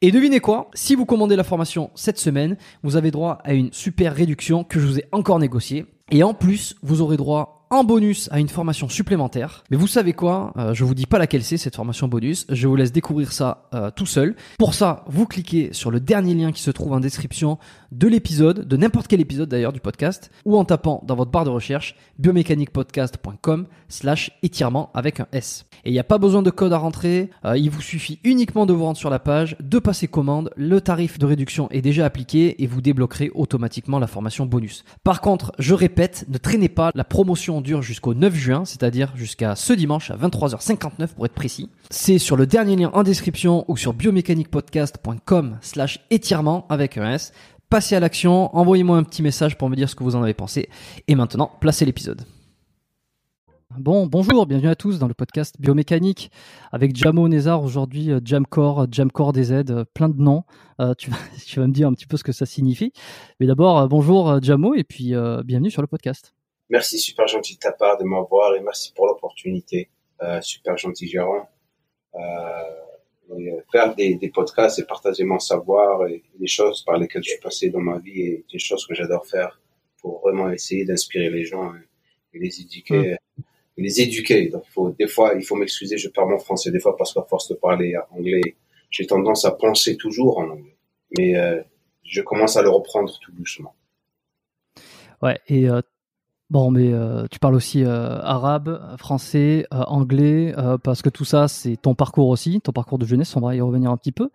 et devinez quoi Si vous commandez la formation cette semaine, vous avez droit à une super réduction que je vous ai encore négociée. Et en plus, vous aurez droit en bonus à une formation supplémentaire. Mais vous savez quoi euh, Je vous dis pas laquelle c'est cette formation bonus. Je vous laisse découvrir ça euh, tout seul. Pour ça, vous cliquez sur le dernier lien qui se trouve en description de l'épisode, de n'importe quel épisode d'ailleurs du podcast, ou en tapant dans votre barre de recherche biomécaniquepodcast.com slash étirement avec un S. Et il n'y a pas besoin de code à rentrer, euh, il vous suffit uniquement de vous rendre sur la page, de passer commande, le tarif de réduction est déjà appliqué et vous débloquerez automatiquement la formation bonus. Par contre, je répète, ne traînez pas, la promotion dure jusqu'au 9 juin, c'est-à-dire jusqu'à ce dimanche à 23h59 pour être précis. C'est sur le dernier lien en description ou sur biomécaniquepodcast.com slash étirement avec un S. Passez à l'action, envoyez-moi un petit message pour me dire ce que vous en avez pensé. Et maintenant, placez l'épisode. Bon, bonjour, bienvenue à tous dans le podcast Biomécanique avec Jamo Nézar aujourd'hui, euh, Jamcore, Jamcore DZ, euh, plein de noms. Euh, tu, vas, tu, vas, me dire un petit peu ce que ça signifie. Mais d'abord, bonjour Jamo et puis bienvenue sur le podcast. Merci, super gentil de ta part de m'avoir et merci pour l'opportunité. super gentil, Jérôme. Faire des, des, podcasts et partager mon savoir et les choses par lesquelles je suis passé dans ma vie est une chose que j'adore faire pour vraiment essayer d'inspirer les gens et, les éduquer. Mmh les éduquer. Donc, faut, des fois, il faut m'excuser, je parle mon français des fois parce qu'à force de parler anglais, j'ai tendance à penser toujours en anglais. Mais euh, je commence à le reprendre tout doucement. Ouais, et euh, bon, mais euh, tu parles aussi arabe, français, anglais, parce que tout ça, c'est ton parcours aussi, ton parcours de jeunesse, on va y revenir un petit peu.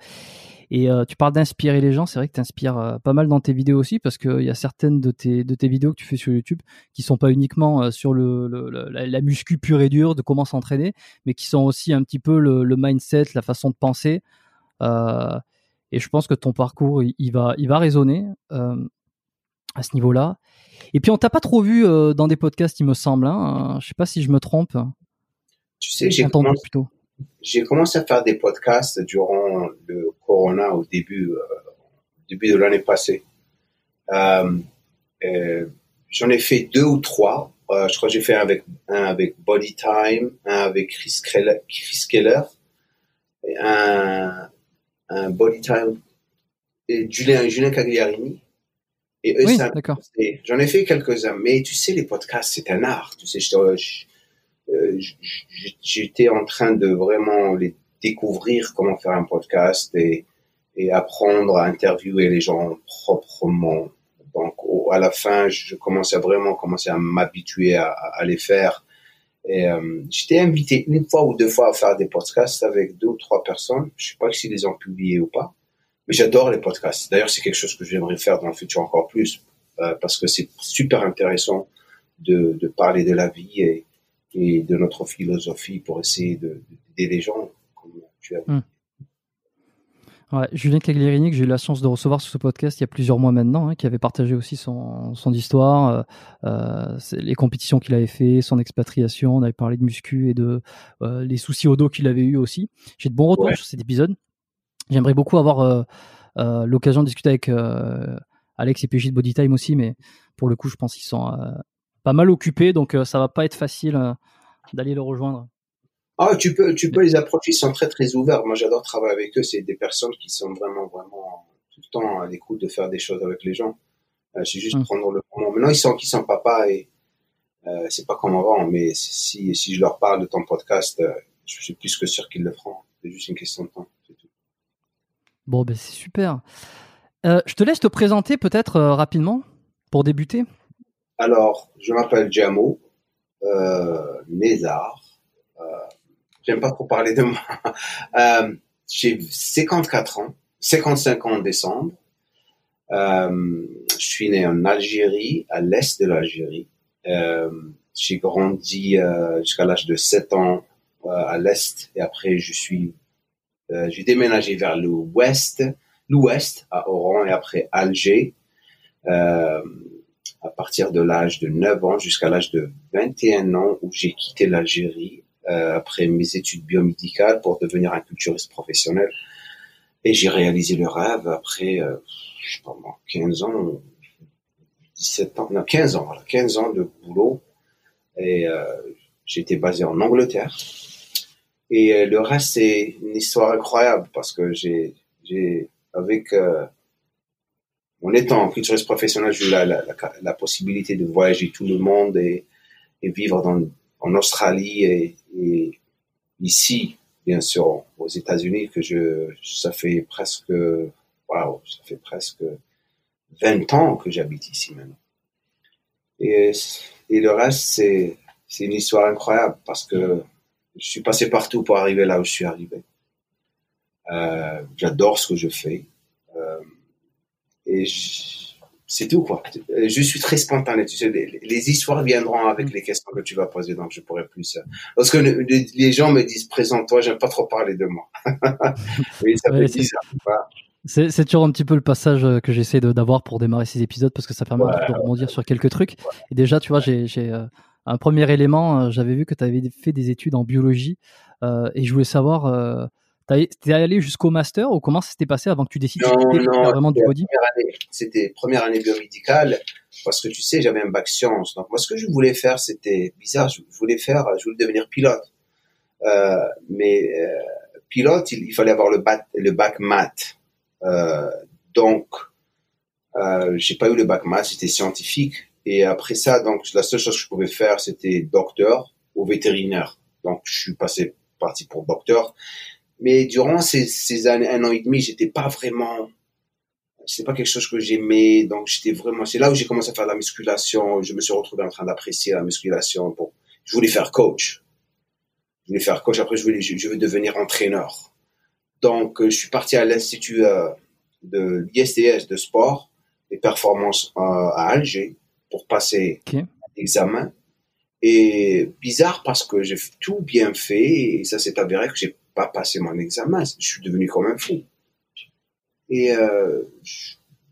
Et euh, tu parles d'inspirer les gens, c'est vrai que tu inspires euh, pas mal dans tes vidéos aussi, parce qu'il y a certaines de tes, de tes vidéos que tu fais sur YouTube qui sont pas uniquement euh, sur le, la, muscu pure et dure, de comment s'entraîner, mais qui sont aussi un petit peu le, mindset, la façon de penser. et je pense que ton parcours, il, va, il va résonner à ce niveau-là. Et puis on t'a pas trop vu dans des podcasts, il me semble. Hein. Je sais pas si je me trompe. Tu sais, j'ai commencé, plutôt j'ai commencé à faire des podcasts durant le Corona au début, euh, début de l'année passée. Euh, euh, J'en ai fait deux ou trois. Euh, je crois que j'ai fait un avec, un avec Body Time, un avec Chris Keller, Chris Keller et un, un Body Time et Julien, Julien Cagliarini. Et eux, oui, d'accord. J'en ai fait quelques-uns, mais tu sais, les podcasts, c'est un art. Tu sais, je euh, j'étais en train de vraiment les découvrir comment faire un podcast et, et apprendre à interviewer les gens proprement. Donc, à la fin, je commençais vraiment commencer à m'habituer à, à, les faire. Et euh, j'étais invité une fois ou deux fois à faire des podcasts avec deux ou trois personnes. Je sais pas s'ils les ont publiés ou pas, mais j'adore les podcasts. D'ailleurs, c'est quelque chose que j'aimerais faire dans le futur encore plus euh, parce que c'est super intéressant de, de, parler de la vie et, et de notre philosophie pour essayer d'aider les gens comme tu as dit. Hmm. Ouais, Julien Caglierini, que j'ai eu la chance de recevoir sur ce podcast il y a plusieurs mois maintenant, hein, qui avait partagé aussi son, son histoire, euh, euh les compétitions qu'il avait fait, son expatriation. On avait parlé de muscu et de euh, les soucis au dos qu'il avait eu aussi. J'ai de bons retours sur cet épisode. J'aimerais beaucoup avoir euh, euh l'occasion de discuter avec Alex et PJ de Bodytime aussi, mais pour le coup, je pense qu'ils sont pas mal occupés, donc ça va pas être facile d'aller le rejoindre. Ah, tu peux, tu peux les approcher, ils sont très très ouverts. Moi, j'adore travailler avec eux. C'est des personnes qui sont vraiment, vraiment tout le temps à l'écoute de faire des choses avec les gens. Euh, c'est juste hum. prendre le moment. Maintenant, ils sont qui sont papa et euh, c'est pas comme avant, mais si, si je leur parle de ton podcast, euh, je suis plus que sûr qu'ils le feront. C'est juste une question de temps. Bon, ben c'est super. Euh, je te laisse te présenter peut-être euh, rapidement pour débuter. Alors, je m'appelle Jamo euh, Nézard. J'aime pas trop parler de moi. Euh, j'ai 54 ans, 55 ans en décembre. Euh, je suis né en Algérie, à l'est de l'Algérie. Euh, j'ai grandi euh, jusqu'à l'âge de 7 ans euh, à l'est et après je suis euh, j'ai déménagé vers l'ouest, l'ouest à Oran et après Alger. à partir de l'âge de 9 ans jusqu'à l'âge de 21 ans où j'ai quitté l'Algérie euh, après mes études biomédicales pour devenir un culturiste professionnel. Et j'ai réalisé le rêve après, euh, je sais pas moi, 15 ans, 17 ans, non, 15 ans, voilà, 15 ans de boulot. Et euh, j'étais basé en Angleterre. Et euh, le reste, c'est une histoire incroyable parce que j'ai, j'ai avec, euh, en étant culturiste professionnel, j'ai eu la, la, la, possibilité de voyager tout le monde et, et vivre dans en Australie et, et ici, bien sûr, aux États-Unis, que je, ça fait presque, waouh, ça fait presque 20 ans que j'habite ici maintenant. Et, et le reste, c'est, c'est une histoire incroyable parce que je suis passé partout pour arriver là où je suis arrivé. Euh, j'adore ce que je fais. Euh, et c'est tout quoi. Je suis très spontané. Tu sais, les, histoires viendront avec mm. les questions que tu vas poser, donc je pourrais plus. Lorsque les gens me disent présente-toi, j'aime pas trop parler de moi. oui, ça fait C'est toujours un petit peu le passage euh, que j'essaie d'avoir pour démarrer ces épisodes parce que ça permet de rebondir sur quelques trucs. Et déjà, tu vois, j'ai euh, un premier élément. Euh, j'avais vu que tu avais fait des études en biologie et je voulais savoir T'es allé jusqu'au master ou comment ça s'était passé avant que tu décides non, de non, vraiment du body? C'était première année biomédicale parce que tu sais, j'avais un bac sciences. Donc moi, ce que je voulais faire, c'était bizarre. Je voulais faire, je voulais devenir pilote. Euh, mais euh, pilote, il, il, fallait avoir le bac, le bac maths. Euh, donc, euh, j'ai pas eu le bac maths, c'était scientifique. Et après ça, donc la seule chose que je pouvais faire, c'était docteur ou vétérinaire. Donc, je suis passé parti pour docteur. Mais durant ces, ces années, un an et demi, j'étais pas vraiment, c'était pas quelque chose que j'aimais. Donc, j'étais vraiment, c'est là où j'ai commencé à faire de la musculation. Je me suis retrouvé en train d'apprécier la musculation. Pour, je voulais faire coach. Je voulais faire coach. Après, je voulais, je, veux devenir entraîneur. Donc, euh, je suis parti à l'institut euh, de l'ISTS de sport et performance euh, à Alger pour passer l'examen. Et bizarre parce que j'ai tout bien fait et ça s'est avéré que j'ai pas passé mon examen. Je suis devenu comme un fou. Et euh,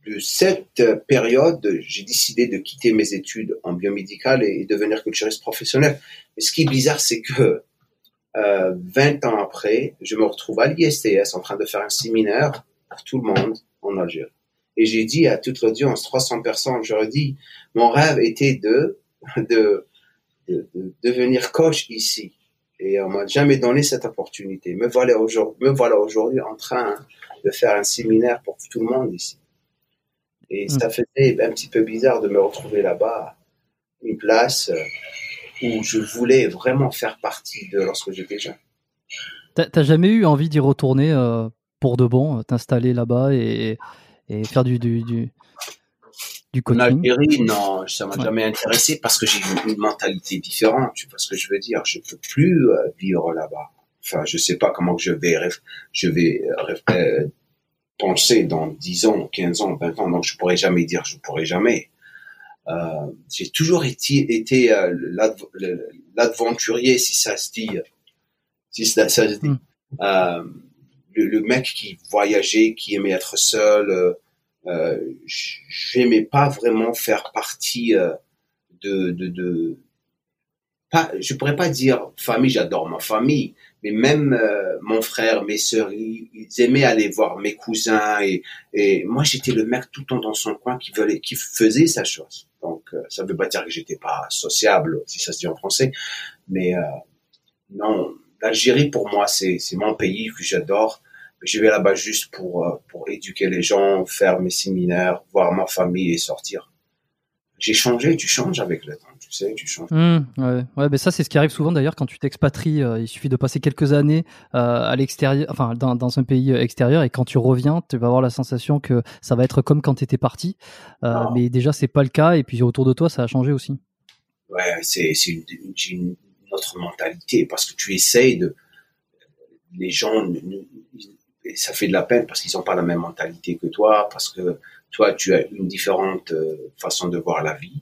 de cette période, j'ai décidé de quitter mes études en biomédical et, devenir culturiste professionnel. Mais ce qui est bizarre, c'est que euh, 20 ans après, je me retrouve à l'ISTS en train de faire un séminaire pour tout le monde en Algérie. Et j'ai dit à toute l'audience, 300 personnes, j'aurais dit, mon rêve était de, de, de, de devenir coach ici. Et on m'a jamais donné cette opportunité. Me voilà aujourd'hui, me voilà aujourd'hui en train de faire un séminaire pour tout le monde ici. Et ça faisait un petit peu bizarre de me retrouver là-bas, une place euh, où je voulais vraiment faire partie de lorsque j'étais jeune. T'as jamais eu envie d'y retourner euh, pour de bon, t'installer là-bas et, et faire du, du, du, du coaching. En Algérie, non, ça m'a jamais intéressé parce que j'ai une, mentalité différente. Tu vois ce que je veux dire? Je peux plus vivre là-bas. Enfin, je sais pas comment je vais, je vais penser dans 10 ans, 15 ans, 20 ans. Donc, je pourrais jamais dire, je pourrais jamais. Euh, j'ai toujours été, été euh, l'aventurier, si ça se dit, si ça, se dit. Hmm. Le, le, mec qui voyageait, qui aimait être seul. Euh, euh j'aimais pas vraiment faire partie euh, de, de, de pas, je pourrais pas dire famille, j'adore ma famille, mais même euh, mon frère, mes sœurs, ils, aimaient aller voir mes cousins et, et moi j'étais le mec tout le temps dans son coin qui voulait, qui faisait sa chose. Donc euh, ça veut pas dire que j'étais pas sociable, si ça se dit en français, mais euh, non, l'Algérie pour moi c'est mon pays que j'adore. Je vais là-bas juste pour euh, pour éduquer les gens, faire mes séminaires, voir ma famille et sortir j'ai changé, tu changes avec le temps, tu sais, tu changes. Mmh, ouais, ouais, mais ça c'est ce qui arrive souvent d'ailleurs quand tu t'expatries. Euh, il suffit de passer quelques années euh, à l'extérieur, enfin dans, dans, un pays extérieur, et quand tu reviens, tu vas avoir la sensation que ça va être comme quand tu étais parti. Euh, ah. mais déjà c'est pas le cas, et puis autour de toi ça a changé aussi. Ouais, c'est c'est une, une, autre mentalité parce que tu essayes de les gens ça fait de la peine parce qu'ils n'ont pas la même mentalité que toi, parce que toi, tu as une différente euh, façon de voir la vie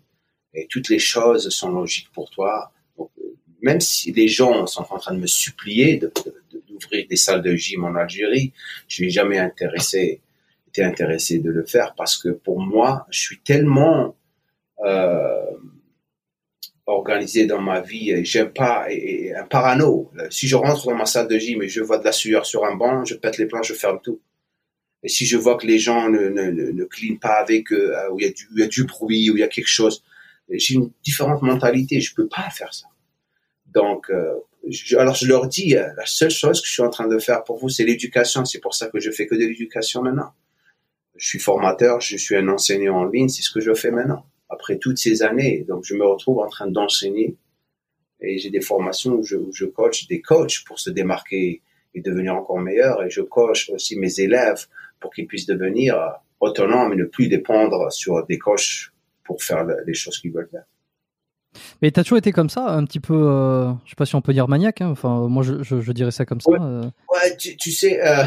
et toutes les choses sont logiques pour toi. Donc, euh, même si les gens sont en train de me supplier d'ouvrir des salles de gym en Algérie, je n'ai jamais intéressé, été intéressé de le faire parce que pour moi, je suis tellement euh, organisé dans ma vie j'aime pas et, un parano. Si je rentre dans ma salle de gym et je vois de la sueur sur un banc, je pète les plans, je ferme tout. Et si je vois que les gens ne, ne, ne, clinent pas avec eux, euh, où il y, a du, y a du bruit, où il y a quelque chose, j'ai une différente mentalité. Je peux pas faire ça. Donc, euh, alors je leur dis, euh, la seule chose que je suis en train de faire pour vous, c'est l'éducation. C'est pour ça que je fais que de l'éducation maintenant. Je suis formateur, je suis un enseignant en ligne, c'est ce que je fais maintenant. Après toutes ces années, donc je me retrouve en train d'enseigner et j'ai des formations où je, où je coach des coachs pour se démarquer et devenir encore meilleur. Et je coach aussi mes élèves pour qu'ils puissent devenir autonomes et ne plus dépendre sur des coachs pour faire les choses qu'ils veulent faire. Mais t'as toujours été comme ça, un petit peu, euh, je sais pas si on peut dire maniaque, hein. enfin moi je, je, dirais ça comme ça. Ouais, euh. tu, sais, euh,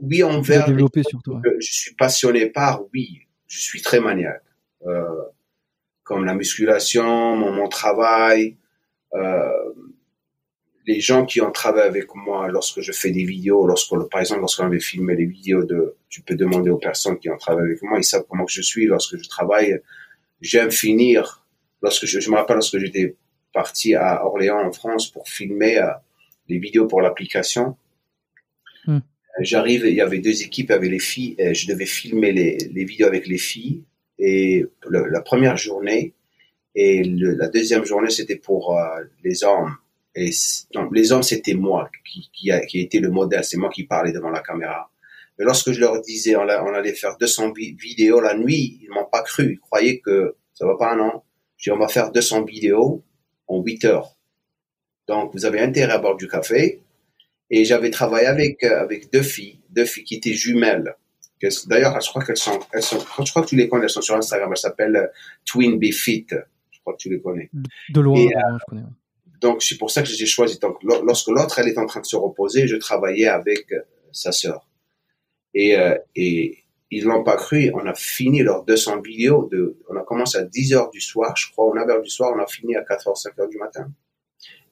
oui envers. Développer surtout. Je suis passionné par, oui, je suis très maniaque. Comme la musculation, mon, mon travail, euh, les gens qui ont travaillé avec moi lorsque je fais des vidéos, lorsque, par exemple, lorsqu'on avait filmé les vidéos de, tu peux demander aux personnes qui ont travaillé avec moi, ils savent comment je suis lorsque je travaille. J'aime finir, lorsque je, je me rappelle lorsque j'étais parti à Orléans en France pour filmer euh, les vidéos pour l'application. Hmm. J'arrive, il y avait deux équipes avec les filles, et je devais filmer les, les vidéos avec les filles. Et la première journée, et la deuxième journée, c'était pour euh, les hommes. Donc, les hommes, c'était moi qui, qui, a, qui était le modèle, c'est moi qui parlais devant la caméra. Mais lorsque je leur disais on, allait faire 200 vidéos la nuit, ils m'ont pas cru. Ils croyaient que ça va pas, non? Je dis, on va faire 200 vidéos en 8 heures. Donc, vous avez intérêt à boire du café. Et j'avais travaillé avec, euh, avec deux filles, deux filles qui étaient jumelles. D'ailleurs, je crois qu'elles sont, elles sont, je crois que tu les connais, elles sont sur Instagram, elles s'appellent euh, Twin Be Fit. Je crois que tu les connais. De loin, euh, je connais. Donc, c'est pour ça que j'ai choisi. Donc, lorsque l'autre, elle est en train de se reposer, je travaillais avec euh, sa sœur. Et, euh, et ils l'ont pas cru. On a fini leurs 200 vidéos. De, on a commencé à 10 heures du soir, je crois. On a heures du soir, on a fini à 4 heures, 5 heures du matin.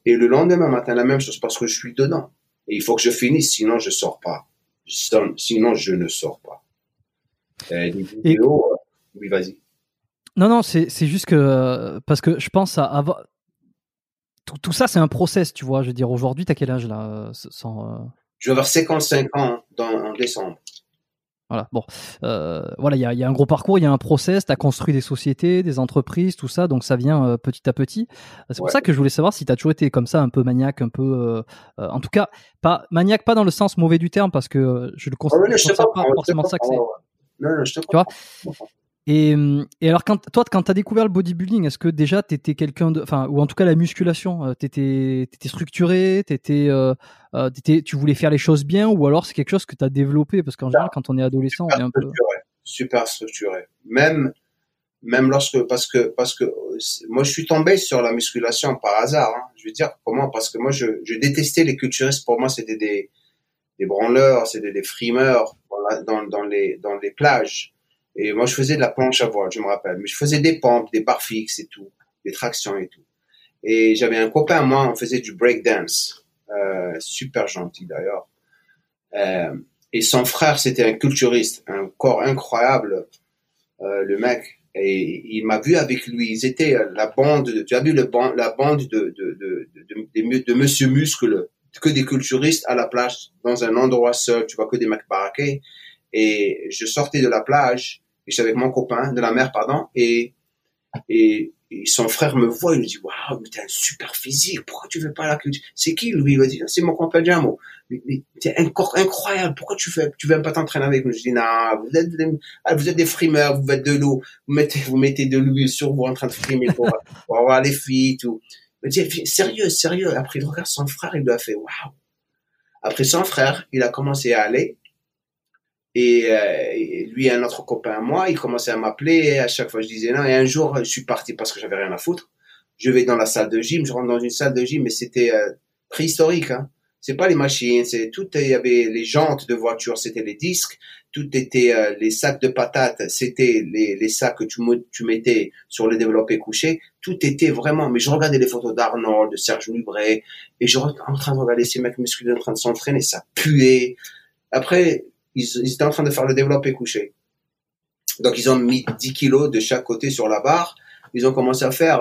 Et le lendemain matin, la même chose parce que je suis dedans. Et il faut que je finisse, sinon je sors pas. Sinon, je ne sors pas. Et vidéos, euh, oui, vas-y. Non, non, c'est juste que parce que je pense à avoir tout, ça, c'est un process, tu vois. Je veux dire, aujourd'hui, t'as quel âge là euh, sans, euh? Je vais avoir 55 ans dans, en décembre. Voilà, bon, euh, voilà, il y a, y a, un gros parcours, il y a un process, tu as construit des sociétés, des entreprises, tout ça, donc ça vient petit à petit. C'est pour ça que je voulais savoir si tu as toujours été comme ça, un peu maniaque, un peu, en tout cas, pas maniaque, pas dans le sens mauvais du terme, parce que je le considère, ah pas, forcément ça que c'est. Non, non, je te tu vois Et, alors, toi, quand tu as découvert le bodybuilding, est-ce que déjà tu étais quelqu'un de. Enfin, ou en tout cas la musculation, euh, tu étais, structuré, étais, euh, euh tu voulais faire les choses bien, ou alors c'est quelque chose que tu as développé? Parce qu'en général, quand on est adolescent, on est un peu. Super structuré. Même, même lorsque. Parce que, parce que moi, je suis tombé sur la musculation par hasard. Hein. Je veux dire, comment Parce que moi, je, détestais les culturistes. Pour moi, c'était des, des branleurs, c'était des frimeurs dans, dans, les, dans les plages et moi, je faisais de la planche à voile, je me rappelle. Mais je faisais des pompes, des barres fixes et tout, des tractions et tout. Et j'avais un copain, moi, on faisait du break dance. Euh, super gentil d'ailleurs. Euh, et son frère, c'était un culturiste, un corps incroyable, euh, le mec. Et il m'a vu avec lui. Ils étaient la bande, tu as vu la bande de, de, Monsieur Muscle, que des culturistes à la plage, dans un endroit seul, tu vois que des mecs baraqués. Et je sortais de la plage j'étais avec mon copain de la mer, pardon, et, et, son frère me voit, il me dit, waouh, mais t'as un super physique, pourquoi tu veux pas la culture? C'est qui, lui? Il m'a dit, c'est mon copain Jamo. T'es encore incroyable, pourquoi tu fais, tu veux pas t'entraîner avec nous? Je dis, non, vous êtes, des, ah, vous êtes des frimeurs, vous êtes de l'eau, vous mettez, vous mettez de l'huile sur vous en train de frimer pour, pour avoir les filles, tout. Il me dit, sérieux, sérieux. Après, il regarde son frère, il lui a fait, waouh. Après son frère, il a commencé à aller, euh, et, lui, un autre copain à moi, il commençait à m'appeler à chaque fois je disais non. Et un jour, je suis parti parce que j'avais rien à foutre. Je vais dans la salle de gym, je rentre dans une salle de gym, mais c'était euh, préhistorique. Hein. C'est pas les machines, c'est tout. Il y avait les jantes de voiture, c'était les disques. Tout était euh, les sacs de patates, c'était les, les sacs que tu, tu mettais sur le développé couché. Tout était vraiment. Mais je regardais les photos d'Arnold, de Serge Lubray, et je en train de regarder ces mecs musclés en train de s'entraîner, ça puait. Après, ils, étaient en train de faire le développé couché. Donc ils ont mis 10 kilos de chaque côté sur la barre. Ils ont commencé à faire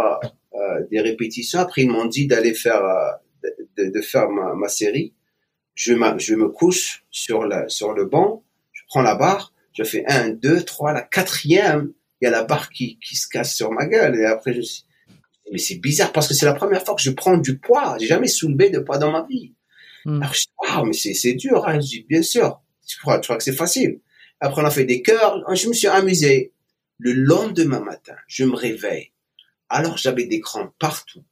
euh, des répétitions. Après ils m'ont dit d'aller faire euh, de, faire ma, série. Je, je me couche sur la sur le banc. Je prends la barre. Je fais un, deux, trois. La quatrième, il y a la barre qui, qui se casse sur ma gueule. Et après je suis mais c'est bizarre parce que c'est la première fois que je prends du poids. J'ai jamais soulevé de poids dans ma vie. Hmm. Alors je dis, waouh, mais c'est dur. Hein. Je dis, bien sûr. Tu crois, tu crois que c'est facile. Après, on a fait des cœurs. Je me suis amusé. Le lendemain matin, je me réveille. Alors, j'avais des crampes partout.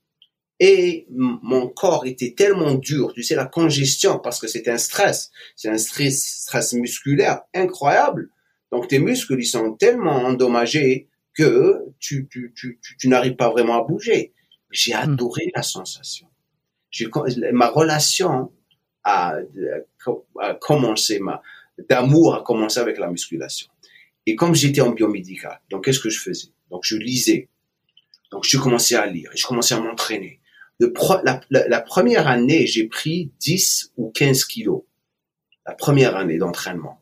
Et mon corps était tellement dur, tu sais, la congestion, parce que c'est un stress. C'est un stress, stress musculaire incroyable. Donc, tes muscles, ils sont tellement endommagés que tu, tu, tu, tu, n'arrives pas vraiment à bouger. J'ai hmm. adoré la sensation. Ma relation à, commencer ma d'amour a commencé avec la musculation. Et comme j'étais en biomédical, donc qu'est-ce que je faisais? Donc je lisais. Donc je commençais à lire et je commençais à m'entraîner. La, la, première année, j'ai pris 10 ou 15 kilos. La première année d'entraînement.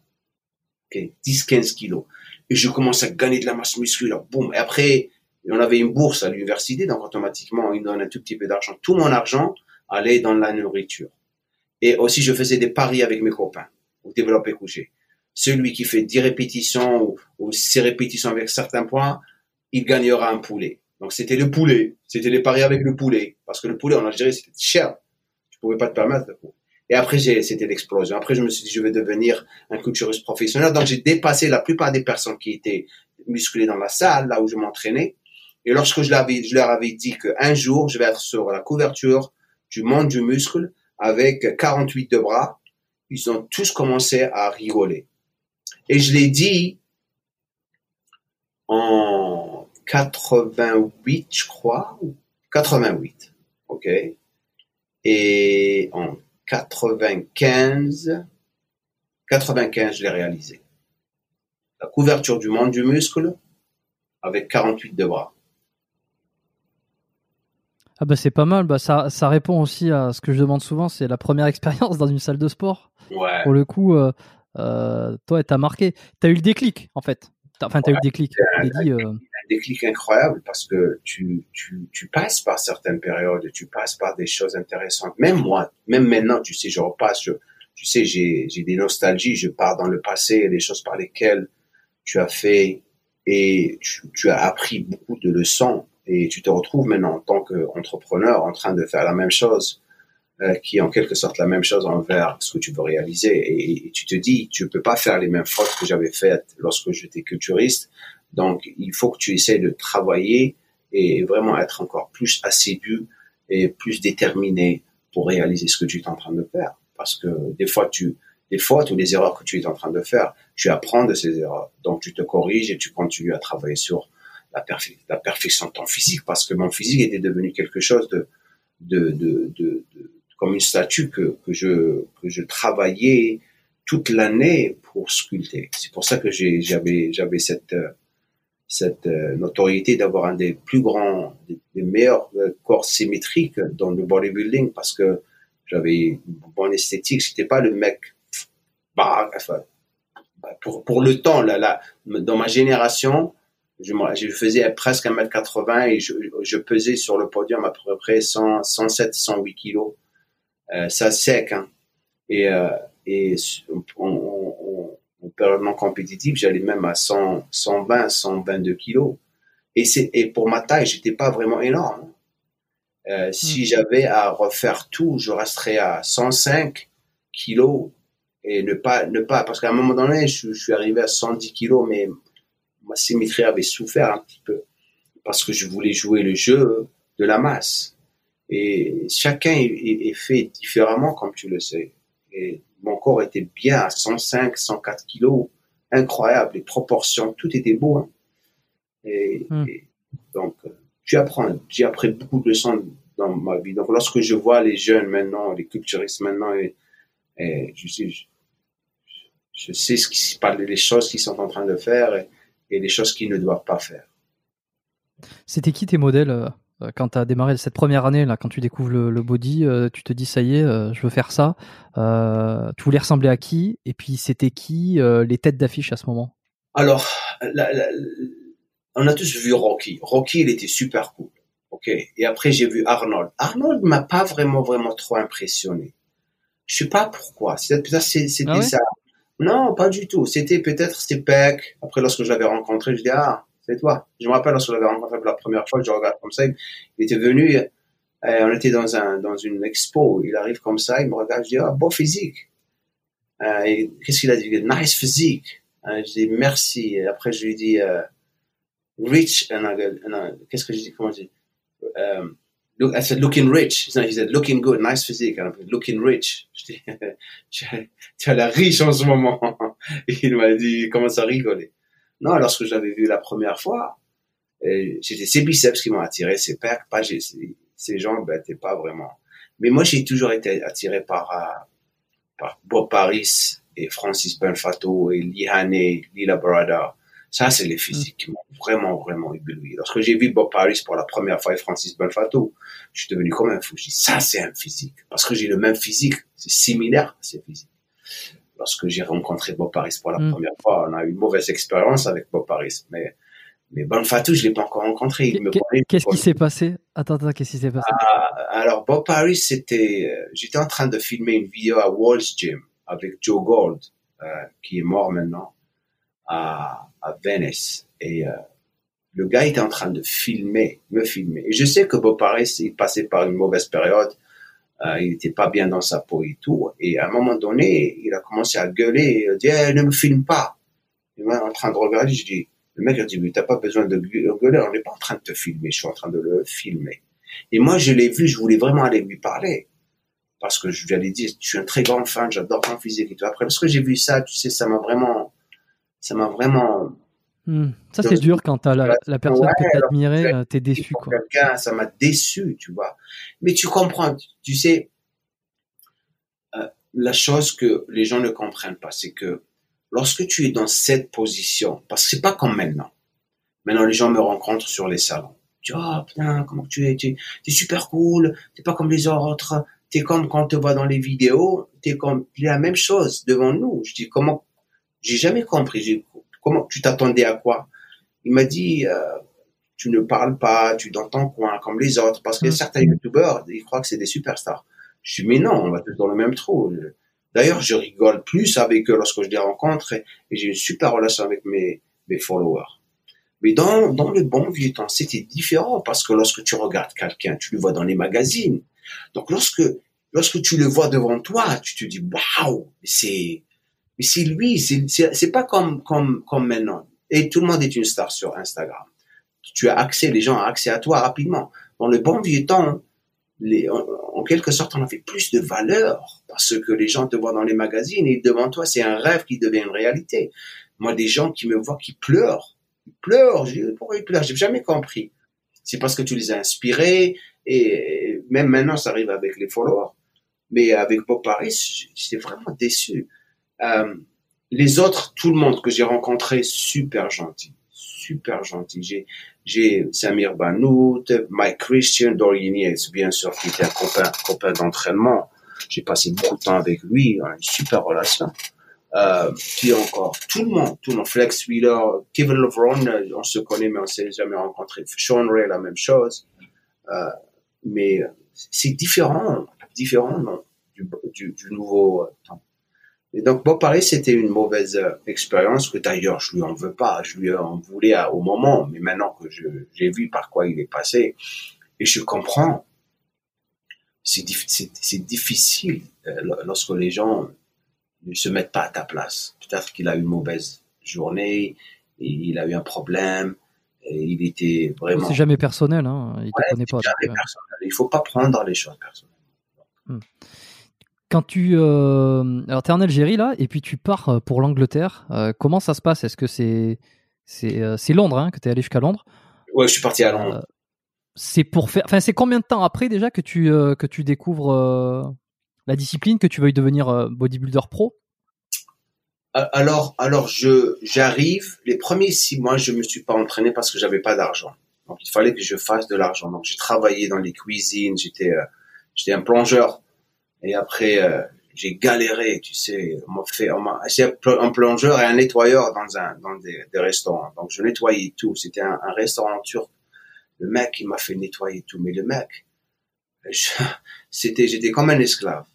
Okay, 10-15 kilos. Et je commençais à gagner de la masse musculaire. Boum. Et après, on avait une bourse à l'université, donc automatiquement, ils donnent un tout petit peu d'argent. Tout mon argent allait dans la nourriture. Et aussi, je faisais des paris avec mes copains au développé couché. Celui qui fait 10 répétitions ou, ou 6 répétitions avec certains points, il gagnera un poulet. Donc c'était le poulet, c'était les paris avec le poulet, parce que le poulet en Algérie c'était cher, tu pouvais pas te permettre. Et après c'était l'explosion. Après je me suis dit je vais devenir un culturiste professionnel. Donc j'ai dépassé la plupart des personnes qui étaient musclées dans la salle, là où je m'entraînais. Et lorsque je, je leur avais dit qu'un jour je vais être sur la couverture du monde du muscle, avec 48 de bras, ils ont tous commencé à rigoler. Et je l'ai dit en 88, je crois, 88, ok? Et en 95, 95, je l'ai réalisé. La couverture du monde du muscle avec 48 de bras. Ah bah c'est pas mal, bah ça, ça répond aussi à ce que je demande souvent, c'est la première expérience dans une salle de sport. Ouais. Pour le coup, euh, euh, toi, t'as marqué, t'as eu le déclic en fait. Enfin, t'as eu le déclic. Un, dit, euh, un, déclic incroyable parce que tu, tu, tu passes par certaines périodes, tu passes par des choses intéressantes. Même moi, même maintenant, tu sais, je repasse, je, tu sais, j'ai, j'ai des nostalgies, je pars dans le passé, des choses par lesquelles tu as fait et tu, tu as appris beaucoup de leçons et tu te retrouves maintenant en tant qu'entrepreneur en train de faire la même chose, euh, qui est en quelque sorte la même chose envers ce que tu veux réaliser. Et, tu te dis, tu peux pas faire les mêmes fautes que j'avais faites lorsque j'étais culturiste, Donc, il faut que tu essaies de travailler et vraiment être encore plus assidu et plus déterminé pour réaliser ce que tu es en train de faire. Parce que des fois, tu, des fois, toutes les erreurs que tu es en train de faire, tu apprends de ces erreurs. Donc, tu te corriges et tu continues à travailler sur la, perfection de ton physique parce que mon physique était devenu quelque chose de, de, de, de, comme une statue que, que je, que je travaillais toute l'année pour sculpter. C'est pour ça que j'avais, j'avais cette, cette euh, notoriété d'avoir un des plus grands, des, meilleurs euh, corps symétriques dans le bodybuilding parce que j'avais une bonne esthétique. J'étais pas le mec, bah, enfin, pour, pour le temps, là, là, dans ma génération, je, je faisais presque 1m80 et je, je pesais sur le podium à peu près 100, 107, 108 kilos. Euh, ça sec, hein. Et, euh, et on, période compétitive, j'allais même à 100, 120, 122 kilos. Et et pour ma taille, j'étais pas vraiment énorme. Euh, Si hmm. j'avais à refaire tout, je resterais à 105 kilos et ne pas ne pas parce qu'à un moment donné, je, suis arrivé à 110 kilos, mais ma symétrie avait souffert un petit peu parce que je voulais jouer le jeu de la masse. Et chacun est, fait différemment, comme tu le sais. Et mon corps était bien à 105, 104 kilos, incroyable, les proportions, tout était beau. Hein. Hmm. Et, donc, euh, tu apprends, j'ai appris beaucoup de leçons dans ma vie. Donc, lorsque je vois les jeunes maintenant, les culturistes maintenant, et, je, sais, je, sais ce qui les choses qu'ils sont en train de faire et, et les choses qu'ils ne doivent pas faire. C'était qui tes modèles euh, euh, quand tu as démarré cette première année, là, quand tu découvres le, body, euh, tu te dis ça y est, euh, je veux faire ça. tu voulais ressembler à qui Et puis c'était qui les têtes d'affiche à ce moment? Alors, on a tous vu Rocky. Rocky, il était super cool. Ok? Et après, j'ai vu Arnold. Arnold m'a pas vraiment, vraiment trop impressionné. Je sais pas pourquoi. Peut-être c'était ah. Non, pas du tout. C'était peut-être c'était Peck. Après, lorsque je l'avais rencontré, je dis ah c'est toi. Je me rappelle lorsque je l'avais rencontré pour la première fois, je regarde comme ça, il était venu, euh, on était dans un une expo, il arrive comme ça, il me regarde, je dis ah beau physique. Euh, Qu'est-ce qu'il a dit? Nice physique. Euh, je dis merci. Et après je lui dis rich. Qu'est-ce que je dis? Look, I said looking rich. He said looking good, nice physique. And looking rich. Je dis tu as la riche en ce moment. Il m'a dit comment ça rigoler. Non, lorsque je l'avais vu la première fois, c'était ses biceps qui m'ont attiré, ses pecs, pas ses, jambes, ben, pas vraiment. Mais moi, j'ai toujours été attiré par, euh, par Bob Paris et Francis Belfato et Lihane, Lila Brada. Ça, c'est les physiques qui m'ont vraiment, vraiment ébloui. Lorsque j'ai vu Bob Paris pour la première fois et Francis Belfato, je suis devenu comme un fou. Je dis, ça, c'est un physique. Parce que j'ai le même physique. C'est similaire à ces physiques lorsque j'ai rencontré Bob Paris pour la mm. première fois, on a eu une mauvaise expérience avec Bob Paris. Mais, mais Bon Fatou, je l'ai pas encore rencontré. Qu'est-ce qui s'est passé? Attends, attends, qu'est-ce qui s'est passé? Ah, Alors, Bob Paris, c'était, euh, j'étais en train de filmer une vidéo à Walls Gym avec Joe Gold, euh, qui est mort maintenant, à, à Venice. Et euh, le gars était en train de filmer, me filmer. Et je sais que Bob Paris, il passait par une mauvaise période euh, il n'était pas bien dans sa peau et tout. Et à un moment donné, il a commencé à gueuler. Il a dit eh, ne me filme pas. Il m'a en train de regarder. Je dis le mec a dit mais t'as pas besoin de gueuler. On n'est pas en train de te filmer. Je suis en train de le filmer. Et moi, je l'ai vu. Je voulais vraiment aller lui parler parce que je lui avais dit je suis un très grand fan. J'adore ton physique et tout. Après, parce que j'ai vu ça, tu sais, ça m'a vraiment, ça m'a vraiment Hmm. Ça, c'est dur quand t'as la, la personne que que t'admirais, euh, t'es déçu. Quoi. Quelqu'un, ça m'a déçu, tu vois. Mais tu comprends, tu sais, euh, la chose que les gens ne comprennent pas, c'est que lorsque tu es dans cette position, parce que c'est pas comme maintenant. Maintenant, les gens me rencontrent sur les salons. Tu vois, oh, putain, comment tu es, tu es super cool, t'es pas comme les autres, t'es comme quand on te voit dans les vidéos, t'es comme la même chose devant nous. Je dis, comment, j'ai jamais compris, Comment tu t'attendais à quoi? Il m'a dit euh, tu ne parles pas, tu dans ton coin comme les autres parce que mm. certains youtubeurs ils croient que c'est des superstars. Je dis mais non, on va tous dans le même trou. D'ailleurs, je rigole plus avec eux lorsque je les rencontre et, j'ai une super relation avec mes, mes followers. Mais dans, dans le bon vieux temps, c'était différent parce que lorsque tu regardes quelqu'un, tu le vois dans les magazines. Donc lorsque, lorsque tu le vois devant toi, tu te dis, waouh, c'est, mais c'est lui, c'est pas comme, comme, comme maintenant. Et tout le monde est une star sur Instagram. Tu as accès, les gens ont accès à toi rapidement. Dans le bon vieux temps, les, en, quelque sorte, on a fait plus de valeur parce que les gens te voient dans les magazines et devant toi, c'est un rêve qui devient une réalité. Moi, des gens qui me voient qui pleurent, ils pleurent. Je pourquoi ils pleurent? J'ai jamais compris. C'est parce que tu les as inspirés et même maintenant, ça arrive avec les followers. Mais avec Bob Paris, j'étais vraiment déçu. Euh, les autres, tout le monde que j'ai rencontré, super gentil, super gentil. J'ai, j'ai Samir Banout, Mike Christian, Dorian bien sûr, qui était un copain, copain d'entraînement. J'ai passé beaucoup de temps avec lui, une super relation. Euh, qui encore Tout le monde, tout le monde. Flex Wheeler, Kevin LeBron, euh, on se connaît mais on s'est jamais rencontré. Sean Ray, la même chose. Euh, mais c'est différent, différent non, du, du, du nouveau temps. Et donc, bon, pareil, c'était une mauvaise euh, expérience que d'ailleurs, je lui en veux pas. Je lui en voulais au moment, mais maintenant que j'ai vu par quoi il est passé, et je comprends, c'est difficile euh, lorsque les gens ne se mettent pas à ta place. Peut-être qu'il a eu une mauvaise journée, et il a eu un problème, et il était vraiment. C'est jamais personnel, hein. Il te connaît pas. Jamais personnel. Il faut pas prendre les choses personnelles. Hmm quand tu euh, alors es en Algérie là et puis tu pars euh, pour l'Angleterre, euh, comment ça se passe? Est-ce que c'est c'est Londres hein, que tu es allé jusqu'à Londres? Ouais, je suis parti à Londres. c'est pour faire enfin c'est combien de temps après déjà que tu que tu découvres la discipline que tu veuilles devenir bodybuilder pro? Alors, alors je j'arrive. Les premiers six mois, je me suis pas entraîné parce que j'avais pas d'argent. Donc il fallait que je fasse de l'argent. Donc j'ai travaillé dans les cuisines. J'étais j'étais un plongeur et après, euh, j'ai galéré, tu sais, on fait, on m'a, un plongeur et un nettoyeur dans un, dans des, des restaurants. Donc, je nettoyais tout. C'était un, un, restaurant turc. Le mec, il m'a fait nettoyer tout. Mais le mec, c'était, j'étais comme un esclave.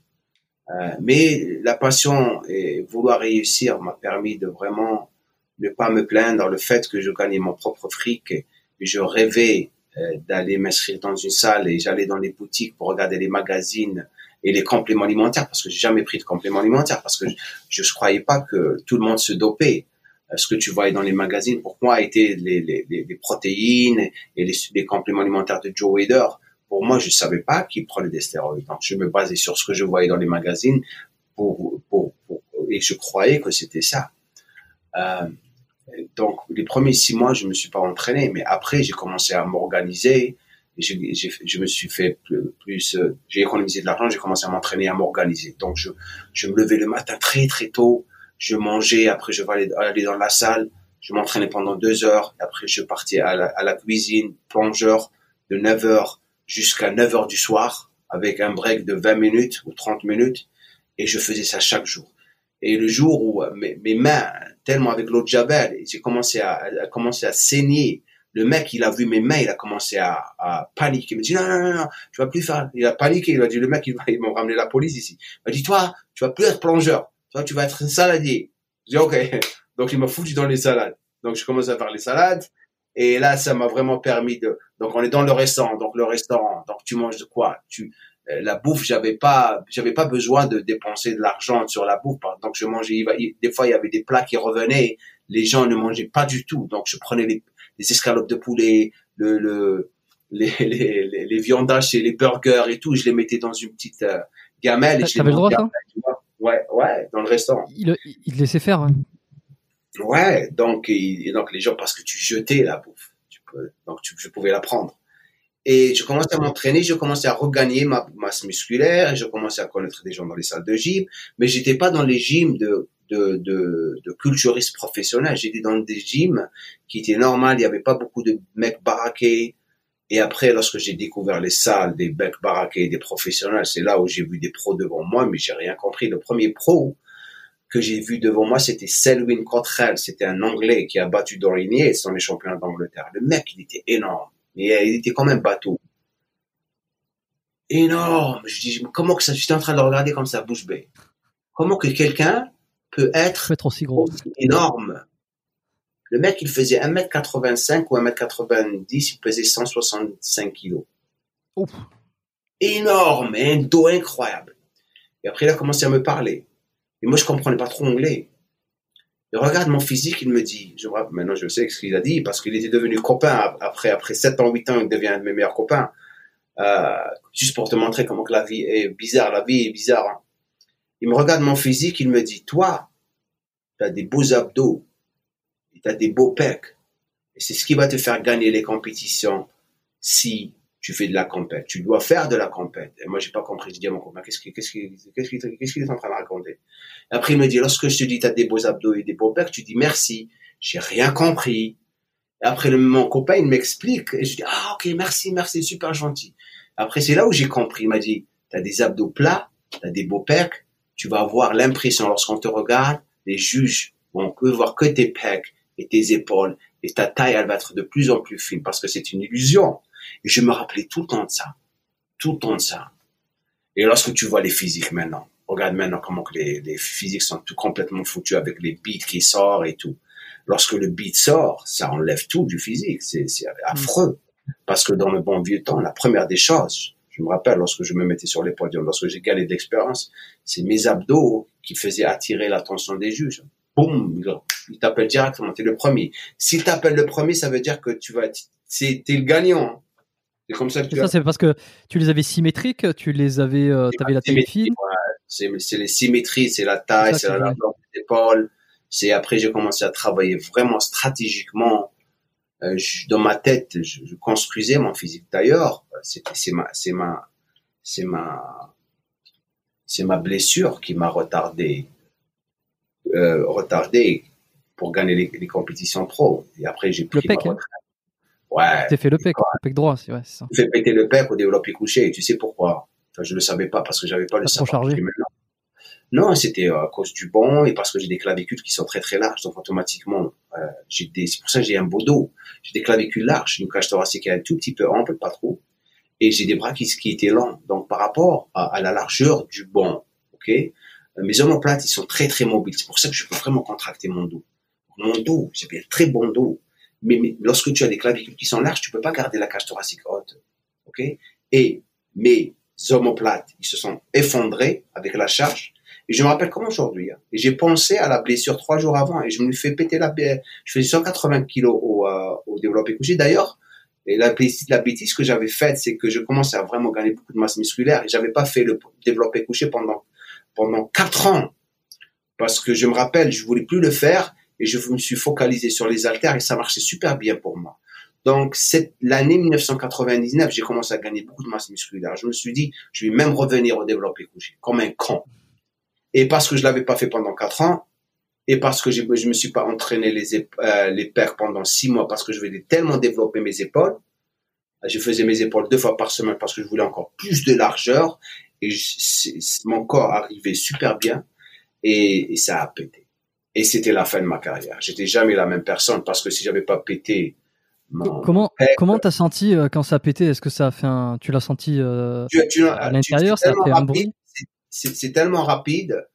Euh, mais la passion et vouloir réussir m'a permis de vraiment ne pas me plaindre. Le fait que je gagnais mon propre fric et je rêvais euh, d'aller m'inscrire dans une salle et j'allais dans les boutiques pour regarder les magazines et les compléments alimentaires parce que j'ai jamais pris de compléments alimentaires parce que je, je croyais pas que tout le monde se dopait. Euh, ce que tu voyais dans les magazines, pour moi, étaient les, protéines et les, compléments alimentaires de Joe Wader. Pour moi, je savais pas qu'ils prenaient des stéroïdes. Donc, je me basais sur ce que je voyais dans les magazines et je croyais que c'était ça. Euh, donc, les premiers six mois, je me suis pas entraîné, mais après, j'ai commencé à m'organiser je, je me suis fait plus, euh, j'ai économisé de l'argent, j'ai commencé à m'entraîner, à m'organiser. Donc je, je me levais le matin très très tôt, je mangeais, après je vais aller, dans la salle, je m'entraînais pendant deux heures, après je partais à la, à cuisine, plongeur, de 9 heures jusqu'à 9 heures du soir, avec un break de 20 minutes ou 30 minutes, et je faisais ça chaque jour. Et le jour où euh, mes, mes mains, tellement avec l'eau de Jabel, j'ai commencé à, à, commencer à saigner, le mec, il a vu mes mains, il a commencé à, à paniquer. Il me dit, non, non, non, non, tu vas plus faire. Il a paniqué. Il a dit, le mec, ils m'ont ramené la police ici. Il m'a dit, toi, tu vas plus être plongeur. Toi, tu vas être un saladier. J'ai dit, OK. Donc, il m'a foutu dans les salades. Donc, je commence à faire les salades. Et là, ça m'a vraiment permis de, donc, on est dans le restaurant. Donc, le restaurant. Donc, tu manges de quoi? Tu, euh, la bouffe, j'avais pas, j'avais pas besoin de dépenser de l'argent sur la bouffe. Donc, je mangeais, des fois, il y avait des plats qui revenaient. Les gens ne mangeaient pas du tout. Donc, je prenais les, les escalopes de poulet, le, le les, les, les, viandages et les burgers et tout, je les mettais dans une petite euh, gamelle. et je le droit, ça Ouais, ouais, dans le restaurant. Il, il laissait faire. Hein. Ouais, donc, et, donc les gens, parce que tu jetais la bouffe, tu peux, donc tu, je pouvais la prendre. Et je commençais à m'entraîner, je commençais à regagner ma masse musculaire, je commençais à connaître des gens dans les salles de gym, mais j'étais pas dans les gyms de de, de, de culturistes professionnels. J'étais dans des gyms qui étaient normales. Il n'y avait pas beaucoup de mecs baraqués. Et après, lorsque j'ai découvert les salles des mecs baraqués, des professionnels, c'est là où j'ai vu des pros devant moi, mais j'ai rien compris. Le premier pro que j'ai vu devant moi, c'était Selwyn Cottrell. C'était un Anglais qui a battu Dorinier, sont les champions d'Angleterre. Le mec, il était énorme. Mais il était quand même bateau. Énorme. Je dis, comment que ça, j'étais en train de regarder comme ça, bouche bée. Comment que quelqu'un peut être, aussi gros. énorme. Le mec, il faisait 1m85 ou 1m90, il pesait 165 kilos. Énorme, un dos incroyable. Et après, il a commencé à me parler. Et moi, je comprenais pas trop anglais. Il regarde mon physique, il me dit, je vois, maintenant je sais ce qu'il a dit, parce qu'il était devenu copain après, après 7 ans, 8 ans, il devient un de mes meilleurs copains. Euh, juste pour te montrer comment que la vie est bizarre, la vie est bizarre. Hein. Il me regarde mon physique, il me dit, toi, tu as des beaux abdos, tu as des beaux pecs, et c'est ce qui va te faire gagner les compétitions si tu fais de la compète. Tu dois faire de la compète. Et moi, j'ai pas compris. Je dis à mon copain, qu'est-ce qu'il qu'est-ce qu'est-ce qu'il est en train de raconter? Après, il me dit, lorsque je te dis, tu as des beaux abdos et des beaux pecs, tu dis merci. J'ai rien compris. Après, mon copain, il m'explique. Et je dis, ah, ok, merci, merci, super gentil. Après, c'est là où j'ai compris. Il m'a dit, tu as des abdos plats, tu as des beaux pecs. Tu vas avoir l'impression, lorsqu'on te regarde, les juges vont voir que tes pecs et tes épaules. Et ta taille, elle va être de plus en plus fine parce que c'est une illusion. Et je me rappelais tout le temps de ça. Tout le temps de ça. Et lorsque tu vois les physiques maintenant, regarde maintenant comment que les, les physiques sont tout complètement foutus avec les beats qui sortent et tout. Lorsque le beat sort, ça enlève tout du physique. C'est affreux. Parce que dans le bon vieux temps, la première des choses, je me rappelle lorsque je me mettais sur les podiums, lorsque j'ai gagné d'expérience, c'est mes abdos qui faisaient attirer l'attention des juges. Boum, il t'appelle directement, t'es le premier. S'il t'appelle le premier, ça veut dire que tu vas, t'es le gagnant. C'est comme ça que tu Ça, c'est parce que tu les avais symétriques, tu les avais, euh, avais la taille fine. C'est les symétries, c'est la taille, c'est la largeur des épaules. C'est après j'ai commencé à travailler vraiment stratégiquement. Euh, dans ma tête, je, construisais mon physique. D'ailleurs, c'est ma, c'est ma, c'est ma, c'est ma blessure qui m'a retardé, euh, retardé pour gagner les, compétitions pro. Et après j'ai pris le pec, hein. Ouais. Tu fait le pec, le pec droit, c'est. Tu fais péter le pec au développé couché. Et tu sais pourquoi enfin, Je le savais pas parce que j'avais pas le savoir. Non, c'était euh, à cause du banc et parce que j'ai des clavicules qui sont très très larges. Donc automatiquement, euh, j'ai des. C'est pour ça que j'ai un beau dos. J'ai des clavicules larges, une cage thoracique un tout petit peu ample, pas trop, et j'ai des bras qui, qui étaient longs. Donc par rapport à, à la largeur du banc, ok, euh, mes omoplates ils sont très très mobiles. C'est pour ça que je peux vraiment contracter mon dos. Mon dos, j'ai bien très bon dos mais, lorsque tu as des clavicules qui sont larges, tu peux pas garder la cage thoracique haute. OK Et mes omoplates, ils se sont effondrés avec la charge. Et je me rappelle comme aujourd'hui. Hein. Et j'ai pensé à la blessure trois jours avant et je me fais péter la Je faisais 180 kilos au, euh, au développé couché. D'ailleurs, et la, la bêtise que j'avais faite, c'est que je commençais à vraiment gagner beaucoup de masse musculaire et j'avais pas fait le développé couché pendant pendant quatre ans parce que je me rappelle, je voulais plus le faire et je me suis focalisé sur les haltères et ça marchait super bien pour moi. Donc, cette, l'année 1999, j'ai commencé à gagner beaucoup de masse musculaire. Je me suis dit, je vais même revenir au développé couché, comme un con. Et parce que je l'avais pas fait pendant quatre ans, et parce que je, je me suis pas entraîné les, euh, les pecs pendant six mois, parce que je voulais tellement développer mes épaules, je faisais mes épaules deux fois par semaine parce que je voulais encore plus de largeur, et mon corps arrivait super bien, et, et ça a pété. Et c'était la fin de ma carrière. J'étais jamais la même personne parce que si j'avais pas pété comment comment t'as senti euh, quand ça a pété? Est-ce que ça a fait un tu l'as senti euh, à l'intérieur Ça a fait un bruit? C'est tellement rapide,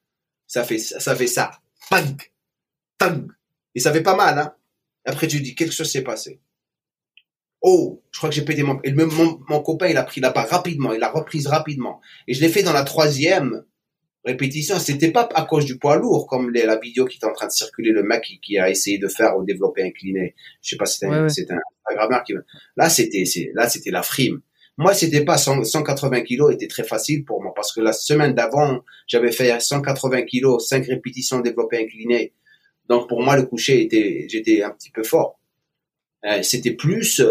ça fait ça fait ça, pang, pang, et ça fait pas mal. Hein Après tu dis quelque chose s'est passé. Oh, je crois que j'ai pété mon... Et mon, mon copain, il a pris la barre rapidement, il a reprise rapidement. Et je l'ai fait dans la troisième répétition. C'était pas à cause du poids lourd, comme la vidéo qui est en train de circuler, le mec qui, a essayé de faire au développé incliné. Je sais pas si c'était un, Instagrammeur qui, là, c'était, là, c'était la frime. Moi, c'était pas 180 kilos était très facile pour moi parce que la semaine d'avant, j'avais fait 180 kilos, 5 répétitions développé incliné. Donc, pour moi, le coucher était, j'étais un petit peu fort. Euh, c'était plus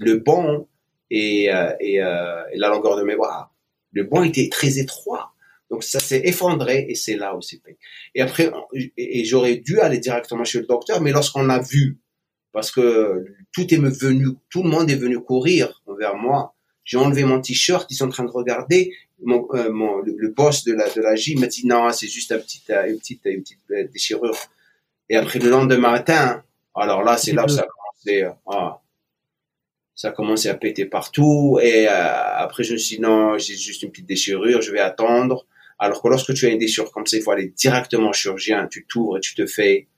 le, bon et, la longueur de mes bras le banc était très étroit. Donc ça s'est effondré et c'est là où c'est Et après, et, j'aurais dû aller directement chez le docteur, mais lorsqu'on a vu, parce que tout est venu, tout le monde est venu courir vers moi, j'ai enlevé mon t-shirt, ils sont en train de regarder, mon, euh, mon le, boss de la de la gym m'a dit non, c'est juste un petit, euh, une petite une petite euh, déchirure. Et après le lendemain matin, alors là c'est là où ça a commencé. Ah, ça a commencé à péter partout. Et euh, après je me suis dit non j'ai juste une petite déchirure je vais attendre. Alors que lorsque tu as une déchirure comme ça il faut aller directement au chirurgien. Tu t'ouvres et tu te fais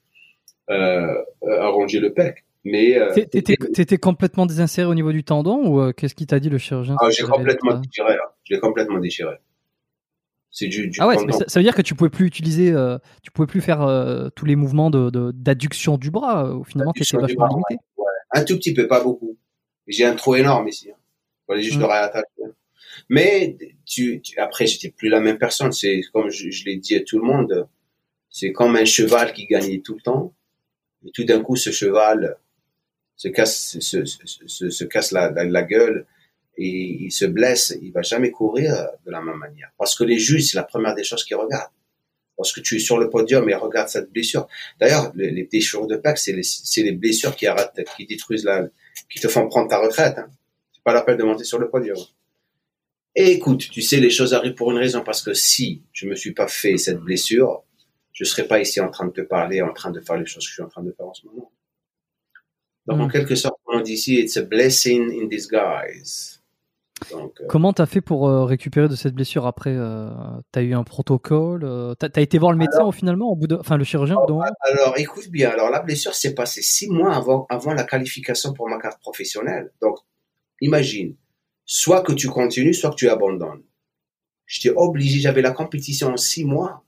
euh, euh arranger le pec mais euh, t'étais complètement désinséré au niveau du tendon ou qu'est-ce qu'il t'a dit le chirurgien ah, j'ai complètement déchiré hein. je l'ai complètement déchiré C'est du, ah ouais, ça, veut dire que tu pouvais plus utiliser, euh, tu pouvais plus faire euh, tous les mouvements de d'adduction du bras. Euh, finalement, tu étais vachement limité. Un tout petit peu, pas beaucoup. J'ai un trou énorme ici. Hein. Fallait juste le réattacher. Hein. Mais tu, après, j'étais plus la même personne. C'est comme je, l'ai dit à tout le monde. C'est comme un cheval qui gagnait tout le temps. Et tout d'un coup, ce cheval se casse, se, se, se, casse la, la gueule et il se blesse, il va jamais courir de la même manière. Parce que les juges, c'est la première des choses qu'ils regardent. Lorsque tu es sur le podium et regarde cette blessure. D'ailleurs, les, les déchirures de PEC, c'est les, les, blessures qui arrêtent, qui détruisent la, qui te font prendre ta retraite. Hein. C'est pas la peine de monter sur le podium. Et écoute, tu sais, les choses arrivent pour une raison parce que si je me suis pas fait cette blessure, je serais pas ici en train de te parler, en train de faire les choses que je suis en train de faire en ce moment. Donc, en hmm. quelque sorte, on dit ici, it's a blessing in disguise. Euh, Comment t'as fait pour euh, récupérer de cette blessure après euh, T'as eu un protocole T'as as été voir le médecin finalement au bout de, enfin le chirurgien Alors écoute bien, alors la blessure s'est passée six mois avant avant la qualification pour ma carte professionnelle. Donc imagine, soit que tu continues, soit que tu abandonnes. J'étais obligé, j'avais la compétition en six mois,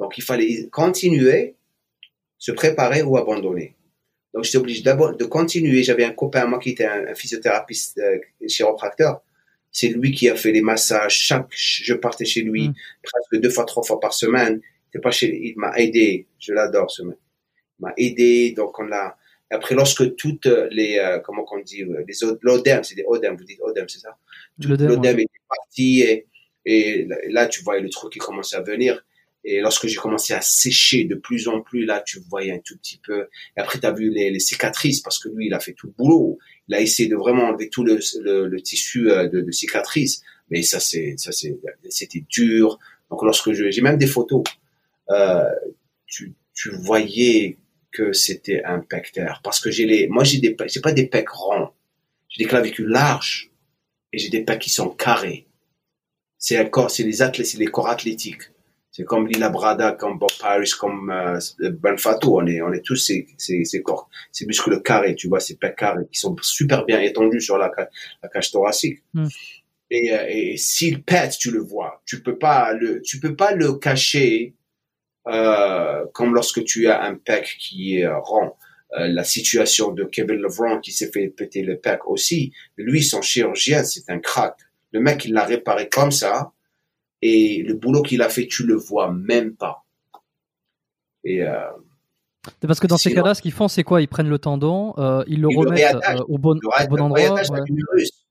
donc il fallait continuer, se préparer ou abandonner. Donc, j'étais obligé d'abord de continuer. J'avais un copain à moi qui était un, physiothérapeute euh, chiropracteur. C'est lui qui a fait les massages. Chaque, je partais chez lui mm. presque deux fois, trois fois par semaine. pas chez, il m'a aidé. Je l'adore, ce mec. Il m'a aidé. Donc, on l'a, après, lorsque toutes les, euh, comment on dit, euh, les l'odème, c'est des odèmes, vous dites odème, c'est ça? L'odème était parti et, et là, tu vois le truc qui commençait à venir. Et lorsque j'ai commencé à sécher de plus en plus, là, tu voyais un tout petit peu. Et après, tu as vu les, les, cicatrices parce que lui, il a fait tout le boulot. Il a essayé de vraiment enlever tout le, le, tissu euh, de, de cicatrices. Mais ça, c'est, ça, c'est, c'était dur. Donc, lorsque je, j'ai même des photos, euh, tu, tu voyais que c'était un pecteur. Parce que j'ai les, moi, j'ai des, j'ai pas des pecs ronds. J'ai des clavicules larges et j'ai des pecs qui sont carrés. C'est un corps, c'est les athlètes, c'est les corps athlétiques. C'est comme Lila Brada, comme Bob Paris, comme euh, Ben Fatou. On est, on est tous ces, ces, ces corps, ces muscles carrés, tu vois, ces pecs carrés qui sont super bien étendus sur la, la cage thoracique. Et, euh, et s'il pète, tu le vois. Tu peux pas le, tu peux pas le cacher euh, comme lorsque tu as un pec qui est rond. Euh, la situation de Kevin Levron qui s'est fait péter le pec aussi. Lui, son chirurgien, c'est un crack. Le mec, il l'a réparé comme ça et le boulot qu'il a fait, tu le vois même pas. Et euh, parce que dans ces cas-là, ce qu'ils font, c'est quoi? Ils prennent le tendon, euh, ils le remettent euh, au, bon, au bon endroit.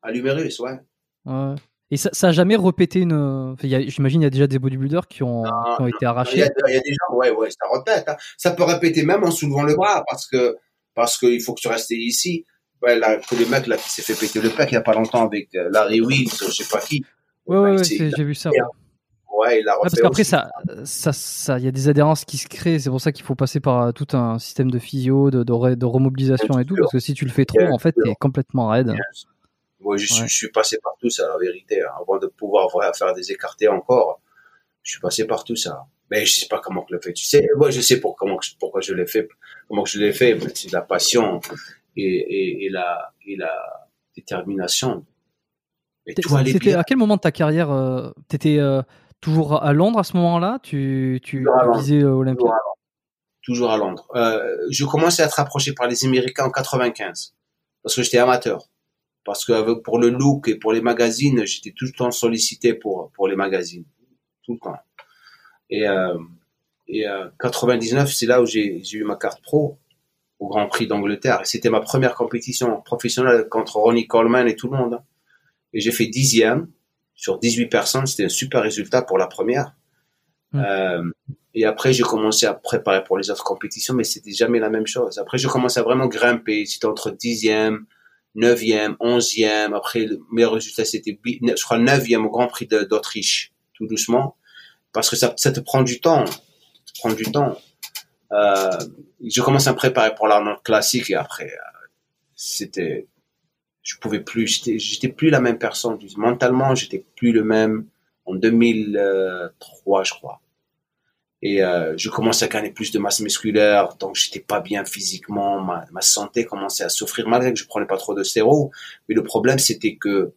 À l'humérus, ouais. ouais. Et ça, ça a jamais répété une. J'imagine il y a déjà des bodybuilders qui ont, qui ont été arrachés. Il y, a, des gens, ouais, ouais, ça répète. Hein. Ça peut répéter même en soulevant le bras parce que parce qu'il faut que tu restes ici. Ouais, là, que le mec là qui s'est fait péter le pec il y a pas longtemps avec Larry Wills, je sais pas qui. Ouais, ouais, j'ai vu ça. Ouais, il parce qu'après, ça, ça, ça, il y a des adhérences qui se créent. C'est pour ça qu'il faut passer par euh, tout un système de physio, de, de, remobilisation et tout. Parce que si tu le fais trop, en fait, t'es complètement raide. Moi, je, suis, je suis passé par tout ça, la vérité. Hein. Avant de pouvoir faire des écartés encore, je suis passé par tout ça. Mais je sais pas comment je le fais. Tu sais, moi, je sais pour, comment, pourquoi je l'ai fait. Comment je l'ai fait. C'est la passion et, et, et, la, et la détermination c'était à quel moment de ta carrière euh, T'étais euh, toujours à Londres à ce moment-là? Tu, tu visais euh, Olympia? Toujours à Londres. Euh, je commençais à être approché par les Américains en 95 parce que j'étais amateur. Parce que pour le look et pour les magazines, j'étais tout le temps sollicité pour pour les magazines, tout le temps. Et euh, et 99, c'est là où j'ai eu ma carte pro au Grand Prix d'Angleterre. Et c'était ma première compétition professionnelle contre Ronnie Coleman et tout le monde. Hein et j'ai fait dixième sur 18 personnes. C'était un super résultat pour la première. Euh, et après, j'ai commencé à préparer pour les autres compétitions, mais c'était jamais la même chose. Après, j'ai commencé à vraiment grimper. C'était entre dixième, neuvième, onzième. Après, le meilleur résultat, c'était, je crois, neuvième au Grand Prix d'Autriche, tout doucement. Parce que ça, ça te prend du temps. Ça te prend du temps. Euh, je commence à me préparer pour l'armement classique et après, euh, c'était, je pouvais plus, j'étais, plus la même personne. Mentalement, j'étais plus le même en 2003, je crois. Et euh, je commençais à gagner plus de masse musculaire, donc j'étais pas bien physiquement. Ma, ma santé commençait à souffrir malgré que je prenais pas trop de stéro. Mais le problème, c'était que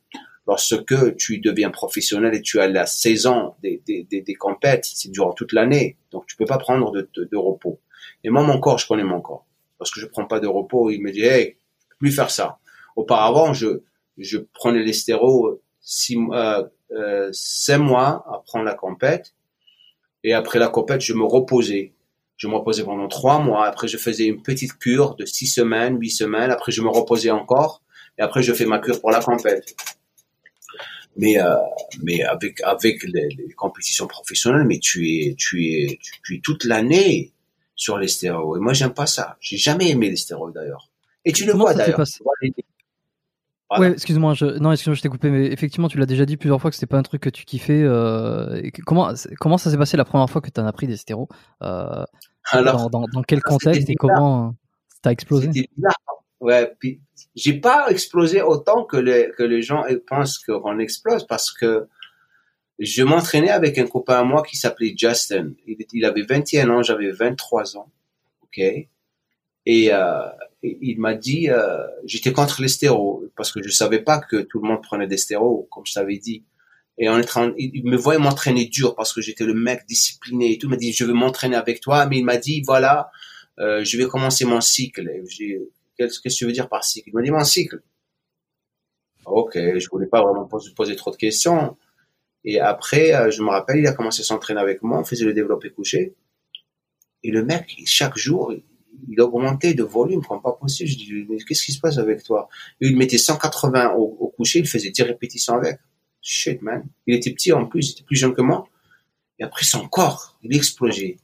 lorsque tu deviens professionnel et tu as la saison des, des, des, des compètes, c'est durant toute l'année. Donc, tu peux pas prendre de, de, repos. Et moi, mon corps, je connais mon corps. Parce que je prends pas de repos, il me dit, hey, plus faire ça. Auparavant, je, je prenais les stérols six, euh, euh, cinq mois après la compète. Et après la compète, je me reposais. Je me reposais pendant trois mois. Après, je faisais une petite cure de six semaines, huit semaines. Après, je me reposais encore. Et après, je fais ma cure pour la compète. Mais, euh, mais avec, avec les, compétitions professionnelles, mais tu es, tu es, tu, es toute l'année sur les stéroïdes. Et moi, j'aime pas ça. J'ai jamais aimé les stéroïdes d'ailleurs. Et tu le vois d'ailleurs. Ouais, excuse-moi, je... non, excuse-moi, je t'ai coupé, mais effectivement, tu l'as déjà dit plusieurs fois que c'était pas un truc que tu kiffais. Euh... Comment, comment ça s'est passé la première fois que tu en as pris des stéros euh... Alors, dans, dans, quel contexte et comment t'as explosé? Ouais, puis j'ai pas explosé autant que les que les gens pensent qu'on explose parce que je m'entraînais avec un copain à moi qui s'appelait Justin. Il, il avait 21 ans, j'avais 23 ans, ok? Et euh, il m'a dit, euh, j'étais contre les stéros parce que je savais pas que tout le monde prenait des stéros, comme je t'avais dit. Et en train, il me voyait m'entraîner dur parce que j'étais le mec discipliné et tout. Il m'a dit, je veux m'entraîner avec toi, mais il m'a dit, voilà, euh, je vais commencer mon cycle. Qu'est-ce que tu veux dire par cycle? Il m'a dit mon cycle. Ok, je voulais pas vraiment poser, trop de questions. Et après, euh, je me rappelle, il a commencé à s'entraîner avec moi, on faisait le développé couché. Et le mec, chaque jour, il augmentait de volume comme pas possible. Je dis, mais qu'est-ce qui se passe avec toi? Il mettait 180 au, coucher, il faisait 10 répétitions avec. Shit, man. Il était petit en plus, il était plus jeune que moi. Et après, son corps, il explosait.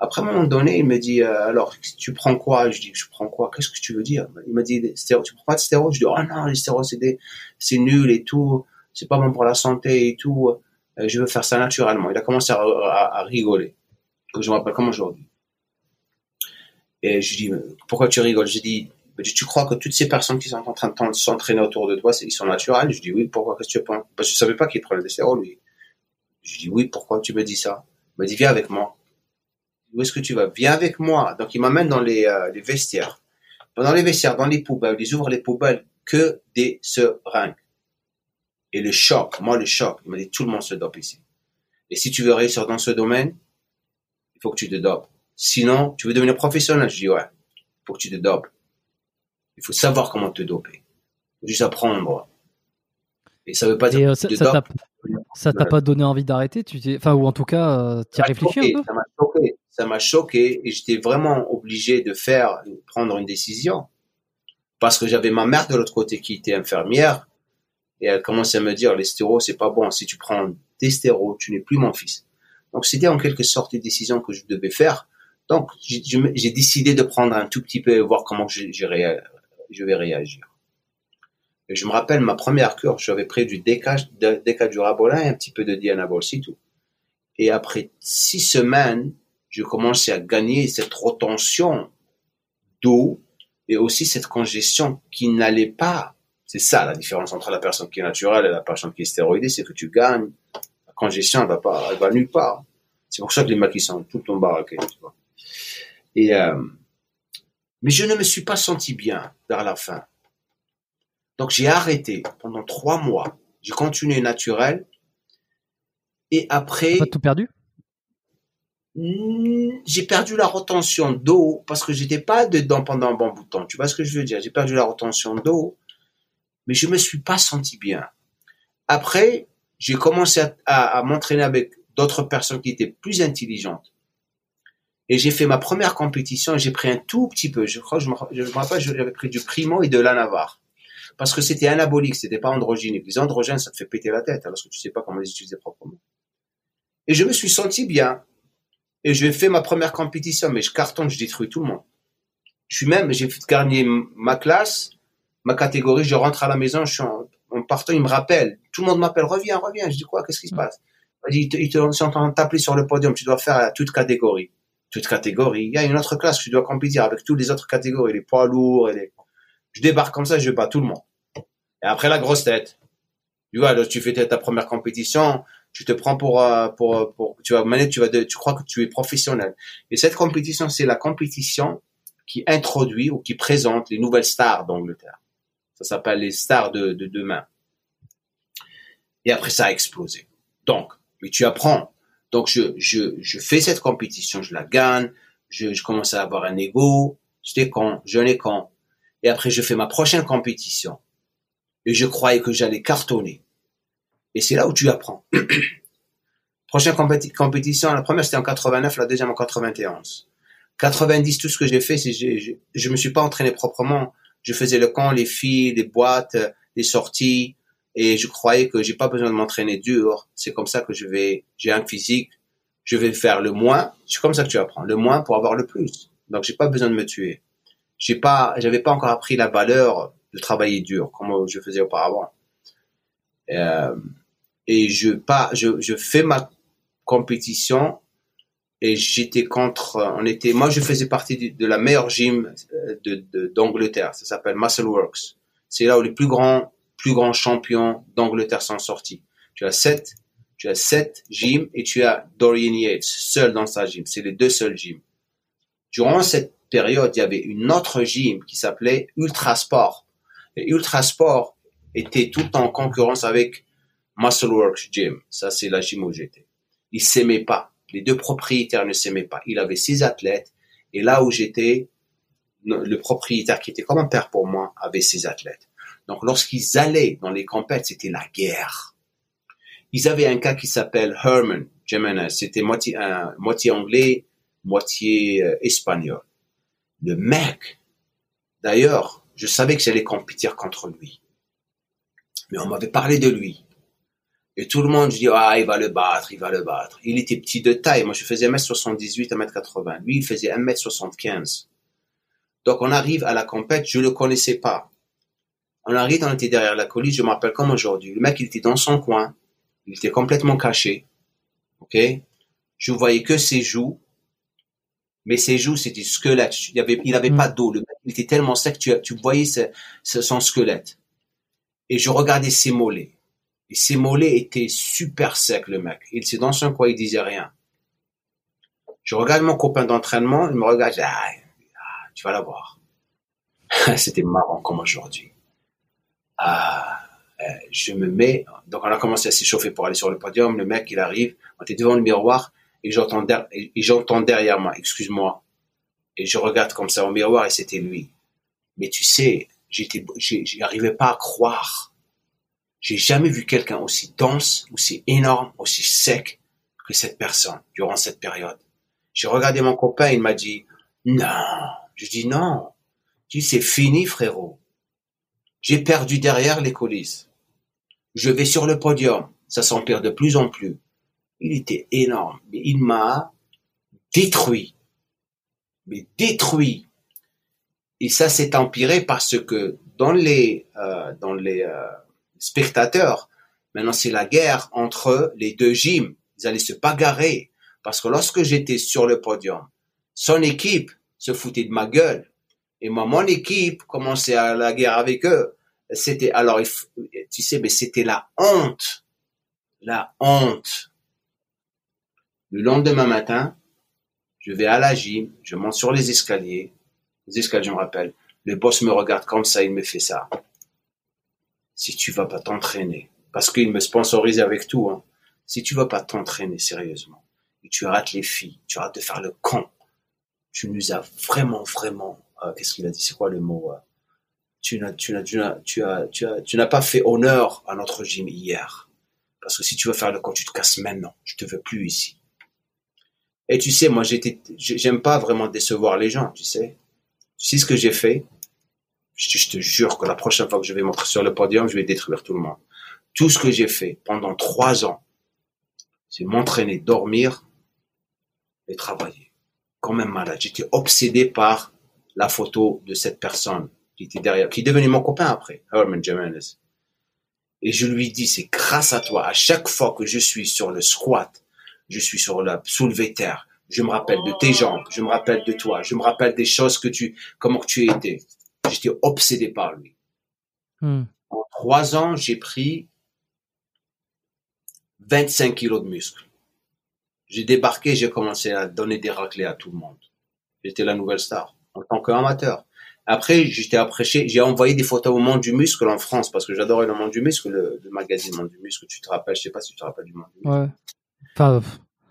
Après, à un moment donné, il me dit, euh, alors, tu prends quoi? Je dis, je prends quoi? Qu'est-ce que tu veux dire? Il m'a dit, tu prends pas de stéroïdes Je dis, oh non, les stéroïdes, c'est, c'est nul et tout. C'est pas bon pour la santé et tout. Euh, je veux faire ça naturellement. Il a commencé à, à, à rigoler. Je me rappelle comme aujourd'hui. Et je dis, pourquoi tu rigoles? Je dis, tu crois que toutes ces personnes qui sont en train de s'entraîner autour de toi, ils sont naturels? Je dis, oui, pourquoi Qu'est-ce que tu penses? Parce que je savais pas qu'il prenait des stéroïdes, lui. Je dis, oui, pourquoi tu me dis ça? Il m'a dit, viens avec moi. Où est-ce que tu vas? Viens avec moi. Donc, il m'amène dans les, euh, vestiaires. Dans les vestiaires, dans les poubelles, ils ouvrent les poubelles que des seringues. Et le choc, moi, le choc, il m'a dit, tout le monde se dope ici. Et si tu veux réussir dans ce domaine, il faut que tu te dopes. Sinon, tu veux devenir professionnel? Je dis, ouais, faut que tu te dopes. Il faut savoir comment te doper. Faut juste apprendre. Et ça veut pas dire euh, que tu te dopes. Ça t'a pas donné envie d'arrêter, tu enfin ou en tout cas, euh, tu as réfléchi un peu? Ça m'a choqué, ça m'a choqué et j'étais vraiment obligé de faire, prendre une décision parce que j'avais ma mère de l'autre côté qui était infirmière et elle commençait à me dire les stéros c'est pas bon, si tu prends des stéros, tu n'es plus mon fils. Donc c'était en quelque sorte une décision que je devais faire donc, j'ai décidé de prendre un tout petit peu et voir comment je, je, je, vais réagir. Et je me rappelle ma première cure, j'avais pris du décadurabolin et un petit peu de dianabol, c'est tout. Et après six semaines, je commençais à gagner cette retention d'eau et aussi cette congestion qui n'allait pas. C'est ça la différence entre la personne qui est naturelle et la personne qui est stéroïdée, c'est que tu gagnes. La congestion, elle va pas, elle va nulle part. C'est pour ça que les maquis sont tout en. Et, euh, mais je ne me suis pas senti bien vers la fin. Donc j'ai arrêté pendant trois mois. J'ai continué naturel. Et après. Pas tout perdu? Hmm, J'ai perdu la retention d'eau parce que j'étais pas dedans pendant un bon bout de temps. Tu vois ce que je veux dire? J'ai perdu la retention d'eau, mais je me suis pas senti bien. Après, j'ai commencé à m'entraîner avec d'autres personnes qui étaient plus intelligentes et j'ai fait ma première compétition et j'ai pris un tout petit peu. Je crois, je me, je me rappelle, j'avais pris du Primo et de la Navarre. Parce que c'était anabolique, c'était pas androgénique. Les androgènes, ça te fait péter la tête, alors que tu sais pas comment les utiliser proprement. Et je me suis senti bien. Et j'ai fait ma première compétition, mais je cartonne, je détruis tout le monde. Je suis même, j'ai gagné ma classe, ma catégorie, je rentre à la maison, je suis en, partant, il me rappelle. Tout le monde m'appelle, reviens, reviens. Je dis quoi, qu'est-ce qui se passe? Il te, ils te sont en train de t'appeler sur le podium, tu dois faire toute catégorie toute catégorie. Il y a une autre classe que tu dois compétir avec toutes les autres catégories, les poids lourds et les... Je débarque comme ça, je bats tout le monde. Et après la grosse tête. Tu vois, tu fais ta première compétition, tu te prends pour, euh, pour, pour, tu vas, tu vas, tu crois que tu es professionnel. Et cette compétition, c'est la compétition qui introduit ou qui présente les nouvelles stars d'Angleterre. Ça s'appelle les stars de, de demain. Et après, ça a explosé. Donc, mais tu apprends. Donc, je, je, je fais cette compétition, je la gagne, je, je commence à avoir un ego, j'étais con, je n'ai con. Et après, je fais ma prochaine compétition. Et je croyais que j'allais cartonner. Et c'est là où tu apprends. Prochaine compétition, la première c'était en 89, la deuxième en 91. 90, tout ce que j'ai fait, c'est je, je, me suis pas entraîné proprement. Je faisais le camp, les filles, les boîtes, les sorties, et je croyais que j'ai pas besoin de m'entraîner dur. C'est comme ça que je vais, j'ai un physique, je vais faire le moins. C'est comme ça que tu apprends, le moins pour avoir le plus. Donc j'ai pas besoin de me tuer. J'ai pas, j'avais pas encore appris la valeur de travailler dur comme je faisais auparavant. Euh, et je pas, je, je fais ma compétition et j'étais contre, on était, moi je faisais partie de, la meilleure gym euh, de, d'Angleterre, ça s'appelle Muscle Works. C'est là où les plus grands, plus grands d'Angleterre sont sortis. Tu as sept, tu as sept gyms et tu as Dorian Yates seul dans sa gym. C'est les deux seuls gyms. Durant cette période, il y avait une autre gym qui s'appelait Ultra Sport. Et Ultra Sport était tout en concurrence avec Muscle Works Gym. Ça, c'est la gym où j'étais ils s'aimaient pas. Les deux propriétaires ne s'aimaient pas. Il avait six athlètes et là où j'étais, le propriétaire qui était comme un père pour moi avait six athlètes. Donc lorsqu'ils allaient dans les compètes, c'était la guerre. Ils avaient un cas qui s'appelle Herman Jimenez. C'était moitié, moitié anglais, moitié euh, espagnol. Le mec, d'ailleurs, je savais que j'allais compétir contre lui. Mais on m'avait parlé de lui. Et tout le monde, je dis, ah, il va le battre, il va le battre. Il était petit de taille. Moi, je faisais 1m78, 1m80. Lui, il faisait 1m75. Donc, on arrive à la compète, je le connaissais pas. On arrive, on était derrière la colline, je me rappelle comme aujourd'hui. Le mec, il était dans son coin. Il était complètement caché. OK? Je voyais que ses joues. Mais ses joues, c'était squelette. Il avait, il avait mm. pas d'eau. Le mec, il était tellement sec, tu, tu voyais son squelette. Et je regardais ses mollets. Et ses mollets étaient super secs, le mec. Il s'est dans son coin, il disait rien. Je regarde mon copain d'entraînement, il me regarde, ah, tu vas la voir. C'était marrant comme aujourd'hui. Ah, euh, je me mets, donc on a commencé à s'échauffer pour aller sur le podium. Le mec, il arrive, on était devant le miroir et j'entends derrière moi, excuse-moi. Et je regarde comme ça au miroir et c'était lui. Mais tu sais, j'étais, j'y arrivais pas à croire j'ai jamais vu quelqu'un aussi dense, aussi énorme, aussi sec que cette personne durant cette période. J'ai regardé mon copain, il m'a dit, non. Je dis non. Je dis, c'est fini, frérot. J'ai perdu derrière les coulisses. Je vais sur le podium. Ça s'empire de plus en plus. Il était énorme. Mais il m'a détruit. Mais détruit. Et ça s'est empiré parce que dans les, euh, dans les, euh, spectateurs. Maintenant, c'est la guerre entre les deux gyms. Ils allaient se bagarrer. Parce que lorsque j'étais sur le podium, son équipe se foutait de ma gueule. Et moi, mon équipe commençait à la guerre avec eux. C'était, alors, tu sais, mais c'était la honte. La honte. Le lendemain matin, je vais à la gym, je monte sur les escaliers. Les escaliers, je me rappelle. Le boss me regarde comme ça, il me fait ça si tu vas pas t'entraîner, parce qu'il me sponsorise avec tout, hein, si tu vas pas t'entraîner sérieusement, et tu rates les filles, tu arrêtes de faire le con, tu nous as vraiment, vraiment, qu'est-ce qu'il a dit, c'est quoi le mot euh, tu n'as, tu n'as, tu tu as, tu as, tu n'as pas fait honneur à notre gym hier. Parce que si tu veux faire le con, tu te casses maintenant. Je te veux plus ici. Et tu sais, moi, j'étais, j'aime pas vraiment décevoir les gens, tu sais. Tu sais ce que j'ai fait? Je, te jure que la prochaine fois que je vais montrer sur le podium, je vais détruire tout le monde. Tout ce que j'ai fait pendant trois ans, c'est m'entraîner, dormir et travailler. Comme un malade. J'étais obsédé par la photo de cette personne qui était derrière, qui est devenu mon copain après, Herman Jimenez. Et je lui dis, c'est grâce à toi. À chaque fois que je suis sur le squat, je suis sur la soulevé terre, je me rappelle de tes jambes, je me rappelle de toi, je me rappelle des choses que tu, comment que tu étais. J'étais obsédé par lui. Hmm. En trois ans, j'ai pris 25 kilos de muscles. J'ai débarqué, j'ai commencé à donner des raclés à tout le monde. J'étais la nouvelle star en tant qu'amateur. Après, j'étais apprécié, j'ai envoyé des photos au Monde du Muscle en France parce que j'adorais le Monde du Muscle, le, magazine Monde du Muscle. Tu te rappelles, je sais pas si tu te rappelles du Monde du Muscle. Ouais. Enfin,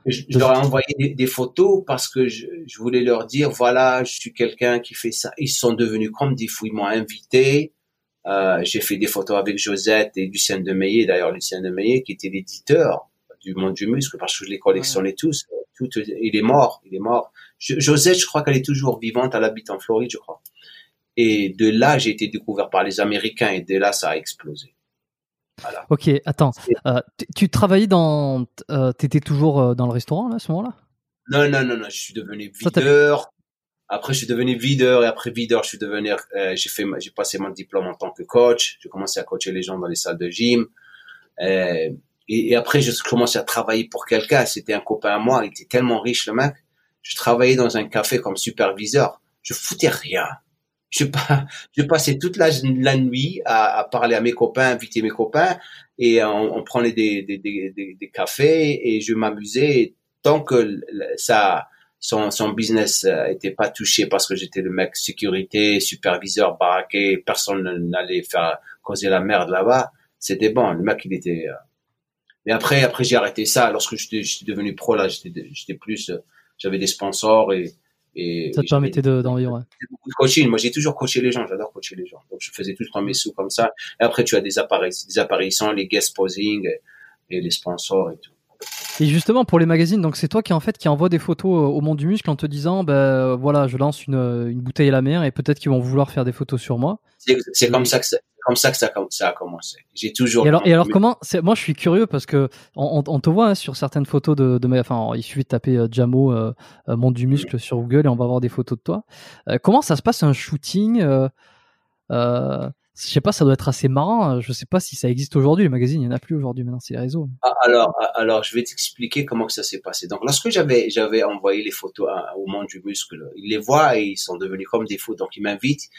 je, leur ai envoyé des, photos parce que je, je, voulais leur dire voilà, je suis quelqu'un qui fait ça. Ils sont devenus comme des fous. Ils m'ont invité. Euh, j'ai fait des photos avec Josette et Lucien Demeillet, d'ailleurs Lucien Demeillet qui était l'éditeur du Monde du Muscle parce que je les collectionnais tous. Tout, il est mort, il est mort. Josette, je crois qu'elle est toujours vivante. Elle habite en Floride, je crois. Et de là, j'ai été découvert par les Américains et de là, ça a explosé. Voilà. Ok, attends. Euh, tu travaillais dans. Euh, tu étais toujours euh, dans le restaurant là, à ce moment-là? Non, non, non, non. Je suis devenu videur. Après, je suis devenu videur et après videur, je suis devenu. j'ai fait, j'ai passé mon diplôme en tant que coach. J'ai commencé à coacher les gens dans les salles de gym. Et, et, après, je commençais à travailler pour quelqu'un. C'était un copain à moi. Il était tellement riche, le mec. Je travaillais dans un café comme superviseur. Je foutais rien je, je passais toute la, nuit à, à, parler à mes copains, inviter mes copains, et on, on prenait des, des, des, des, cafés et je m'amusais tant que ça, son, son business était pas touché parce que j'étais le mec sécurité, superviseur, baraqué, personne n'allait faire causer la merde là-bas. C'était bon, le mec il était. Euh. Mais après, après j'ai arrêté ça. Lorsque je suis devenu pro là, j'étais plus, j'avais des sponsors et et, ça te permettait d'en vivre. Ouais. Beaucoup de coaching. Moi, j'ai toujours coaché les gens. J'adore coacher les gens. Donc, je faisais tout le temps mes sous comme ça. Et après, tu as des appareils, des apparitions, les guest posing et, les sponsors et tout. Et justement pour les magazines, donc c'est toi qui en fait qui envoie des photos euh, au monde du muscle en te disant ben voilà je lance une, une bouteille à la mer et peut-être qu'ils vont vouloir faire des photos sur moi. C'est comme ça que ça, comme ça que ça, ça a commencé. J'ai toujours. Et alors, et alors comment Moi, je suis curieux parce que on, on te voit hein, sur certaines photos de, de enfin, il suffit de taper euh, Jamo euh, euh, monde du muscle sur Google et on va voir des photos de toi. comment ça se passe un shooting euh, je sais pas, ça doit être assez marrant. Je sais pas si ça existe aujourd'hui. Les magazines, il y en a plus aujourd'hui. Maintenant, c'est les réseaux. Ah, alors, ah, alors, je vais t'expliquer comment que ça s'est passé. Donc, lorsque j'avais, j'avais envoyé les photos au monde du muscle, ils les voient et ils sont devenus comme des photos. Donc, ils m'invitent.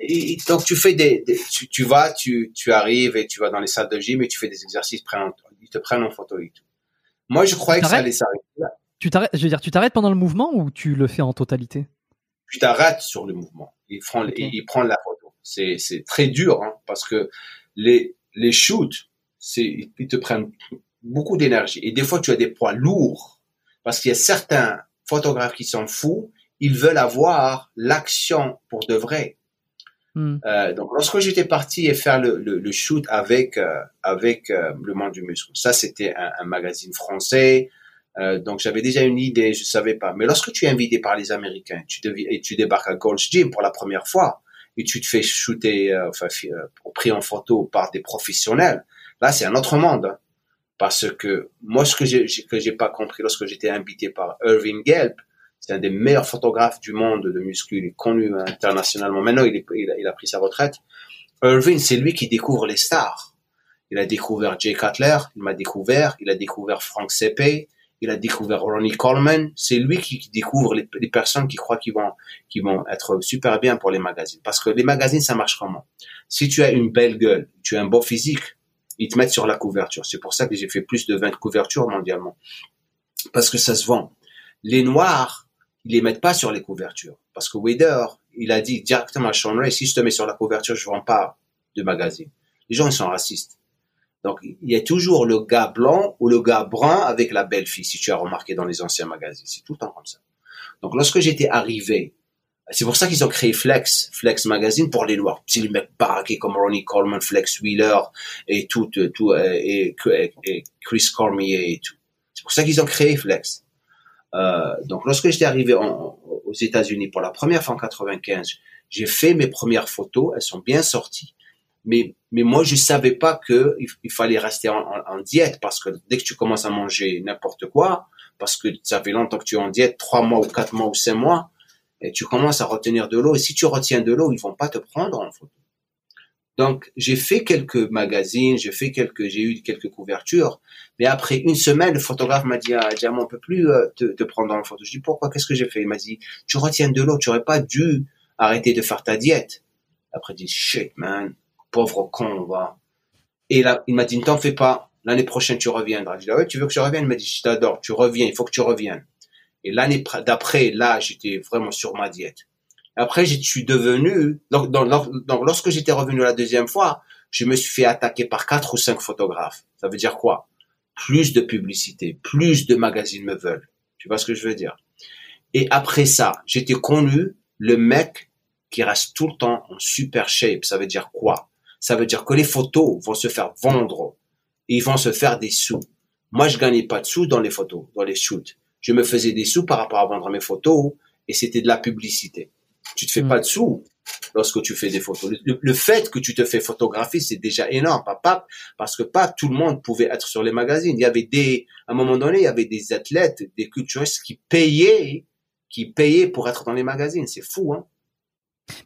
Et donc, tu fais des, tu, tu, vas, tu, tu arrives et tu vas dans les salles de gym et tu fais des exercices. Ils te prennent en photo et tout. Moi, je croyais que ça allait s'arrêter là. Tu t'arrêtes, je veux dire, tu t'arrêtes pendant le mouvement ou tu le fais en totalité? Tu t'arrêtes sur le mouvement. Il prend, il prend la photo c'est c'est très dur hein, parce que les les shoots, c'est ils te prennent beaucoup d'énergie et des fois tu as des poids lourds parce qu'il y a certains photographes qui sont fous, ils veulent avoir l'action pour de vrai. Hmm. Euh, donc lorsque j'étais parti et faire le, le, le shoot avec euh, avec euh, le monde du muscle, ça c'était un, un, magazine français. Donc j'avais déjà une idée, je savais pas. Mais lorsque tu es invité par les Américains, tu et tu débarques à Gold's Gym pour la première fois, et tu te fais shooter, euh, enfin, euh, pris en photo par des professionnels, là, c'est un autre monde. Hein. Parce que moi, ce que j'ai, que j'ai pas compris lorsque j'étais invité par Irving Gelb, c'est un des meilleurs photographes du monde de muscu, il est connu internationalement. Maintenant, il, il, a, pris sa retraite. Irving, c'est lui qui découvre les stars. Il a découvert Jay Cutler, il m'a découvert, il a découvert Frank Sepe, il a découvert Ronnie Coleman. C'est lui qui, découvre les, personnes qui croient qu'ils vont, être super bien pour les magazines. Parce que les magazines, ça marche comment? Si tu as une belle gueule, tu as un beau physique, ils te mettent sur la couverture. C'est pour ça que j'ai fait plus de 20 couvertures mondialement. Parce que ça se vend. Les noirs, ils les mettent pas sur les couvertures. Parce que Wader, il a dit directement à Sean Ray, si je te mets sur la couverture, je vends pas de magazine. Les gens, ils sont racistes. Donc, il y a toujours le gars blanc ou le gars brun avec la belle fille, si tu as remarqué dans les anciens magazines. C'est tout le temps comme ça. Donc, lorsque j'étais arrivé, c'est pour ça qu'ils ont créé Flex, Flex Magazine pour les noirs. C'est les mecs baraqués comme Ronnie Coleman, Flex Wheeler et tout, tout, et, Chris Cormier et tout. C'est pour ça qu'ils ont créé Flex. Euh, donc, lorsque j'étais arrivé aux États-Unis pour la première fois en 95, j'ai fait mes premières photos. Elles sont bien sorties. Mais, mais moi, je savais pas que il, fallait rester en, diète parce que dès que tu commences à manger n'importe quoi, parce que ça fait longtemps que tu es en diète, trois mois ou quatre mois ou cinq mois, et tu commences à retenir de l'eau. Et si tu retiens de l'eau, ils vont pas te prendre en photo. Donc, j'ai fait quelques magazines, j'ai fait quelques, j'ai eu quelques couvertures, mais après une semaine, le photographe m'a dit, ah, Diamant, on peut plus euh, te, te, prendre en photo. Je dis, pourquoi? Qu'est-ce que j'ai fait? Il m'a dit, tu retiens de l'eau, tu aurais pas dû arrêter de faire ta diète. Après, je dis, shit, man pauvre con, va. Et là, il m'a dit, ne t'en fais pas, l'année prochaine tu reviendras. Je dit, ah ouais, tu veux que je revienne? Il m'a dit, je t'adore, tu reviens, il faut que tu reviennes. Et l'année d'après, là, j'étais vraiment sur ma diète. Après, je suis devenu, donc lorsque j'étais revenu la deuxième fois, je me suis fait attaquer par quatre ou cinq photographes. Ça veut dire quoi? Plus de publicité, plus de magazines me veulent. Tu vois ce que je veux dire? Et après ça, j'étais connu le mec qui reste tout le temps en super shape. Ça veut dire quoi? Ça veut dire que les photos vont se faire vendre et ils vont se faire des sous. Moi, je gagnais pas de sous dans les photos, dans les shoots. Je me faisais des sous par rapport à vendre mes photos et c'était de la publicité. Tu te fais mm. pas de sous lorsque tu fais des photos. Le, fait que tu te fais photographier, c'est déjà énorme, papa, parce que pas tout le monde pouvait être sur les magazines. Il y avait des, à un moment donné, il y avait des athlètes, des culturistes qui payaient, qui payaient pour être dans les magazines. C'est fou, hein.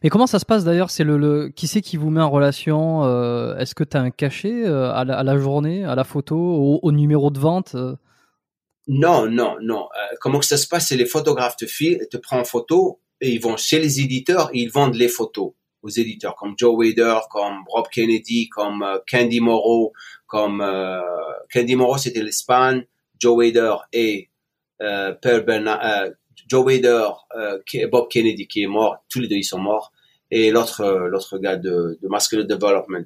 Mais comment ça se passe d'ailleurs C'est le, qui c'est qui vous met en relation euh, Est-ce que tu as un cachet euh, à, la, journée, à la photo, au, numéro de vente euh? Non, non, non. comment ça se passe C'est les photographes te te prennent en photo et ils vont chez les éditeurs et ils vendent les photos aux éditeurs comme Joe Wader, comme Rob Kennedy, comme Candy Moreau, comme Candy Moreau c'était l'Espagne, Joe Wader et euh, Bernard, euh, Joe Wader, Bob Kennedy qui est mort, tous les deux ils sont morts et l'autre l'autre gars de, de Development,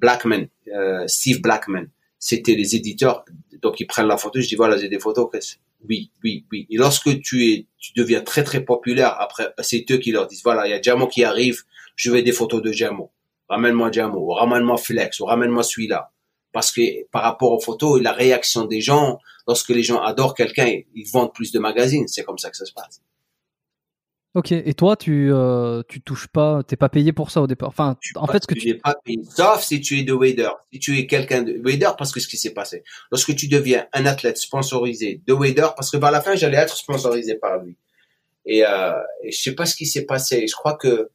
Blackman, Steve Blackman, c'était les éditeurs donc ils prennent la photo, je dis voilà j'ai des photos oui, oui, oui. Et lorsque tu es, tu deviens très très populaire, après, c'est eux qui leur disent, voilà, il y a Jamo qui arrive, je veux des photos de Jamo. Ramène-moi Jamo, ramène-moi Flex, ramène-moi celui-là. Parce que par rapport aux photos, la réaction des gens, lorsque les gens adorent quelqu'un, ils vendent plus de magazines. C'est comme ça que ça se passe. Ok, et toi, tu euh, tu touches pas, t'es pas payé pour ça au départ. Enfin, en fait, ce que tu n'es pas payé, sauf si tu es de Wader, si tu es quelqu'un de Wader, parce que ce qui s'est passé, lorsque tu deviens un athlète sponsorisé de Wader, parce que vers la fin, j'allais être sponsorisé par lui. Et, euh, et je sais pas ce qui s'est passé. Je crois que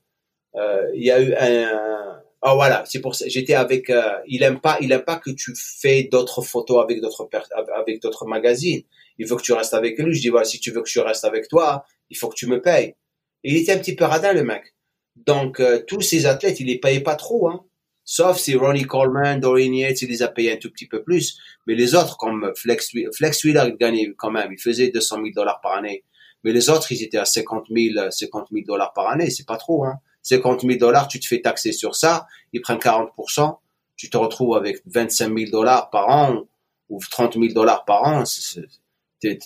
euh, il y a eu un, oh voilà, c'est pour ça. J'étais avec, euh, il aime pas, il aime pas que tu fais d'autres photos avec d'autres avec d'autres magazines. Il veut que tu restes avec lui. Je dis voilà, si tu veux que je reste avec toi, il faut que tu me payes. Il était un petit peu radin, le mec. Donc, euh, tous ces athlètes, il les payait pas trop, hein. Sauf si Ronnie Coleman, Dorian Yates, il les a payés un tout petit peu plus. Mais les autres, comme Flex, Flex Wheeler, il gagnait quand même. Il faisait 200 000 dollars par année. Mais les autres, ils étaient à 50 000, 50 000 dollars par année. C'est pas trop, hein. 50 000 dollars, tu te fais taxer sur ça. Ils prennent 40%. Tu te retrouves avec 25 000 dollars par an ou 30 000 dollars par an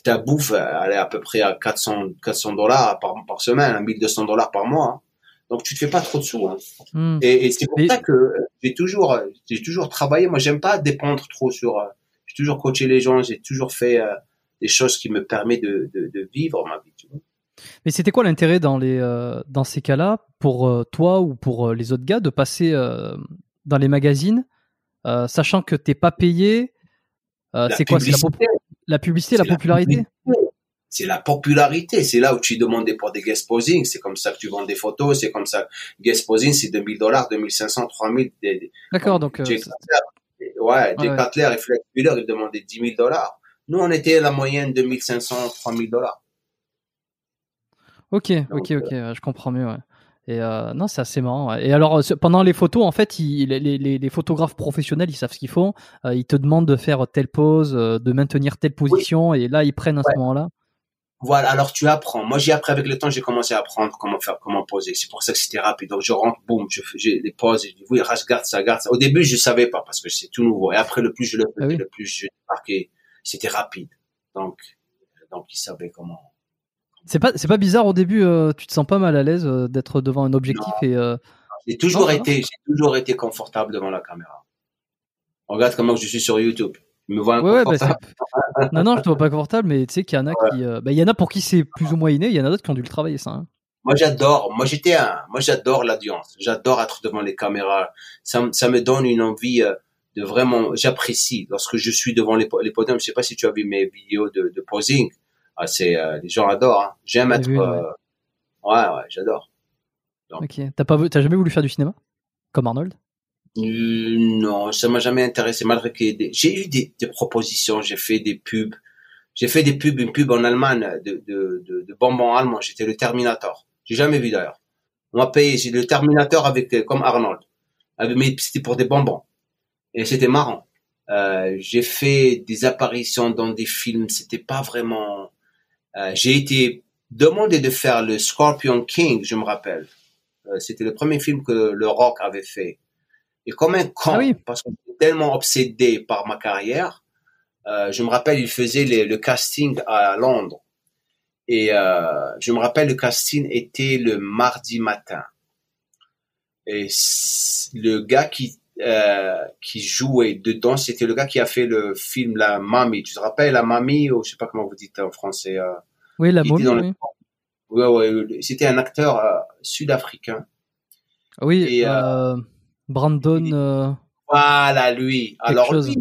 ta bouffe, elle est à peu près à 400, 400 dollars par, par semaine, 1200 dollars par mois. Hein. Donc tu te fais pas trop de sous. Hein. Hmm. Et, et c'est pour ça que j'ai toujours, j'ai toujours travaillé. Moi, j'aime pas dépendre trop sur. J'ai toujours coaché les gens. J'ai toujours fait euh, des choses qui me permettent de, de, de vivre ma vie. Tu vois. Mais c'était quoi l'intérêt dans les euh, dans ces cas-là pour toi ou pour les autres gars de passer dans les magazines, sachant que t'es pas payé C'est quoi la la publicité, la popularité? c'est la popularité. C'est là où tu demandais pour des guest posing. C'est comme ça que tu vends des photos. C'est comme ça. Guest posing, c'est 2000 dollars, 2500, 3000. D'accord, donc. Euh, ouais, Jay Cutler et Flex Wheeler, ils demandaient 10 000 dollars. Nous, on était à la moyenne 2500, 3000 dollars. Ok, ok, ok, je comprends mieux. Ouais. Et euh, non, c'est assez marrant. Et alors, pendant les photos, en fait, les, les, les, photographes professionnels, ils savent ce qu'ils font. Euh, ils te demandent de faire telle pose, euh, de maintenir telle position, et là, ils prennent à ce moment-là. Voilà, alors tu apprends. Moi, j'ai appris avec le temps, j'ai commencé à apprendre comment faire, comment poser. C'est pour ça que c'était rapide. Donc, je rentre, boum, je fais des poses, je dis, oui, garde ça, garde ça. Au début, je savais pas parce que c'est tout nouveau. Et après, le plus je le ah faisais, le plus je marquais, c'était rapide. Donc, donc, ils savaient comment, c'est pas, c'est pas bizarre au début, euh, tu te sens pas mal à l'aise euh, d'être devant un objectif et. Euh, j'ai toujours été, j'ai toujours été confortable devant la caméra. Regarde comment je suis sur YouTube. me vois ouais, bah, non, non, je te vois pas confortable, mais tu sais qu'il y en a qui, bah, il y en a pour qui c'est plus ou moins inné, il y en a d'autres qui ont dû le travailler ça. Hein. Moi, j'adore. Moi, j'étais un. Moi, j'adore l'audience. J'adore être devant les caméras. Ça, ça me donne une envie de vraiment. J'apprécie lorsque je suis devant les, les podiums. Je sais pas si tu as vu mes vidéos de, de posing. Ah, c'est euh, les gens adorent. Hein. J'aime être. Euh, ouais, ouais, j'adore. Ok. T'as pas, t'as jamais voulu faire du cinéma, comme Arnold? Non, ça m'a jamais intéressé. Malgré que j'ai eu des, des propositions, j'ai fait des pubs. J'ai fait des pubs, une pub en Allemagne de, de, de, de bonbons allemands. J'étais le Terminator. J'ai jamais vu d'ailleurs. On m'a payé, j'ai le Terminator avec euh, comme Arnold. Mais c'était pour des bonbons. Et c'était marrant. Euh, j'ai fait des apparitions dans des films. C'était pas vraiment euh, j'ai été demandé de faire le Scorpion King, je me rappelle. Euh, c'était le premier film que le Rock avait fait. Et comme un con, ah parce que j'étais tellement obsédé par ma carrière, euh, je me rappelle, il faisait le casting à Londres. Et euh, je me rappelle, le casting était le mardi matin. Et le gars qui euh, qui jouait dedans, c'était le gars qui a fait le film La Mamie. Tu te rappelles La Mamie ou je sais pas comment vous dites en français. Euh, oui, La Mamie. Oui. Ouais, ouais, c'était un acteur euh, sud-africain. Oui, et, euh, Brandon. Voilà, lui. Alors lui,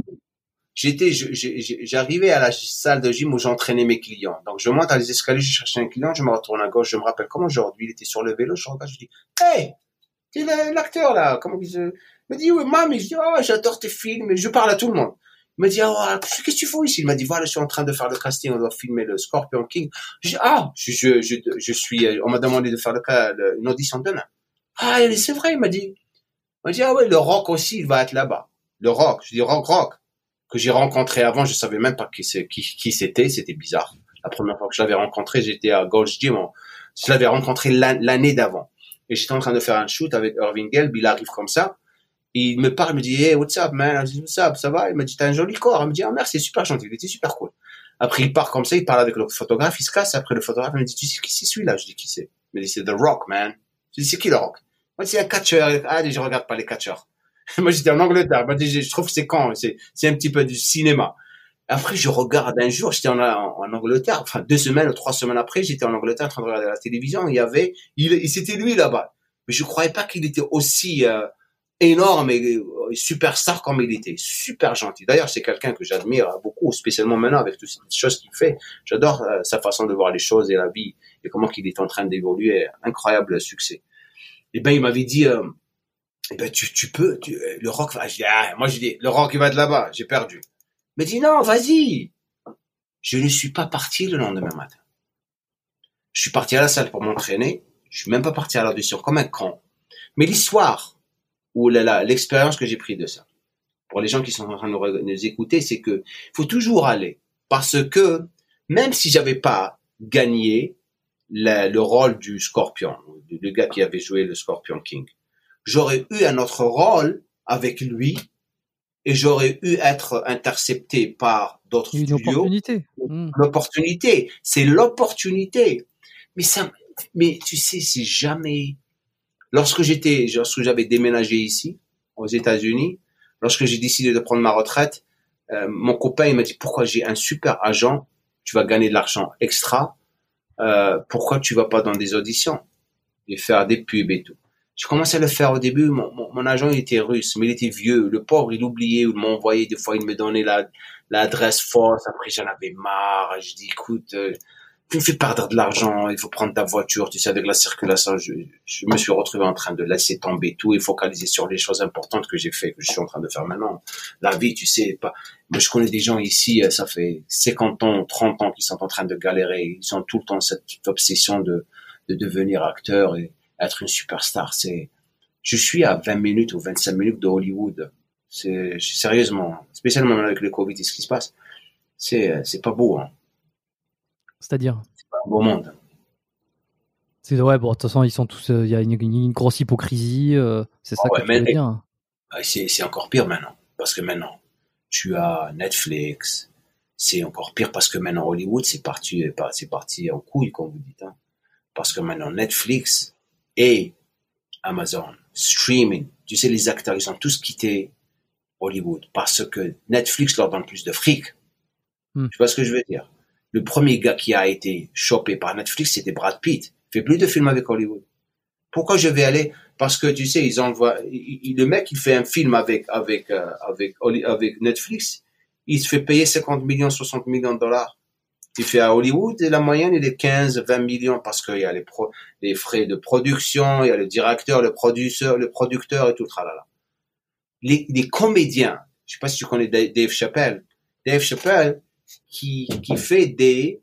j'étais, j'arrivais à la salle de gym où j'entraînais mes clients. Donc je monte à les escaliers, je cherchais un client, je me retourne à gauche, je me rappelle comment aujourd'hui il était sur le vélo, je regarde, je dis, hey, t'es l'acteur là, comment il se, me dit, oui, maman, je dis, oh, j'adore tes films, je parle à tout le monde. Il me dit, oh, qu'est-ce que tu fais ici? Il m'a dit, voilà, je suis en train de faire le casting, on doit filmer le Scorpion King. Je dis, ah, je, je, je, je suis, on m'a demandé de faire le cas, une audition demain. Ah, c'est vrai, il m'a dit. Il m'a dit, ah ouais, le rock aussi, il va être là-bas. Le rock. Je dis, rock, rock. Que j'ai rencontré avant, je savais même pas qui, qui, qui c'était, c'était bizarre. La première fois que je l'avais rencontré, j'étais à Gold's Gym. Je l'avais rencontré l'année d'avant. Et j'étais en train de faire un shoot avec Irving Gelb, il arrive comme ça il me parle, il me dit, hey, what's up, man? Je dis, what's up, ça va? Il me dit, t'as un joli corps. Il me dit, ah, merci, c'est super gentil. Il était super cool. Après, il part comme ça, il parle avec le photographe, il se casse. Après, le photographe, il me dit, tu sais qui c'est celui-là? Je dis, qui c'est? Il me dit, c'est The Rock, man. Je dis, c'est qui The Rock? Moi, c'est un catcheur. Ah, je regarde pas les catcheurs. Moi, j'étais en Angleterre. Moi, je trouve que c'est quand? C'est, c'est un petit peu du cinéma. Après, je regarde un jour, j'étais en, en, Angleterre, enfin, deux semaines ou trois semaines après, j'étais en Angleterre en train de regarder la télévision. Il y avait, il, c'était lui là-bas. Mais je croyais pas qu'il était aussi, euh, énorme et euh, superstar comme il était, super gentil. D'ailleurs, c'est quelqu'un que j'admire beaucoup, spécialement maintenant avec toutes ces choses qu'il fait. J'adore euh, sa façon de voir les choses et la vie et comment qu'il est en train d'évoluer. Incroyable succès. Et ben, il m'avait dit, euh, eh ben, tu, tu peux, tu, le rock va. Je ah, moi, je dis, le rock, il va de là-bas. J'ai perdu. Il m'a dit, non, vas-y. Je ne suis pas parti le lendemain matin. Je suis parti à la salle pour m'entraîner. Je suis même pas parti à l'audition comme un con. Mais l'histoire, ou l'expérience que j'ai pris de ça. Pour les gens qui sont en train de nous écouter, c'est que faut toujours aller parce que même si j'avais pas gagné le rôle du Scorpion, le gars qui avait joué le Scorpion King, j'aurais eu un autre rôle avec lui et j'aurais eu être intercepté par d'autres studios. Une opportunité. Hmm. L'opportunité, c'est l'opportunité. Mais ça, mais tu sais, c'est jamais Lorsque j'étais, lorsque j'avais déménagé ici, aux États-Unis, lorsque j'ai décidé de prendre ma retraite, euh, mon copain il m'a dit pourquoi j'ai un super agent, tu vas gagner de l'argent extra, euh, pourquoi tu vas pas dans des auditions? Et faire des pubs et tout. Je commençais à le faire au début. Mon, mon, agent il était russe, mais il était vieux. Le pauvre, il oubliait ou m'envoyait des fois, il me donnait la l'adresse fausse. Après, j'en avais marre. Je dis écoute, euh, tu me fais perdre de l'argent, il faut prendre ta voiture, tu sais, avec la circulation, je, je, me suis retrouvé en train de laisser tomber tout et focaliser sur les choses importantes que j'ai fait, que je suis en train de faire maintenant. La vie, tu sais, pas, moi, je connais des gens ici, euh, ça fait 50 ans, 30 ans qu'ils sont en train de galérer, ils ont tout le temps cette obsession de, de devenir acteur et être une superstar. C'est, je suis à 20 minutes ou 25 minutes de Hollywood. C'est, sérieusement, spécialement avec le Covid et ce qui se passe. C'est, c'est pas beau, hein. C'est-à-dire C'est pas un beau monde. C'est vrai, bon, de toute façon, ils sont tous. Euh, il y a une, grosse hypocrisie. Euh, c'est ça ah que tu dire. Ah, c'est encore pire maintenant. Parce que maintenant, tu as Netflix. C'est encore pire parce que maintenant, Hollywood, c'est parti, c'est parti en couille, comme vous dites. Hein. Parce que maintenant, Netflix et Amazon, streaming, tu sais, les acteurs, ils ont tous quitté Hollywood parce que Netflix leur donne plus de fric. Hmm. Tu vois ce que je veux dire? Le premier gars qui a été chopé par Netflix, c'était Brad Pitt. Il fait plus de films avec Hollywood. Pourquoi je vais aller? Parce que tu sais, ils envoient. le mec, il fait un film avec avec euh, avec avec Netflix. Il se fait payer 50 millions, 60 millions de dollars. Il fait à Hollywood et la moyenne il est 15, 20 millions parce qu'il y a les, pro, les frais de production, il y a le directeur, le producteur, le producteur et tout tralala. Les, les comédiens, je sais pas si tu connais Dave Chappelle. Dave Chappelle, qui, qui fait des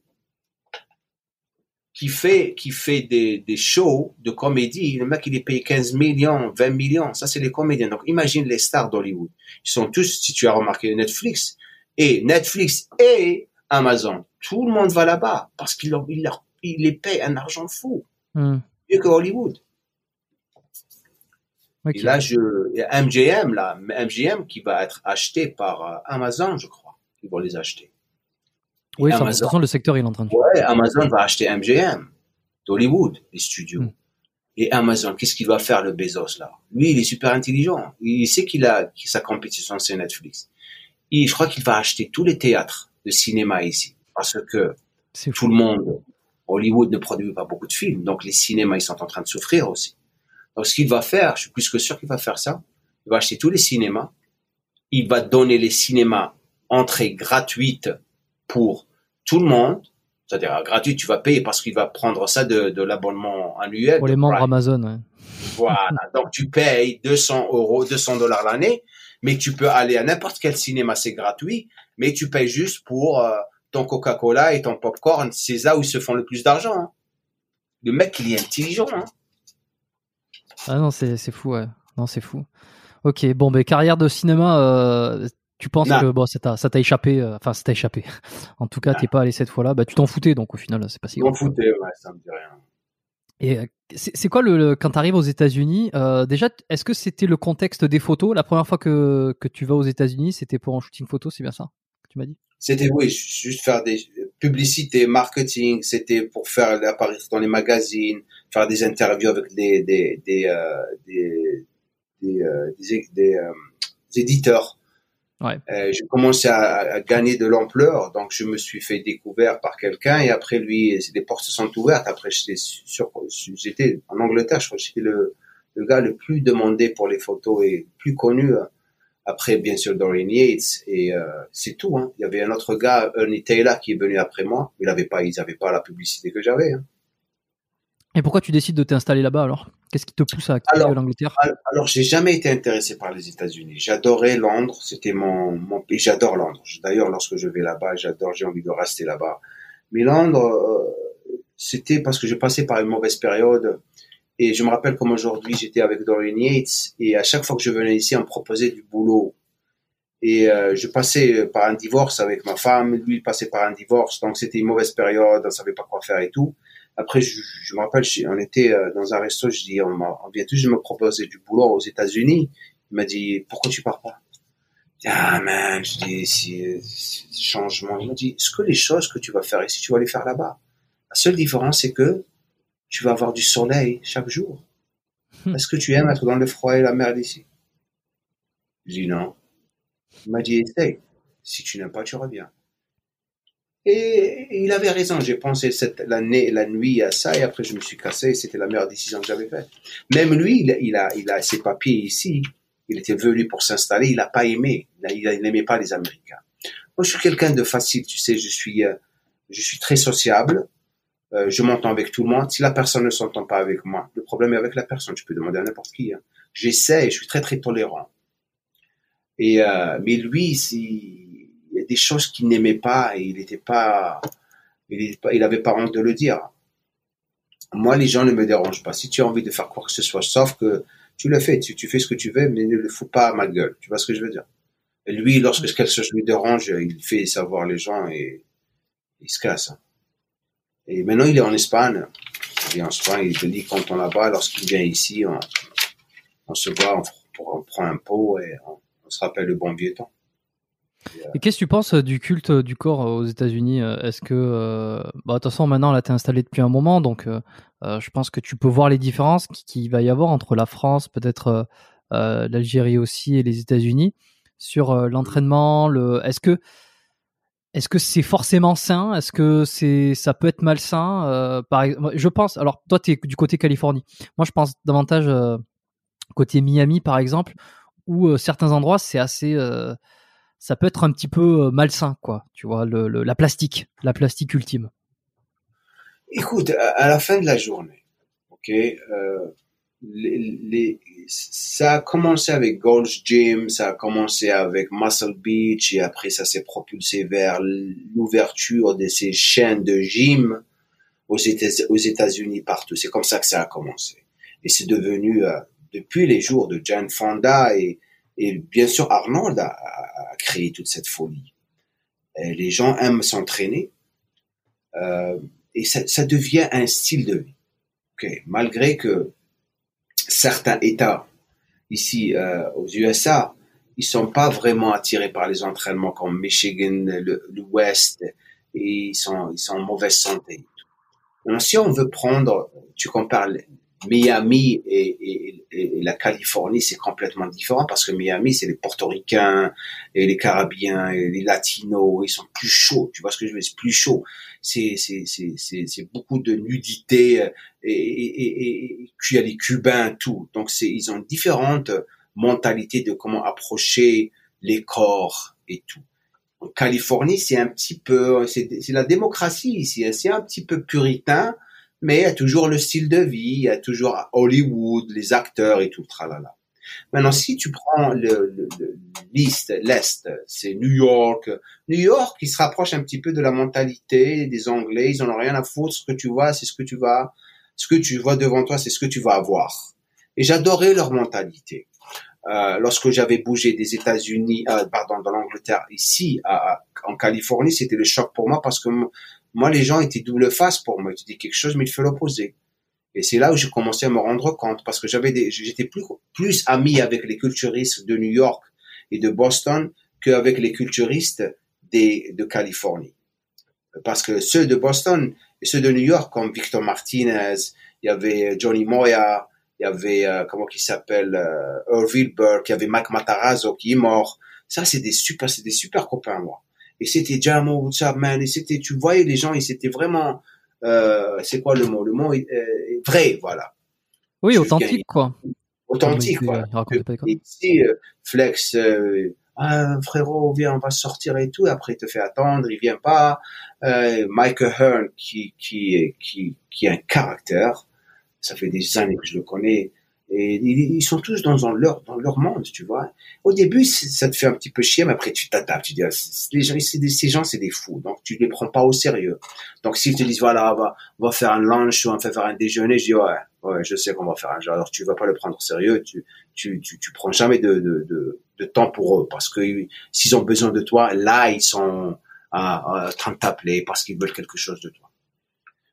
qui fait qui fait des, des shows de comédie, le mec il est payé 15 millions, 20 millions, ça c'est les comédiens. Donc imagine les stars d'Hollywood. Ils sont tous, si tu as remarqué, Netflix et Netflix et Amazon. Tout le monde va là-bas parce qu'ils leur, ils leur il les paye un argent fou. Hmm. Mieux que Hollywood. Et là, je, MGM, là, MGM qui va être acheté par euh, Amazon, je crois. Ils vont les acheter. Oui, Amazon, le secteur il est en train de. Ouais, Amazon va acheter MGM d'Hollywood, les studios. Hmm. Et Amazon, qu'est-ce qu'il va faire le Bezos là? Lui, il est super intelligent. Il sait qu'il a sa compétition c'est Netflix. Et je crois qu'il va acheter tous les théâtres de cinéma ici parce que tout le monde, Hollywood ne produit pas beaucoup de films, donc les cinémas ils sont en train de souffrir aussi. Donc ce qu'il va faire, je suis plus que sûr qu'il va faire ça. Il va acheter tous les cinémas. Il va donner les cinémas entrée gratuite pour tout le monde c'est-à-dire gratuit, tu vas payer parce qu'il va prendre ça de, de l'abonnement annuel. Pour les membres Amazon. Voilà, donc tu payes 200 euros, 200 dollars l'année, mais tu peux aller à n'importe quel cinéma, c'est gratuit, mais tu payes juste pour euh, ton Coca-Cola et ton popcorn. C'est là où ils se font le plus d'argent. Hein. Le mec, il est intelligent. Hein. Ah non, c'est fou, ouais. Non, c'est fou. Ok, bon, mais carrière de cinéma, euh, tu penses que bon, ça t'a, échappé, euh, enfin, ça t'a échappé. en tout cas, t'es pas allé cette fois-là. Bah, tu t'en foutais, donc au final, c'est pas si grave. M'en foutais, ouais, ça me dit rien. Et euh, c'est, quoi le, quand t'arrives aux États-Unis euh, Déjà, est-ce que c'était le contexte des photos? La première fois que, que tu vas aux États-Unis, c'était pour un shooting photo, c'est bien ça que tu m'as dit? C'était oui, juste faire des publicités, marketing. C'était pour faire apparaître dans les magazines, faire des interviews avec des des des des, des, des éditeurs Ouais. Euh, j'ai commencé à, à, gagner de l'ampleur, donc je me suis fait découvert par quelqu'un et après lui, les portes se sont ouvertes. Après, j'étais sur, j'étais en Angleterre, je crois que j'étais le, le gars le plus demandé pour les photos et plus connu. Après, bien sûr, Dorian Yates et euh, c'est tout. Hein. Il y avait un autre gars, Ernie Taylor, qui est venu après moi. Il avait pas, ils avaient pas la publicité que j'avais. Hein. Et pourquoi tu décides de t'installer là-bas alors? Qu'est-ce qui te pousse à quitter l'Angleterre? Alors, j'ai jamais été intéressé par les États-Unis. J'adorais Londres, c'était mon, mon pays. J'adore Londres. D'ailleurs, lorsque je vais là-bas, j'adore, j'ai envie de rester là-bas. Mais Londres, euh, c'était parce que je passais par une mauvaise période. Et je me rappelle comme aujourd'hui, j'étais avec Dorian Yates et à chaque fois que je venais ici, on me proposait du boulot. Et euh, je passais par un divorce avec ma femme, lui il passait par un divorce, donc c'était une mauvaise période, on savait pas quoi faire et tout. Après, je, je me rappelle, on était euh, dans un resto, je dis, on, on vient tous de me proposer du boulot aux États-Unis. Il m'a dit, pourquoi tu pars pas? Ah man, je dis, si, changement. Il m'a dit, est-ce que les choses que tu vas faire ici, tu vas les faire là-bas? La seule différence, c'est que tu vas avoir du soleil chaque jour. Hmm. Est-ce que tu aimes être dans le froid et la merde ici Je dis non. Il m'a dit, essaye. Si tu n'aimes pas, tu reviens. Et il avait raison. J'ai pensé cette, la, la nuit à ça et après je me suis cassé. C'était la meilleure décision que j'avais faite. Même lui, il, a, il a ses papiers ici. Il était venu pour s'installer. Il n'a pas aimé. Il n'aimait pas les Américains. Moi, je suis quelqu'un de facile. Tu sais, je suis, euh, je suis très sociable. Euh, je m'entends avec tout le monde. Si la personne ne s'entend pas avec moi, le problème est avec la personne. Tu peux demander à n'importe qui. Hein. J'essaie. Je suis très très tolérant. Et euh, mais lui, si il des choses qu'il n'aimait pas et il n'était pas, il il avait pas honte de le dire. Moi, les gens ne me dérangent pas. Si tu as envie de faire quoi que ce soit, sauf que tu le fais, tu, tu fais ce que tu veux, mais ne le fous pas à ma gueule. Tu vois ce que je veux dire? Et lui, lorsque quelque chose lui dérange, il fait savoir les gens et il se casse. Et maintenant, il est en Espagne. Il est en Espagne, il te dit quand on là-bas, lorsqu'il vient ici, on, se voit, on, prend un pot et on, on se rappelle le bon vieux temps. Et qu'est-ce que tu penses euh, du culte euh, du corps euh, aux États-Unis Est-ce que, bah, de toute façon, maintenant, là, tu es installé depuis un moment, donc je pense que tu peux voir les différences qu'il va y avoir entre la France, peut-être l'Algérie aussi et les États-Unis sur l'entraînement. Le, est-ce que est-ce que c'est forcément sain? Est-ce que c'est ça peut être malsain? Par, Je pense. Alors, toi, tu es du côté Californie. Moi, je pense davantage côté Miami, par exemple, où certains endroits, c'est assez ça peut être un petit peu euh, malsain, quoi. Tu vois, la plastique, la plastique ultime. Écoute, à, la fin de la journée, ok, euh, ça a commencé avec Gold's Gym, ça a commencé avec Muscle Beach et après ça s'est propulsé vers l'ouverture de ces chaînes de gym aux États-Unis partout. C'est comme ça que ça a commencé. Et c'est devenu, euh, depuis les jours de Jane Fonda et, et bien sûr Arnold a, créer toute cette folie. les gens aiment s'entraîner. Euh, et ça, devient un style de vie. Okay. Malgré que certains États ici euh, aux USA, ils sont pas vraiment attirés par les entraînements comme Michigan, l'Ouest, et ils sont, ils sont en mauvaise santé. Donc, si on veut prendre, tu compares Miami et, et, et, la Californie, c'est complètement différent parce que Miami, c'est les Portoricains et les Carabiens et les Latinos, ils sont plus chauds. Tu vois ce que je veux dire? C'est plus chaud. C'est c'est c'est c'est beaucoup de nudité et et et, puis il y a les Cubains tout. Donc c'est ils ont différentes mentalités de comment approcher les corps et tout. En Californie, c'est un petit peu, c'est la démocratie ici, c'est un petit peu puritain mais il y a toujours le style de vie, il y a toujours Hollywood, les acteurs et tout, tralala. Maintenant, si tu prends le, le, l'Est, l'Est, c'est New York. New York, il se rapproche un petit peu de la mentalité des Anglais. Ils en ont rien à foutre. Ce que tu vois, c'est ce que tu vas, ce que tu vois devant toi, c'est ce que tu vas avoir. Et j'adorais leur mentalité. Euh, lorsque j'avais bougé des États-Unis, euh, pardon, dans l'Angleterre, ici, à, en Californie, c'était le choc pour moi parce que moi, les gens étaient double face pour moi. Tu dis quelque chose, mais il fait l'opposé. Et c'est là où j'ai commencé à me rendre compte parce que j'avais j'étais plus, plus ami avec les culturistes de New York et de Boston qu'avec les culturistes des, de Californie. Parce que ceux de Boston et ceux de New York, comme Victor Martinez, il y avait Johnny Moya, il y avait, euh, comment qui s'appelle, euh, Burke, il y avait Mac Matarazzo qui est mort. Ça, c'est des super, c'est des super copains, moi et c'était Jamo, what's up, man, et c'était, tu voyais les gens, ils étaient vraiment, euh, c'est quoi le mot? Le mot est, euh, vrai, voilà. Oui, authentique, quoi. Authentique, quoi. Ici, euh, Flex, euh, ah, frérot, viens, on va sortir et tout, après il te fait attendre, il vient pas. Euh, Michael Hearn, qui, qui, qui, qui a un caractère, ça fait des années que je le connais, et ils sont tous dans, leur dans leur monde, tu vois. Au début, ça te fait un petit peu chier, mais après tu t'adaptes. Tu dis, ah, les gens, ces gens, c'est des fous, donc tu les prends pas au sérieux. Donc s'ils te disent voilà, on va, on va faire un lunch ou on va faire un déjeuner, je dis ouais, ouais, je sais qu'on va faire un. Genre, alors tu vas pas le prendre au sérieux, tu tu tu, tu prends jamais de, de de, de temps pour eux parce que s'ils ont besoin de toi, là ils sont en train de t'appeler parce qu'ils veulent quelque chose de toi.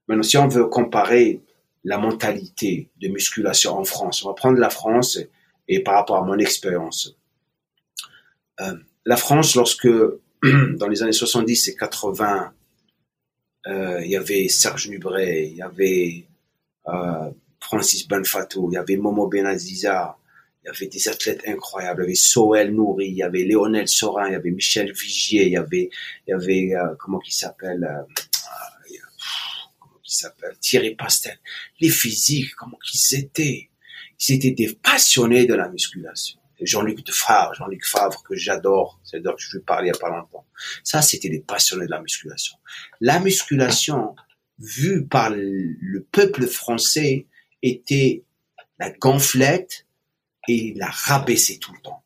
Maintenant, si on veut comparer la mentalité de musculation en France. On va prendre la France et, par rapport à mon expérience. Euh, la France, lorsque dans les années 70 et 80, euh, il y avait Serge Nubret, il y avait euh, Francis Benfato, il y avait Momo Benaziza, il y avait des athlètes incroyables, il y avait Soel Nouri, il y avait Léonel Sorin, il y avait Michel Vigier, il y avait, il y avait comment qui s'appelle qui s'appelle Thierry Pastel, les physiques, comment qu'ils étaient. Ils étaient des passionnés de la musculation. Jean-Luc Favre, Jean-Luc Favre que j'adore, c'est d'or que je lui parlais il n'y a pas longtemps. Ça, c'était des passionnés de la musculation. La musculation, vue par le peuple français, était la gonflette et la rabaisser tout le temps.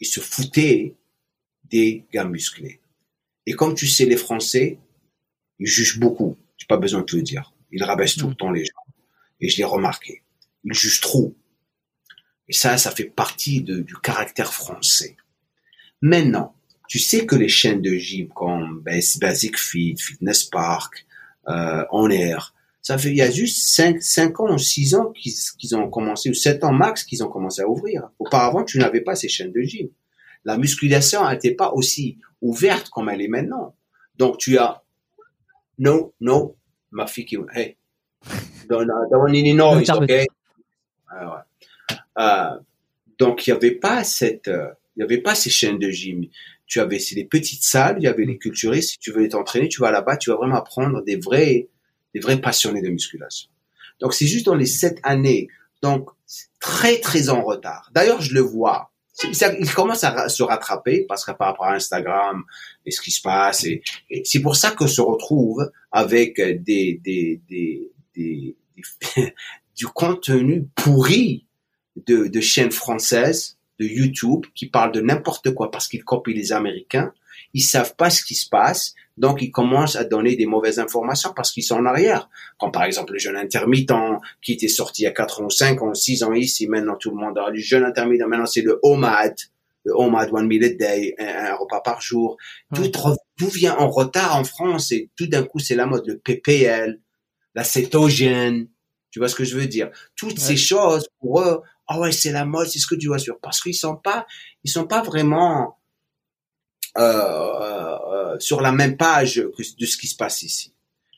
Ils se foutaient des gars musclés. Et comme tu sais, les Français, ils jugent beaucoup pas besoin de te le dire. Il rabaisse tout le mm. temps les gens. Et je l'ai remarqué. Il juge trop. Et ça, ça fait partie de, du caractère français. Maintenant, tu sais que les chaînes de gym comme Basic Fit, Fitness Park, euh, On Air, ça fait il y a juste 5, 5 ans, 6 ans qu'ils ont commencé, ou 7 ans max qu'ils ont commencé à ouvrir. Auparavant, tu n'avais pas ces chaînes de gym. La musculation n'était pas aussi ouverte comme elle est maintenant. Donc tu as no, no, ma fille qui, hey, don't, don't any noise, ok? Ah, euh, donc, il n'y avait pas cette, euh, il y avait pas ces chaînes de gym. Tu avais ces petites salles, il y avait les culturistes. Si tu veux t'entraîner, tu vas là-bas, tu vas vraiment apprendre des vrais, des vrais passionnés de musculation. Donc, c'est juste dans les sept années. Donc, très, très en retard. D'ailleurs, je le vois il commence à se rattraper parce qu'à par rapport à Instagram et ce qui se passe c'est pour ça que se retrouve avec des, des, des, des, du contenu pourri de, de chaînes françaises de YouTube qui parlent de n'importe quoi parce qu'ils copient les Américains ils savent pas ce qui se passe, donc ils commencent à donner des mauvaises informations parce qu'ils sont en arrière. Comme par exemple le jeune intermittent qui était sorti il y a 4 ans, 5 ans, 6 ans ici, maintenant tout le monde a le jeune intermittent, maintenant c'est le OMAD, le OMAD One Meal a Day, un, repas par jour. Tout, tout vient en retard en France et tout d'un coup c'est la mode, le PPL, la cétogène. Tu vois ce que je veux dire? Toutes ces choses pour eux, oh ouais c'est la mode, c'est ce que tu vois sur parce qu'ils sont pas, ils sont pas vraiment sur la même page de ce qui se passe ici.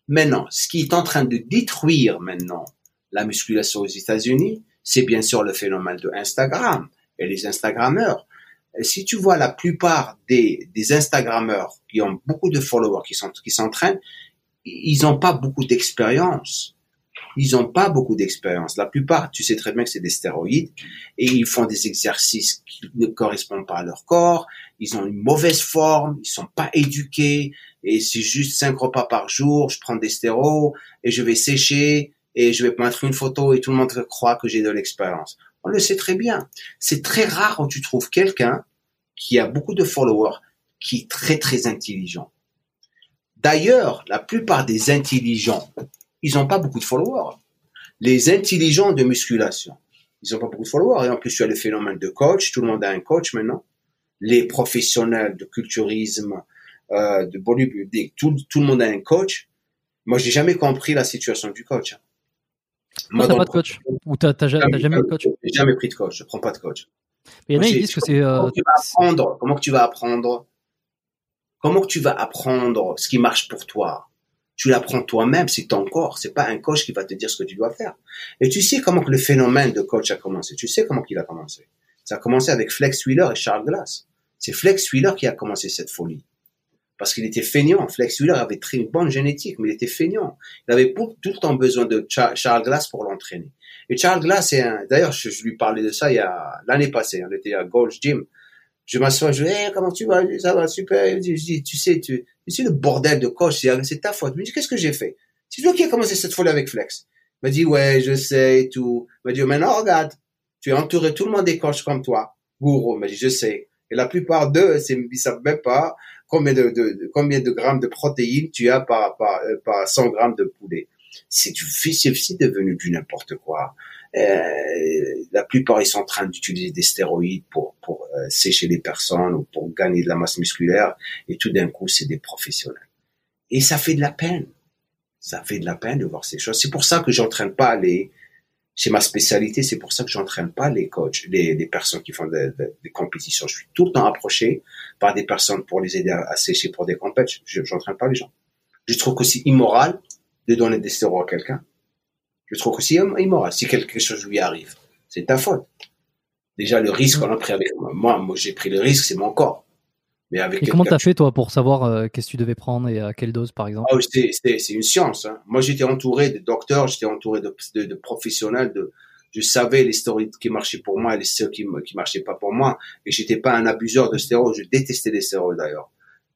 Maintenant, ce qui est en train de détruire maintenant la musculation aux États-Unis, c'est bien sûr le phénomène de Instagram et les Instagrammeurs. si tu vois la plupart des, des Instagrammeurs qui ont beaucoup de followers, qui sont qui s'entraînent, ils n'ont pas beaucoup d'expérience. Ils n'ont pas beaucoup d'expérience. La plupart, tu sais très bien que c'est des stéroïdes et ils font des exercices qui ne correspondent pas à leur corps. Ils ont une mauvaise forme, ils sont pas éduqués et c'est juste cinq repas par jour. Je prends des stéroïdes et je vais sécher et je vais mettre une photo et tout le monde croit que j'ai de l'expérience. On le sait très bien. C'est très rare où tu trouves quelqu'un qui a beaucoup de followers, qui est très très intelligent. D'ailleurs, la plupart des intelligents, ils n'ont pas beaucoup de followers. Les intelligents de musculation, ils n'ont pas beaucoup de followers. Et en plus, tu as le phénomène de coach. Tout le monde a un coach maintenant. Les professionnels de culturisme, euh, de bodybuilding, tout, tout le monde a un coach. Moi, j'ai jamais compris la situation du coach. Moi, t'as pas de coach Ou t'as jamais, jamais eu de coach J'ai jamais pris de coach. Je prends pas de coach. Mais il y en a qui disent que c'est. Euh, comment, comment que tu vas apprendre? Comment que tu vas apprendre ce qui marche pour toi? Tu l'apprends toi-même, c'est ton corps. C'est pas un coach qui va te dire ce que tu dois faire. Et tu sais comment que le phénomène de coach a commencé. Tu sais comment qu'il a commencé. Ça a commencé avec Flex Wheeler et Charles Glass. C'est Flex Wheeler qui a commencé cette folie parce qu'il était feignant. Flex Wheeler avait très bonne génétique, mais il était feignant. Il avait tout le temps besoin de Charles Glass pour l'entraîner. Et Charles Glass, c'est un, d'ailleurs, je, lui parlais de ça il y a l'année passée. On était à Gold's Gym. Je m'assois, je dis, hey, comment tu vas? Ça va super. Je dis, tu sais, tu, tu sais le bordel de coach, c'est ta faute. Je me dis, qu'est-ce que j'ai fait? C'est toi qui as commencé cette folie avec Flex. Il m'a dit, ouais, je sais, tout. Il m'a dit, maintenant, regarde, tu as entouré tout le monde des coachs comme toi. Gourou, il m'a dit, je sais. Et la plupart d'eux, ils savent même pas combien de, de, combien de grammes de protéines tu as par, par, euh, par 100 grammes de poulet. C'est du c'est devenu du n'importe quoi. Euh, la plupart ils sont en train d'utiliser des stéroïdes pour euh, sécher les personnes ou pour gagner de la masse musculaire et tout d'un coup c'est des professionnels. Et ça fait de la peine. Ça fait de la peine de voir ces choses. C'est pour ça que j'entraîne pas les c'est ma spécialité, c'est pour ça que j'entraîne pas les coachs, les, personnes qui font des, compétitions. Je suis tout le temps approché par des personnes pour les aider à, sécher pour des compétitions. Je n'entraîne pas les gens. Je trouve aussi immoral de donner des stéroïdes à quelqu'un. Je trouve aussi immoral. Si quelque chose lui arrive, c'est ta faute. Déjà, le risque qu'on a pris avec moi, moi j'ai pris le risque, c'est mon corps. Mais avec et comment t'as fait toi pour savoir euh, qu'est-ce que tu devais prendre et à quelle dose par exemple? Oh, C'est une science. Hein. Moi j'étais entouré de docteurs, j'étais entouré de, de, de, professionnels. De, je savais les stéroïdes qui marchaient pour moi et les stéroïdes qui, qui marchaient pas pour moi. Et j'étais pas un abuseur de stéroïdes. Je détestais les stéroïdes d'ailleurs.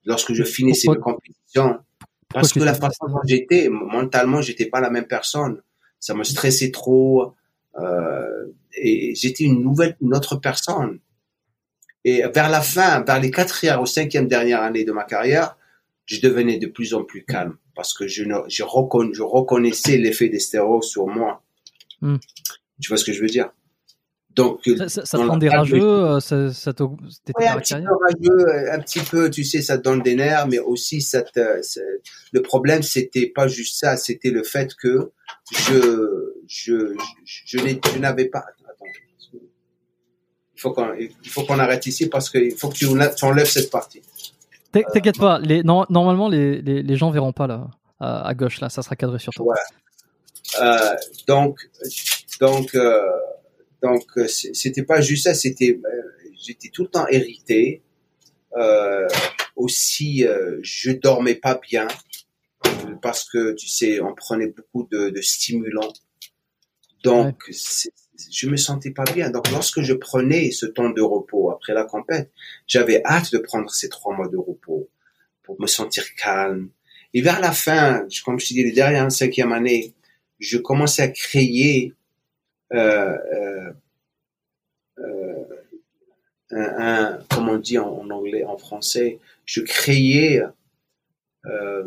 Lorsque je finissais mes compétitions, parce que la façon dont j'étais, mentalement, j'étais pas la même personne. Ça me stressait trop. Euh, et j'étais une nouvelle, une autre personne. Et vers la fin, vers les quatrième ou cinquième dernières années de ma carrière, je devenais de plus en plus calme parce que je, je, reconna, je reconnaissais l'effet des stéroïdes sur moi. Hmm. Tu vois ce que je veux dire? Donc, ça, ça, ça te rend des rageux, euh, ça, ça te, ouais, un petit peu rageux, un petit peu, tu sais, ça te donne des nerfs, mais aussi ça te, le problème, c'était pas juste ça, c'était le fait que je, je, je, je n'avais pas, faut qu'on, il faut qu'on arrête ici parce qu'il faut que tu, enlèves cette partie. T'inquiète pas, les, normalement les, les, les, gens verront pas là, à, gauche là, ça sera cadré sur toi. Euh, donc, donc, euh, donc, c'était pas juste ça, c'était, euh, j'étais tout le temps irrité. Euh, aussi, euh, je dormais pas bien parce que tu sais, on prenait beaucoup de, de stimulants. Donc, c'est je me sentais pas bien. Donc, lorsque je prenais ce temps de repos après la compète, j'avais hâte de prendre ces trois mois de repos pour me sentir calme. Et vers la fin, comme je te dis, les dernières cinquième année, je commençais à créer euh, euh, euh un, comment on dit en, anglais, en français, je créais euh,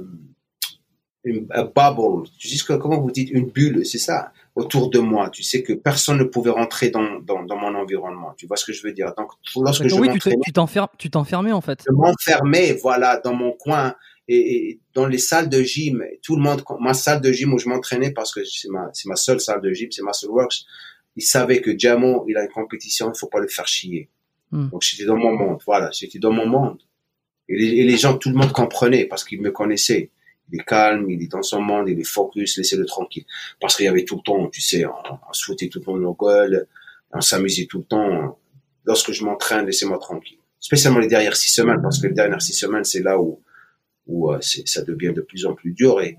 une bubble, tu sais comment vous dites, une bulle, c'est ça, autour de moi. Tu sais que personne ne pouvait rentrer dans, dans, dans mon environnement. Tu vois ce que je veux dire? Donc, lorsque je oui, tu t'enfermais, tu t'enfermais en fait. Je m'enfermais, voilà, dans mon coin et, dans les salles de gym. Tout le monde, ma salle de gym où je m'entraînais parce que c'est ma, c'est ma seule salle de gym, c'est Muscleworks. Ils savaient que Jamo, il a une compétition, il faut pas le faire chier. Hmm. Donc j'étais dans mon monde, voilà, j'étais dans mon monde. Et les, et les gens, tout le monde comprenait parce qu'ils me connaissaient il est calme, il est dans son monde, il est focus, laissez-le tranquille. Parce qu'il y avait tout le temps, tu sais, on, on se foutait tout le temps nos gueules, on s'amusait tout le temps. Lorsque je m'entraîne, laissez-moi tranquille. Spécialement les dernières six semaines, parce que les dernières six semaines, c'est là où, où euh, ça devient de plus en plus dur et,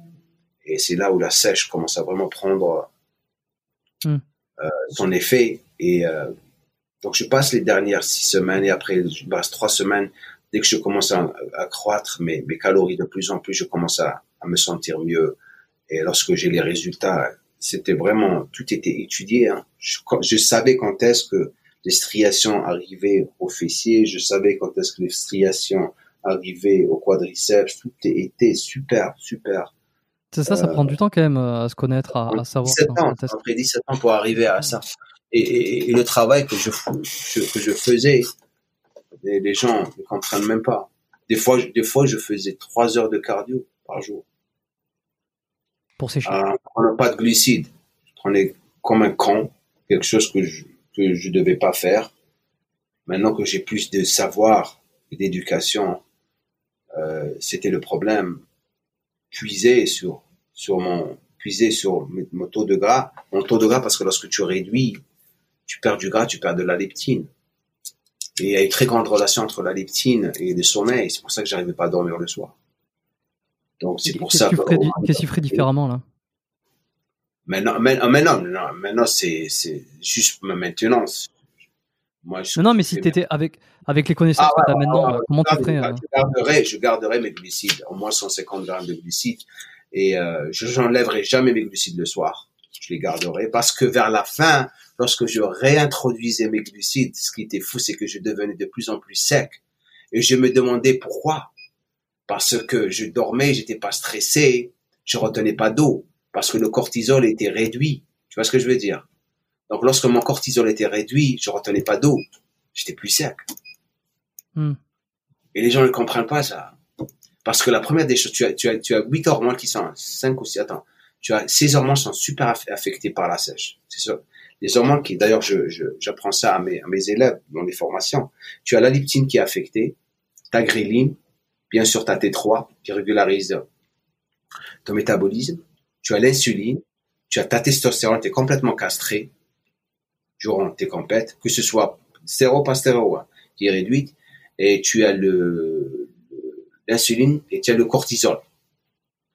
et c'est là où la sèche commence à vraiment prendre hmm. euh, son effet. Et euh, donc je passe les dernières six semaines et après je passe trois semaines dès que je commence à, croître mes, mes, calories de plus en plus, je commence à, à me sentir mieux. Et lorsque j'ai les résultats, c'était vraiment, tout était étudié. Hein. Je, je, savais quand est-ce que les striations arrivaient au fessier, je savais quand est-ce que les striations arrivaient au quadriceps, tout était super, super. C'est ça, ça prend du temps quand même euh, à se connaître, à, à savoir. 17 ans, après 17 ans pour arriver à ça. Et, et, et le travail que je, que je faisais, les, gens ne comprennent même pas. Des fois, des fois, je faisais trois heures de cardio par jour. Pour sécher. Euh, on n'a pas de glucides. Je prenais comme un con, quelque chose que je que je devais pas faire. Maintenant que j'ai plus de savoir et d'éducation, euh, c'était le problème. Puiser sur sur mon puiser sur mon taux de gras, mon taux de gras parce que lorsque tu réduis, tu perds du gras, tu perds de la leptine. Et il y a une très grande relation entre la leptine et le sommeil. C'est pour ça que j'arrivais pas à dormir le soir. Donc c'est pour ça. Qu'est-ce que tu ferais différemment là? Maintenant, maintenant, non, maintenant c'est c'est juste ma maintenance. Moi, je non, mais si tu étais avec avec les connaissances ah, que tu as maintenant, comment tu ferais euh? je, garderais mes glucides, au moins 150 grammes de glucides, et euh, je n'enlèverai jamais mes glucides le soir. Je les garderai parce que vers la fin, lorsque je réintroduisais mes glucides, ce qui était fou, c'est que je devenais de plus en plus sec. Et je me demandais pourquoi. Parce que je dormais, j'étais pas stressé, je retenais pas d'eau, parce que le cortisol était réduit. Tu vois ce que je veux dire? Donc, lorsque mon cortisol était réduit, je retenais pas d'eau. J'étais plus sec. Hmm. Et les gens ne comprennent pas ça. Parce que la première des choses, tu as, tu as, tu as 8 hormones qui sont, 5 ou 6, attends, tu as, ces hormones sont super affectées par la sèche. C'est ça les hormones qui, d'ailleurs, je, j'apprends ça à mes, à mes élèves dans les formations. Tu as la leptine qui est affectée, ta gréline, bien sûr ta T3 qui régularise ton métabolisme, tu as l'insuline, tu as ta testostérone, tu es complètement castré durant tes compètes, que ce soit stéro pas stéro, hein, qui est réduite, et tu as le l'insuline et tu as le cortisol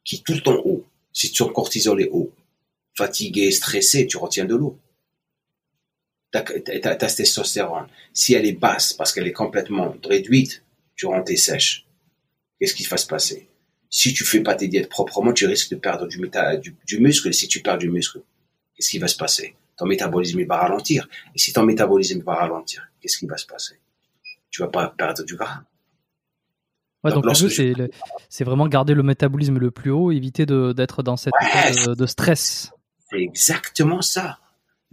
qui tout le temps haut. Si ton cortisol est haut, fatigué, stressé, tu retiens de l'eau ta, ta, testostérone, si elle est basse parce qu'elle est complètement réduite durant tes sèches, qu'est-ce qui va se passer? Si tu fais pas tes diètes proprement, tu risques de perdre du, du, du muscle. Et si tu perds du muscle, qu'est-ce qui va se passer? Ton métabolisme va ralentir. Et si ton métabolisme va ralentir, qu'est-ce qui va se passer? Tu vas pas perdre du gras. Ouais, donc, le jeu, c'est vraiment garder le métabolisme le plus haut, éviter d'être dans cette de, de stress. C'est exactement ça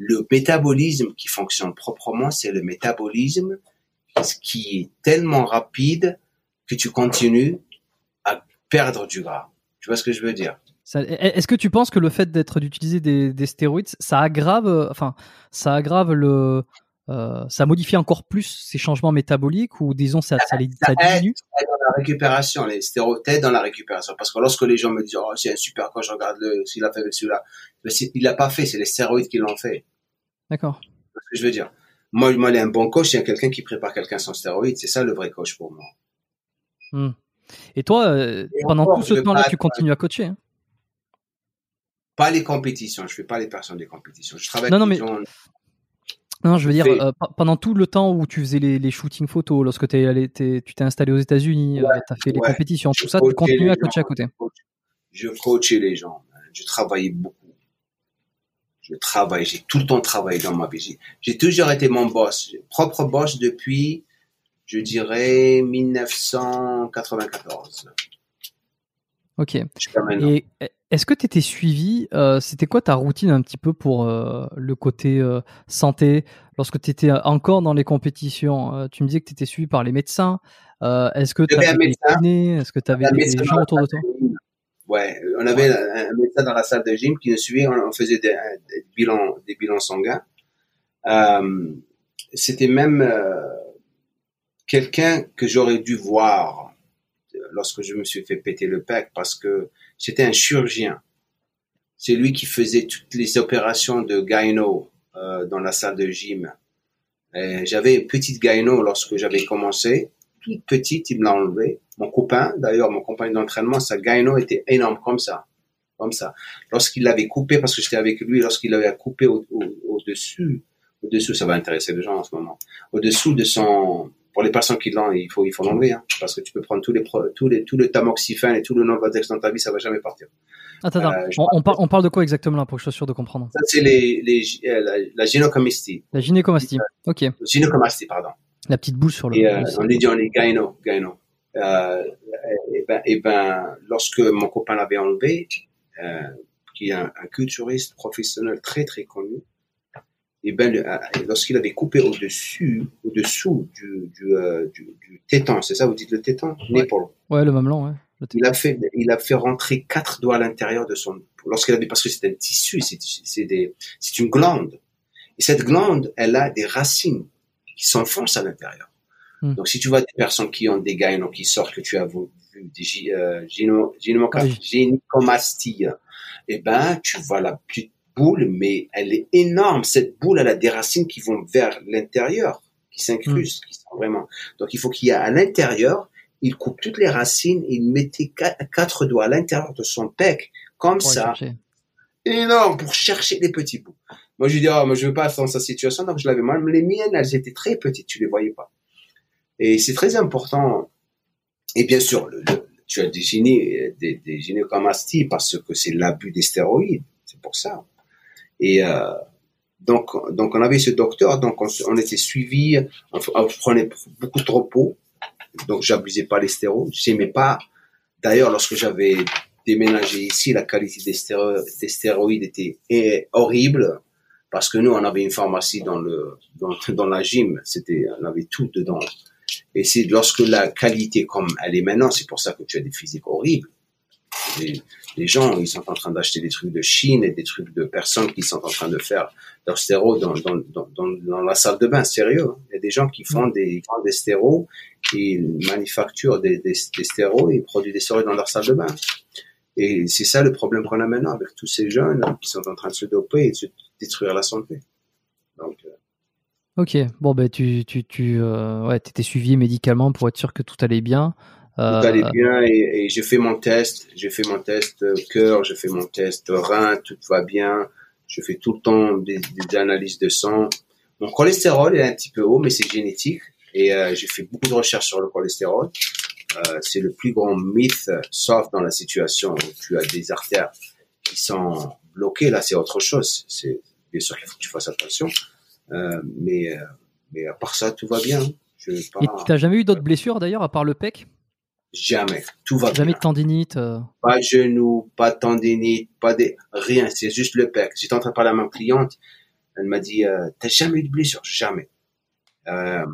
le métabolisme qui fonctionne proprement, c'est le métabolisme qui est tellement rapide que tu continues à perdre du gras. Tu vois ce que je veux dire? Est-ce que tu penses que le fait d'être d'utiliser des, stéroïdes, ça aggrave, enfin, ça aggrave le, euh, ça modifie encore plus ces changements métaboliques ou disons ça, ça, les, ça, diminue? dans la récupération, les stéroïdes dans la récupération. Parce que lorsque les gens me disent oh c'est un super coach, regarde le s'il a fait celui-là, il l'a pas fait, c'est les stéroïdes qui l'ont fait. D'accord. Ce que je veux dire. Moi, moi, un bon coach, c'est quelqu'un qui prépare quelqu'un sans stéroïdes. C'est ça le vrai coach pour moi. Hmm. Et toi, euh, pendant tout ce temps-là, tu continues à coacher hein? Pas les compétitions. Je fais pas les personnes des compétitions. Je travaille non, non, mais... Non, je veux dire, euh, pendant tout le temps où tu faisais les, les shootings photos, lorsque es allé, tu t'es installé aux États-Unis, euh, tu as fait les compétitions, tout ça, tu continues à coacher à côté. Je coachais les gens. Je travaillais beaucoup je travaille, j'ai tout le temps travaillé dans ma vie. J'ai toujours été mon boss, propre boss depuis, je dirais, 1994. Ok. Et est-ce que tu étais suivi C'était quoi ta routine un petit peu pour le côté santé? Lorsque tu étais encore dans les compétitions Tu me disais que tu étais suivi par les médecins. Est-ce que tu avais des kinés? Est-ce que tu avais des, gens autour de toi? Ouais, on avait un médecin dans la salle de gym qui nous suivait. On, faisait des, bilans, des bilans sanguins. Euh, c'était même euh, quelqu'un que j'aurais dû voir lorsque je me suis fait péter le pec parce que c'était un chirurgien. C'est lui qui faisait toutes les opérations de gyno euh, dans la salle de gym. J'avais une petite gyno lorsque j'avais commencé, toute petite, il me l'a enlevé. Mon copain, d'ailleurs, mon compagnon d'entraînement, sa gyno était énorme comme ça, comme ça. Lorsqu'il l'avait coupé, parce que j'étais avec lui, lorsqu'il l'avait coupé au-dessus, au-dessous, ça va intéresser les gens en ce moment, au-dessous de son, pour les personnes qui l'ont, il faut, il faut l'enlever, hein, parce que tu peux prendre tous les, tous les, tout le tamoxifène et tout le Novodex dans ta vie, ça va jamais partir. Attends, attends. Euh, on, on, parle de quoi exactement là pour que je sois sûr de comprendre Ça, c'est les, les, euh, la, la gynécomastie. La gynécomastie, ok. Gynécomastie, pardon. La petite boule sur le. Et, euh, on est dit on est gyno, gyno. Euh, et ben, et ben, lorsque mon copain l'avait enlevé, euh, qui est un, un, culturiste professionnel très très connu, et ben, euh, lorsqu'il avait coupé au-dessus, au-dessous du, du, euh, du, du téton, c'est ça, vous dites le téton, ouais. Ouais, le mamelon, ouais. il a fait, il a fait rentrer quatre doigts à l'intérieur de son, lorsqu'il avait, parce que c'est un tissu, c'est, c'est des, c'est une glande. Et cette glande, elle a des racines qui s'enfoncent à l'intérieur. Hmm. Donc, si tu vois des personnes qui ont des gynos qui sortent, que tu as vu, des euh, gynécomasties, eh ben, tu vois la petite boule, mais elle est énorme. Cette boule, elle a des racines qui vont vers l'intérieur, qui s'incrustent, qui sont vraiment. Donc, il faut qu'il y ait à l'intérieur, il coupe toutes les racines, il mettait quatre, doigts à l'intérieur de son pec, comme ça. Énorme, pour chercher les petits bouts. Moi, je lui dis, oh, moi, je veux pas dans sa situation, donc je l'avais mal. Mais les miennes, elles étaient très petites, tu les voyais pas. Et c'est très important. Et bien sûr, le, tu as des, gyné, des, des gynécomasties parce que c'est l'abus des stéroïdes. C'est pour ça. Et euh, donc, donc on avait ce docteur, donc on, était suivi, on, prenait beaucoup de repos, donc j'abusais pas les stéroïdes, j'aimais pas. D'ailleurs, lorsque j'avais déménagé ici, la qualité des stéroïdes, des stéroïdes était horrible parce que nous, on avait une pharmacie dans le dans la gym, c'était on avait tout dedans. Et c'est lorsque la qualité comme elle est maintenant, c'est pour ça que tu as des physiques horribles. Les, les gens, ils sont en train d'acheter des trucs de Chine et des trucs de personnes qui sont en train de faire leur stéro dans, dans, dans, dans, la salle de bain. Sérieux. Hein. Il y a des gens qui font des, font des stéros, ils manufacturent des, des, des stéros et ils produisent des stéros dans leur salle de bain. Et c'est ça le problème qu'on a maintenant avec tous ces jeunes qui sont en train de se doper et de se détruire la santé. Donc, euh, Ok, bon ben tu tu tu euh, ouais t'étais suivi médicalement pour être sûr que tout allait bien. Euh... Tout allait bien et, et j'ai fait mon test, j'ai fait mon test cœur, j'ai fait mon test rein, tout va bien. Je fais tout le temps des, des analyses de sang. Mon cholestérol est un petit peu haut, mais c'est génétique et euh, j'ai fait beaucoup de recherches sur le cholestérol. Euh, c'est le plus grand mythe, sauf dans la situation où tu as des artères qui sont bloquées. Là, c'est autre chose. C'est bien sûr qu'il faut que tu fasses attention. Euh, mais, euh, mais à part ça, tout va bien. Je pas... Et t'as jamais eu d'autres blessures d'ailleurs, à part le pec? Jamais. Tout va Jamais de tendinite euh... Pas genou, pas de tendinite, pas de... rien. C'est juste le pec. J'étais en train de parler à ma cliente. Elle m'a dit, euh, t'as jamais eu de blessure Jamais. Euh,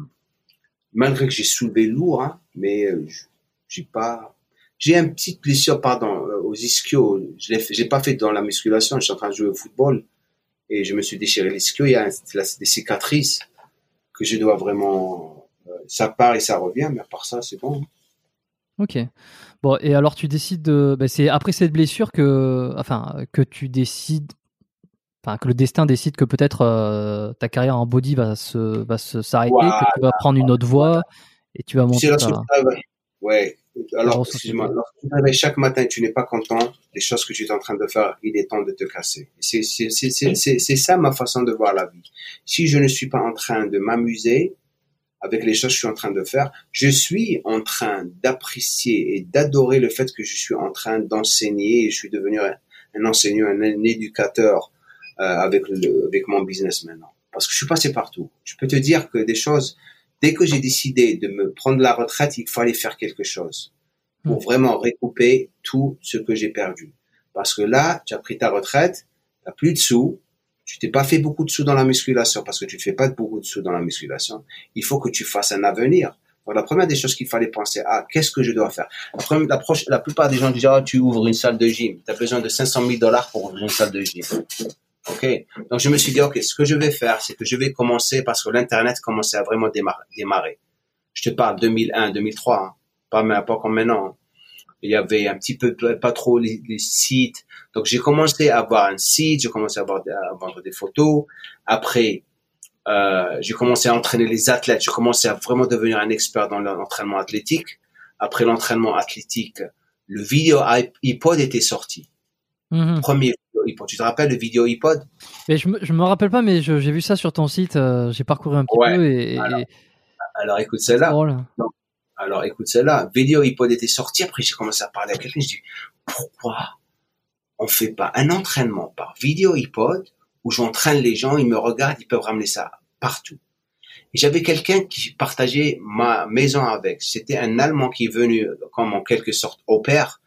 malgré que j'ai soulevé lourd, hein, mais euh, j'ai pas... J'ai une petite blessure, pardon, aux ischios. Je l'ai j'ai pas fait dans la musculation. Je suis en train de jouer au football et je me suis déchiré l'ischio. Il y a des cicatrices que je dois vraiment. Euh, ça part et ça revient, mais à part ça, c'est bon. Ok. Bon, et alors tu décides de. Ben c'est après cette blessure que, enfin, que tu décides, enfin, que le destin décide que peut-être euh, ta carrière en body va se, va se s'arrêter, que tu vas prendre une autre voie et tu vas monter. Ta... Ouais. Alors, excuse-moi, tu chaque matin tu n'es pas content des choses que tu es en train de faire, il est temps de te casser. C'est, c'est, c'est, c'est, c'est ça ma façon de voir la vie. Si je ne suis pas en train de m'amuser avec les choses que je suis en train de faire, je suis en train d'apprécier et d'adorer le fait que je suis en train d'enseigner et je suis devenu un, enseignant, un, éducateur euh, avec, le, avec mon business maintenant. Parce que je suis passé partout. Je peux te dire que des choses dès que j'ai décidé de me prendre la retraite, il fallait faire quelque chose. pour vraiment recouper tout ce que j'ai perdu. Parce que là, tu as pris ta retraite, tu plus de sous, tu t'es pas fait beaucoup de sous dans la musculation parce que tu ne fais pas beaucoup de sous dans la musculation. Il faut que tu fasses un avenir. Donc, la première des choses qu'il fallait penser, ah, qu'est-ce que je dois faire? La, première, la, plupart des gens disent, ah, tu ouvres une salle de gym, tu as besoin de 500 000 dollars pour ouvrir une salle de gym. Ok, donc je me suis dit, ok, ce que je vais faire, c'est que je vais commencer parce que l'internet commençait à vraiment démarrer. Je te parle 2001, 2003, hein. pas, pas comme maintenant. Hein il y avait un petit peu pas trop les, sites. Donc j'ai commencé à avoir un site, j'ai commencé à, avoir, à vendre des photos. Après, euh, j'ai commencé à entraîner les athlètes. J'ai commencé à vraiment devenir un expert dans l'entraînement athlétique. Après l'entraînement athlétique, le vidéo iPod était sorti. Mhm. Premier iPod. Tu te rappelles le vidéo iPod mais je, me, je me rappelle pas, mais j'ai vu ça sur ton site. Euh, j'ai parcouru un petit peu et, alors, écoute celle-là. Alors écoute celle-là, Video iPod était sorti, après j'ai commencé à parler à quelqu'un, je dis pourquoi on fait pas un entraînement par vidéo iPod où j'entraîne les gens, ils me regardent, ils peuvent ramener ça partout. Et j'avais quelqu'un qui partageait ma maison avec. C'était un Allemand qui est venu comme en quelque sorte au père,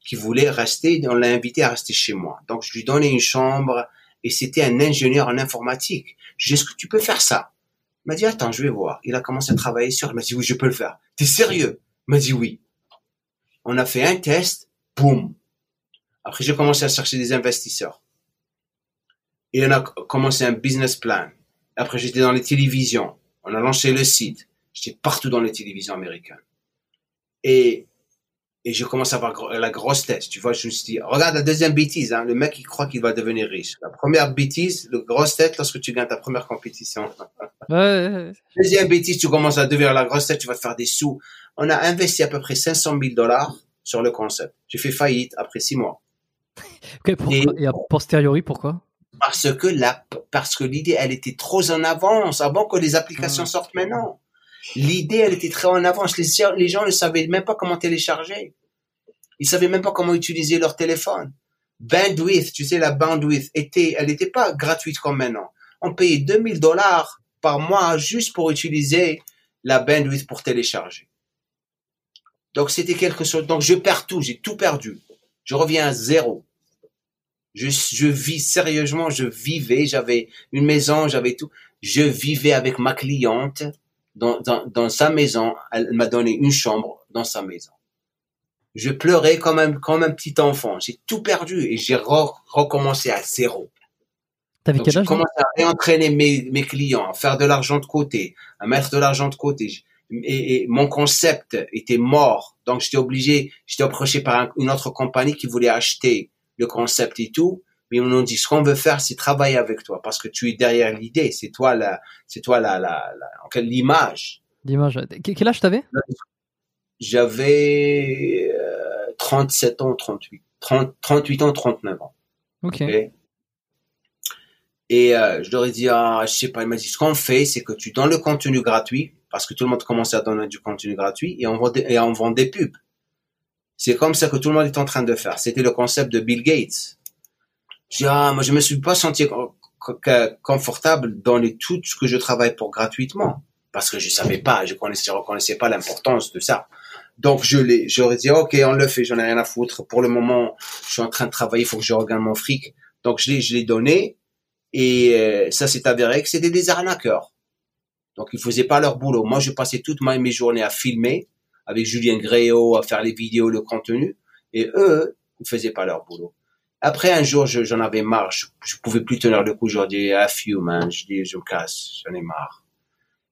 qui voulait rester, on l'a invité à rester chez moi. Donc je lui donnais une chambre et c'était un ingénieur en informatique. Je dit, est-ce que tu peux faire ça? Il m'a dit, attends, je vais voir. Il a commencé à travailler sur, il m'a dit, oui, je peux le faire. T'es sérieux? Il m'a dit oui. On a fait un test, boum. Après, j'ai commencé à chercher des investisseurs. Et on a commencé un business plan. Après, j'étais dans les télévisions. On a lancé le site. J'étais partout dans les télévisions américaines. Et et je commence à avoir la grosse tête. Tu vois, je me suis dit, regarde la deuxième bêtise, hein, le mec il croit qu'il va devenir riche. La première bêtise, le grosse tête lorsque tu gagnes ta première compétition. Ouais. Deuxième bêtise, tu commences à devenir la grosse tête, tu vas te faire des sous. On a investi à peu près 500 000 dollars sur le concept. J'ai fait faillite après six mois. et, et a posteriori, pourquoi? Parce que la, parce que l'idée, elle était trop en avance avant que les applications hmm. sortent maintenant. L'idée, elle était très en avance. Les, gens ne savaient même pas comment télécharger. Ils savaient même pas comment utiliser leur téléphone. Bandwidth, tu sais, la bandwidth était, elle n'était pas gratuite comme maintenant. On payait 2000 dollars par mois juste pour utiliser la bandwidth pour télécharger. Donc c'était quelque chose. Donc je perds tout, j'ai tout perdu. Je reviens à zéro. Je, je vis sérieusement, je vivais, j'avais une maison, j'avais tout. Je vivais avec ma cliente dans, dans, dans sa maison. Elle m'a donné une chambre dans sa maison. Je pleurais comme un, comme un petit enfant. J'ai tout perdu et j'ai recommencé à zéro. T'avais quel âge? J'ai commencé à réentraîner mes, mes clients, à faire de l'argent de côté, à mettre de l'argent de côté. Et, et, mon concept était mort. Donc, j'étais obligé, j'étais approché par une autre compagnie qui voulait acheter le concept et tout mais on nous dit ce qu'on veut faire, c'est travailler avec toi parce que tu es derrière l'idée. C'est toi la, c'est toi la, la, la l'image. L'image. Quel âge t'avais? J'avais 37 euh, ans, 38, 30, 38 ans, 39 ans. Ok? Et euh, je leur ai dit, ah, je sais pas, il m'a dit, ce qu'on fait, c'est que tu donnes le contenu gratuit, parce que tout le monde commençait à donner du contenu gratuit, et on vend des, et on vend des pubs. C'est comme ça que tout le monde est en train de faire. C'était le concept de Bill Gates. Je ah, moi, je me suis pas senti confortable dans les tout ce que je travaille pour gratuitement. Parce que je savais pas, je connaissais, je reconnaissais pas l'importance de ça. Donc, je l'ai, j'aurais dit, OK, on le fait, j'en ai rien à foutre. Pour le moment, je suis en train de travailler, il faut que je regagne mon fric. Donc, je l'ai, je l'ai donné. Et euh, ça s'est avéré que c'était des arnaqueurs. Donc, ils faisaient pas leur boulot. Moi, je passais toutes mes journées à filmer avec Julien Gréau, à faire les vidéos, le contenu. Et eux, ils faisaient pas leur boulot. Après, un jour, j'en avais marre. Je, je, pouvais plus tenir le coup. Je dis, ah, few, man. Je dis, je casse. J'en ai marre.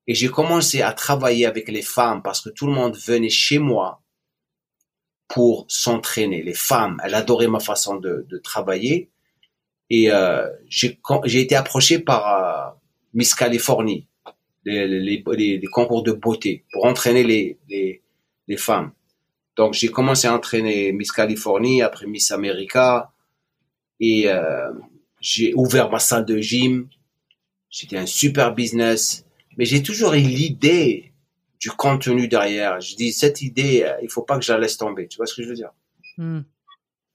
Et j'ai commencé à travailler avec les femmes parce que tout le monde venait chez moi pour s'entraîner. Les femmes, elles adoraient ma façon de, de travailler. Et euh, j'ai été approché par euh, Miss Californie, les, les, les, concours de beauté, pour entraîner les, les, les femmes. Donc j'ai commencé à entraîner Miss Californie, après Miss America, et euh, j'ai ouvert ma salle de gym. C'était un super business, mais j'ai toujours eu l'idée du contenu derrière. Je dis cette idée, euh, il faut pas que je la laisse tomber. Tu vois ce que je veux dire? Hmm.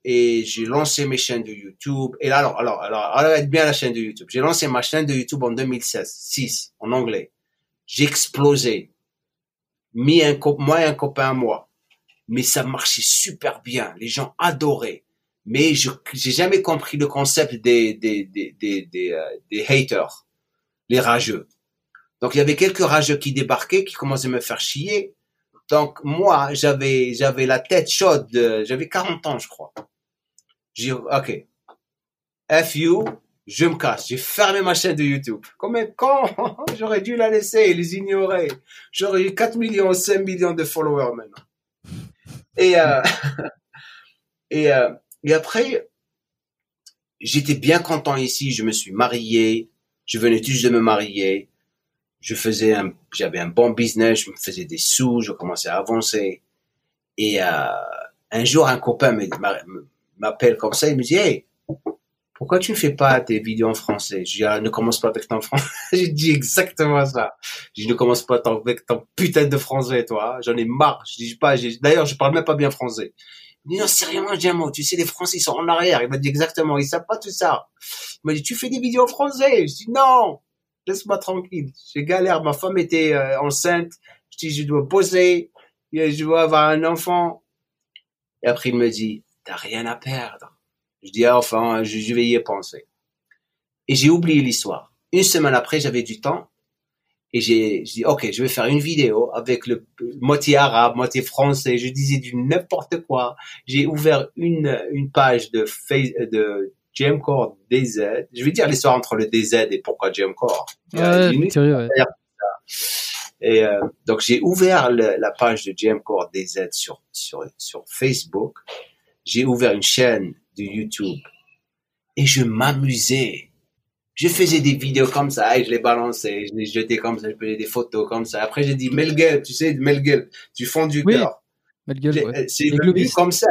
Et j'ai lancé mes chaînes de YouTube. Et là, alors, alors, alors, alors, bien la chaîne de YouTube. J'ai lancé ma chaîne de YouTube en 2016, 6, en anglais. J'ai explosé. Mis un moi et un copain à moi. mais ça marchait super bien. Les gens adoraient. Mais je j'ai jamais compris le concept des des des des des, euh, des haters, les rageux. Donc il y avait quelques rageux qui débarquaient, qui commençaient à me faire chier. Donc moi, j'avais j'avais la tête chaude, j'avais 40 ans, je crois. J'ai OK. F you, je me casse. J'ai fermé ma chaîne de YouTube. Combien quand? J'aurais dû la laisser les ignorer. J'aurais eu 4 millions, 5 millions de followers maintenant. Et euh, et euh, et après j'étais bien content ici, je me suis marié, je venais juste de me marier je faisais j'avais un bon business, je me faisais des sous, je commençais à avancer. Et euh, un jour, un copain m'appelle comme ça, il me dit, hey, pourquoi tu ne fais pas tes vidéos en français? Je dis, ah, ne commence pas avec ton français. J'ai dit exactement ça. Je dis, ne commence pas avec ton putain de français, toi. J'en ai marre. Je dis pas, d'ailleurs, je parle même pas bien français. Non, sérieusement, mot. tu sais, les Français, ils sont en arrière. Il m'a dit exactement, ils savent pas tout ça. Il m'a dit, tu fais des vidéos en français. Je dis, non laisse-moi tranquille. J'ai galère, ma femme était euh, enceinte. Je dis, je dois poser, je dois avoir un enfant. Et après, il me dit, t'as rien à perdre. Je dis, ah, enfin, je, vais y penser. Et j'ai oublié l'histoire. Une semaine après, j'avais du temps. Et j'ai dit, OK, je vais faire une vidéo avec le moitié arabe, moitié français. Je disais du n'importe quoi. J'ai ouvert une, une page de, face, de Core DZ. Je vais dire l'histoire entre le DZ et pourquoi Core. Ouais, Et euh, donc j'ai ouvert la page de Core DZ sur sur sur Facebook. J'ai ouvert une chaîne de YouTube et je m'amusais. Je faisais des vidéos comme ça, et je les balançais, je les jetais comme ça, je faisais des photos comme ça. Après j'ai dit Melgel, tu sais Melgel, du fond du cœur. Ouais. C'est comme ça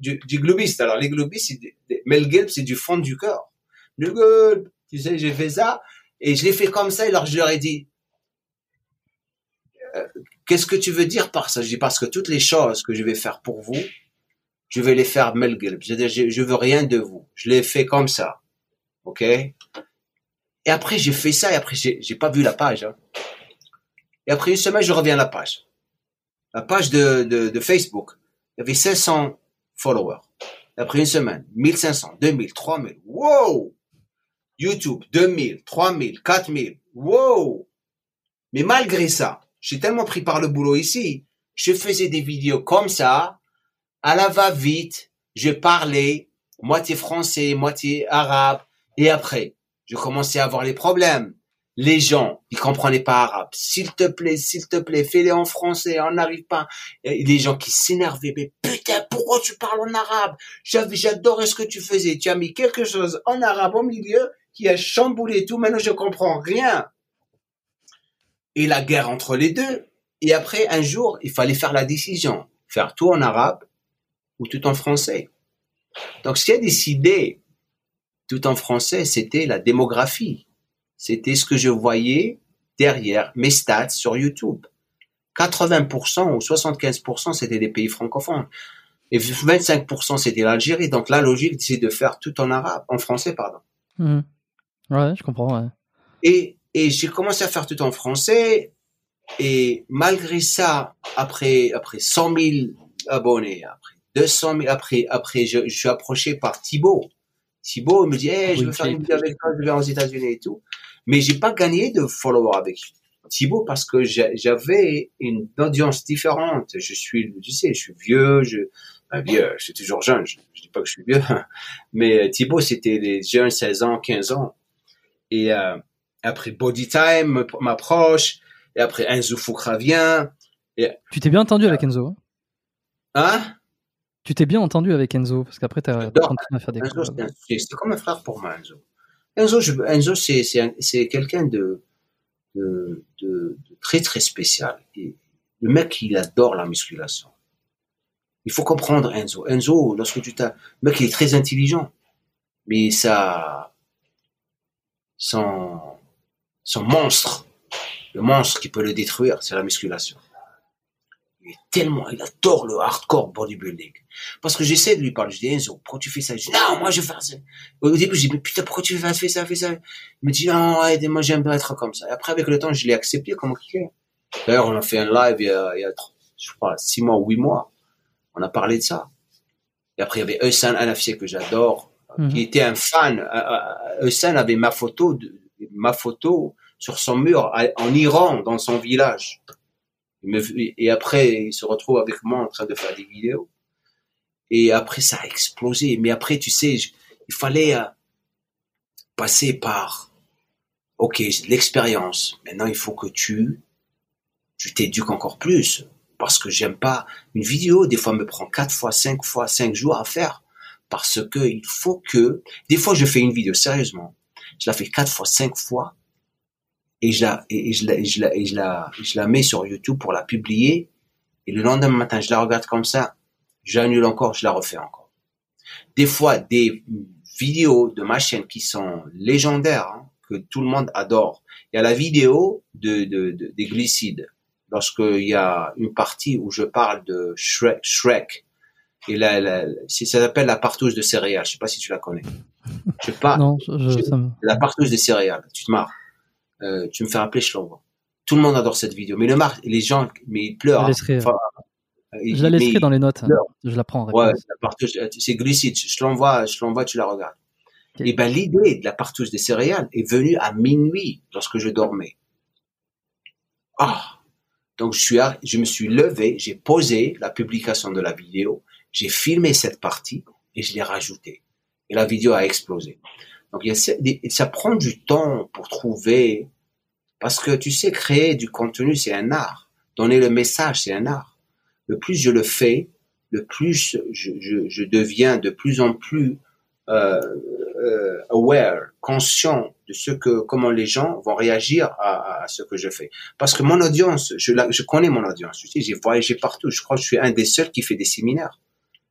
du, du globiste. Alors, les globistes, Mel c'est du fond du corps. Le tu sais, j'ai fait ça, et je l'ai fait comme ça, et alors je leur ai dit, euh, qu'est-ce que tu veux dire par ça? Je dis, parce que toutes les choses que je vais faire pour vous, je vais les faire Mel C'est-à-dire, je, je veux rien de vous. Je l'ai fait comme ça. OK? Et après, j'ai fait ça, et après, j'ai, pas vu la page. Hein. Et après une semaine, je reviens à la page. La page de, de, de Facebook. Il y avait 500 followers. Après une semaine, 1500, 2000, 3000. Wow! YouTube, 2000, 3000, 4000. Wow! Mais malgré ça, j'ai tellement pris par le boulot ici, je faisais des vidéos comme ça, à la va-vite, je parlais, moitié français, moitié arabe, et après, je commençais à avoir les problèmes les gens, ils comprenaient pas arabe. S'il te plaît, s'il te plaît, fais-les en français, on n'arrive pas. Les gens qui s'énervaient, mais putain, pourquoi tu parles en arabe? J'adorais ce que tu faisais. Tu as mis quelque chose en arabe au milieu qui a chamboulé tout. Maintenant, je comprends rien. Et la guerre entre les deux. Et après, un jour, il fallait faire la décision. Faire tout en arabe ou tout en français. Donc, ce qui a décidé tout en français, c'était la démographie c'était ce que je voyais derrière mes stats sur YouTube. 80% ou 75% c'était des pays francophones. Et 25% c'était l'Algérie. Donc la logique, c'est de faire tout en arabe, en français, pardon. Mmh. Ouais, je comprends. Ouais. Et, et j'ai commencé à faire tout en français. Et malgré ça, après, après 100 000 abonnés, après 200 000, après, après, je, je suis approché par Thibaut. Thibaut me dit, hey, je veux faire une vidéo avec toi, je vais aux États-Unis et tout. Mais j'ai pas gagné de followers avec Thibaut parce que j'avais une audience différente. Je suis, tu sais, je suis vieux, je, ben vieux, je suis toujours jeune. Je, dis pas que je suis vieux, mais Thibaut c'était les jeunes 16 ans, 15 ans. Et euh, après Body Time m'approche, et après Enzo Fukra vient. Et, tu t'es bien entendu avec Enzo Hein, hein? Tu t'es bien entendu avec Enzo parce qu'après tu as continué à faire des. C'est comme un frère pour moi, Enzo. Enzo, Enzo c'est quelqu'un de, de, de, très très spécial. Et le mec, il adore la musculation. Il faut comprendre Enzo. Enzo, lorsque tu t'as, le mec, il est très intelligent, mais ça, son, son monstre, le monstre qui peut le détruire, c'est la musculation il est tellement, il adore le hardcore bodybuilding. Parce que j'essaie de lui parler, je dis, Enzo, pourquoi tu fais ça? Je dis, non, moi, je fais ça. Au début, je dis, mais putain, pourquoi tu fais ça, fais ça, fais ça? Il me dit, non, moi, j'aime bien être comme ça. Et après, avec le temps, je l'ai accepté comme est. D'ailleurs, on a fait un live il y a, il y a, je crois, six mois, huit mois. On a parlé de ça. Et après, il y avait Eusan Anafsié que j'adore, mhm. qui était un fan. Eusan avait ma photo, ma photo sur son mur en Iran, dans son village. Et après, il se retrouve avec moi en train de faire des vidéos. Et après, ça a explosé. Mais après, tu sais, il fallait euh, passer par, ok, l'expérience. Maintenant, il faut que tu, tu t'éduques encore plus. Parce que j'aime pas une vidéo, des fois, me prend quatre fois, cinq fois, cinq jours à faire. Parce que il faut que, des fois, je fais une vidéo, sérieusement. Je la fais quatre fois, cinq fois. Et je la, et je la, je la, et je la, je la mets sur YouTube pour la publier. Et le lendemain matin, je la regarde comme ça. J'annule encore, je la refais encore. Des fois, des vidéos de ma chaîne qui sont légendaires, hein, que tout le monde adore. Il y a la vidéo de, de, de des glycides. Lorsqu'il y a une partie où je parle de Shrek, Shrek et la, la, ça s'appelle la partouche de céréales. Je sais pas si tu la connais. Je sais pas. non, je, La partouche de céréales. Tu te marres. Euh, tu me fais rappeler, je l'envoie. Tout le monde adore cette vidéo. Mais le mar les gens, mais ils pleurent. Je la laisserai dans les notes. Je la prends. Ouais, c'est glucide. Je l'envoie, je l'envoie, tu la regardes. Et ben l'idée de la partouche des céréales est venue à minuit lorsque je dormais. Ah, donc je suis, je me suis levé, j'ai posé la publication de la vidéo, j'ai filmé cette partie et je l'ai rajoutée. Et la vidéo a explosé. Donc il y a, ça prend du temps pour trouver, parce que tu sais, créer du contenu, c'est un art. Donner le message, c'est un art le plus je le fais, le plus je, je, je deviens de plus en plus euh, euh, aware, conscient de ce que comment les gens vont réagir à, à, ce que je fais. Parce que mon audience, je, la, je connais mon audience. Tu sais, j'ai voyagé partout. Je crois que je suis un des seuls qui fait des séminaires.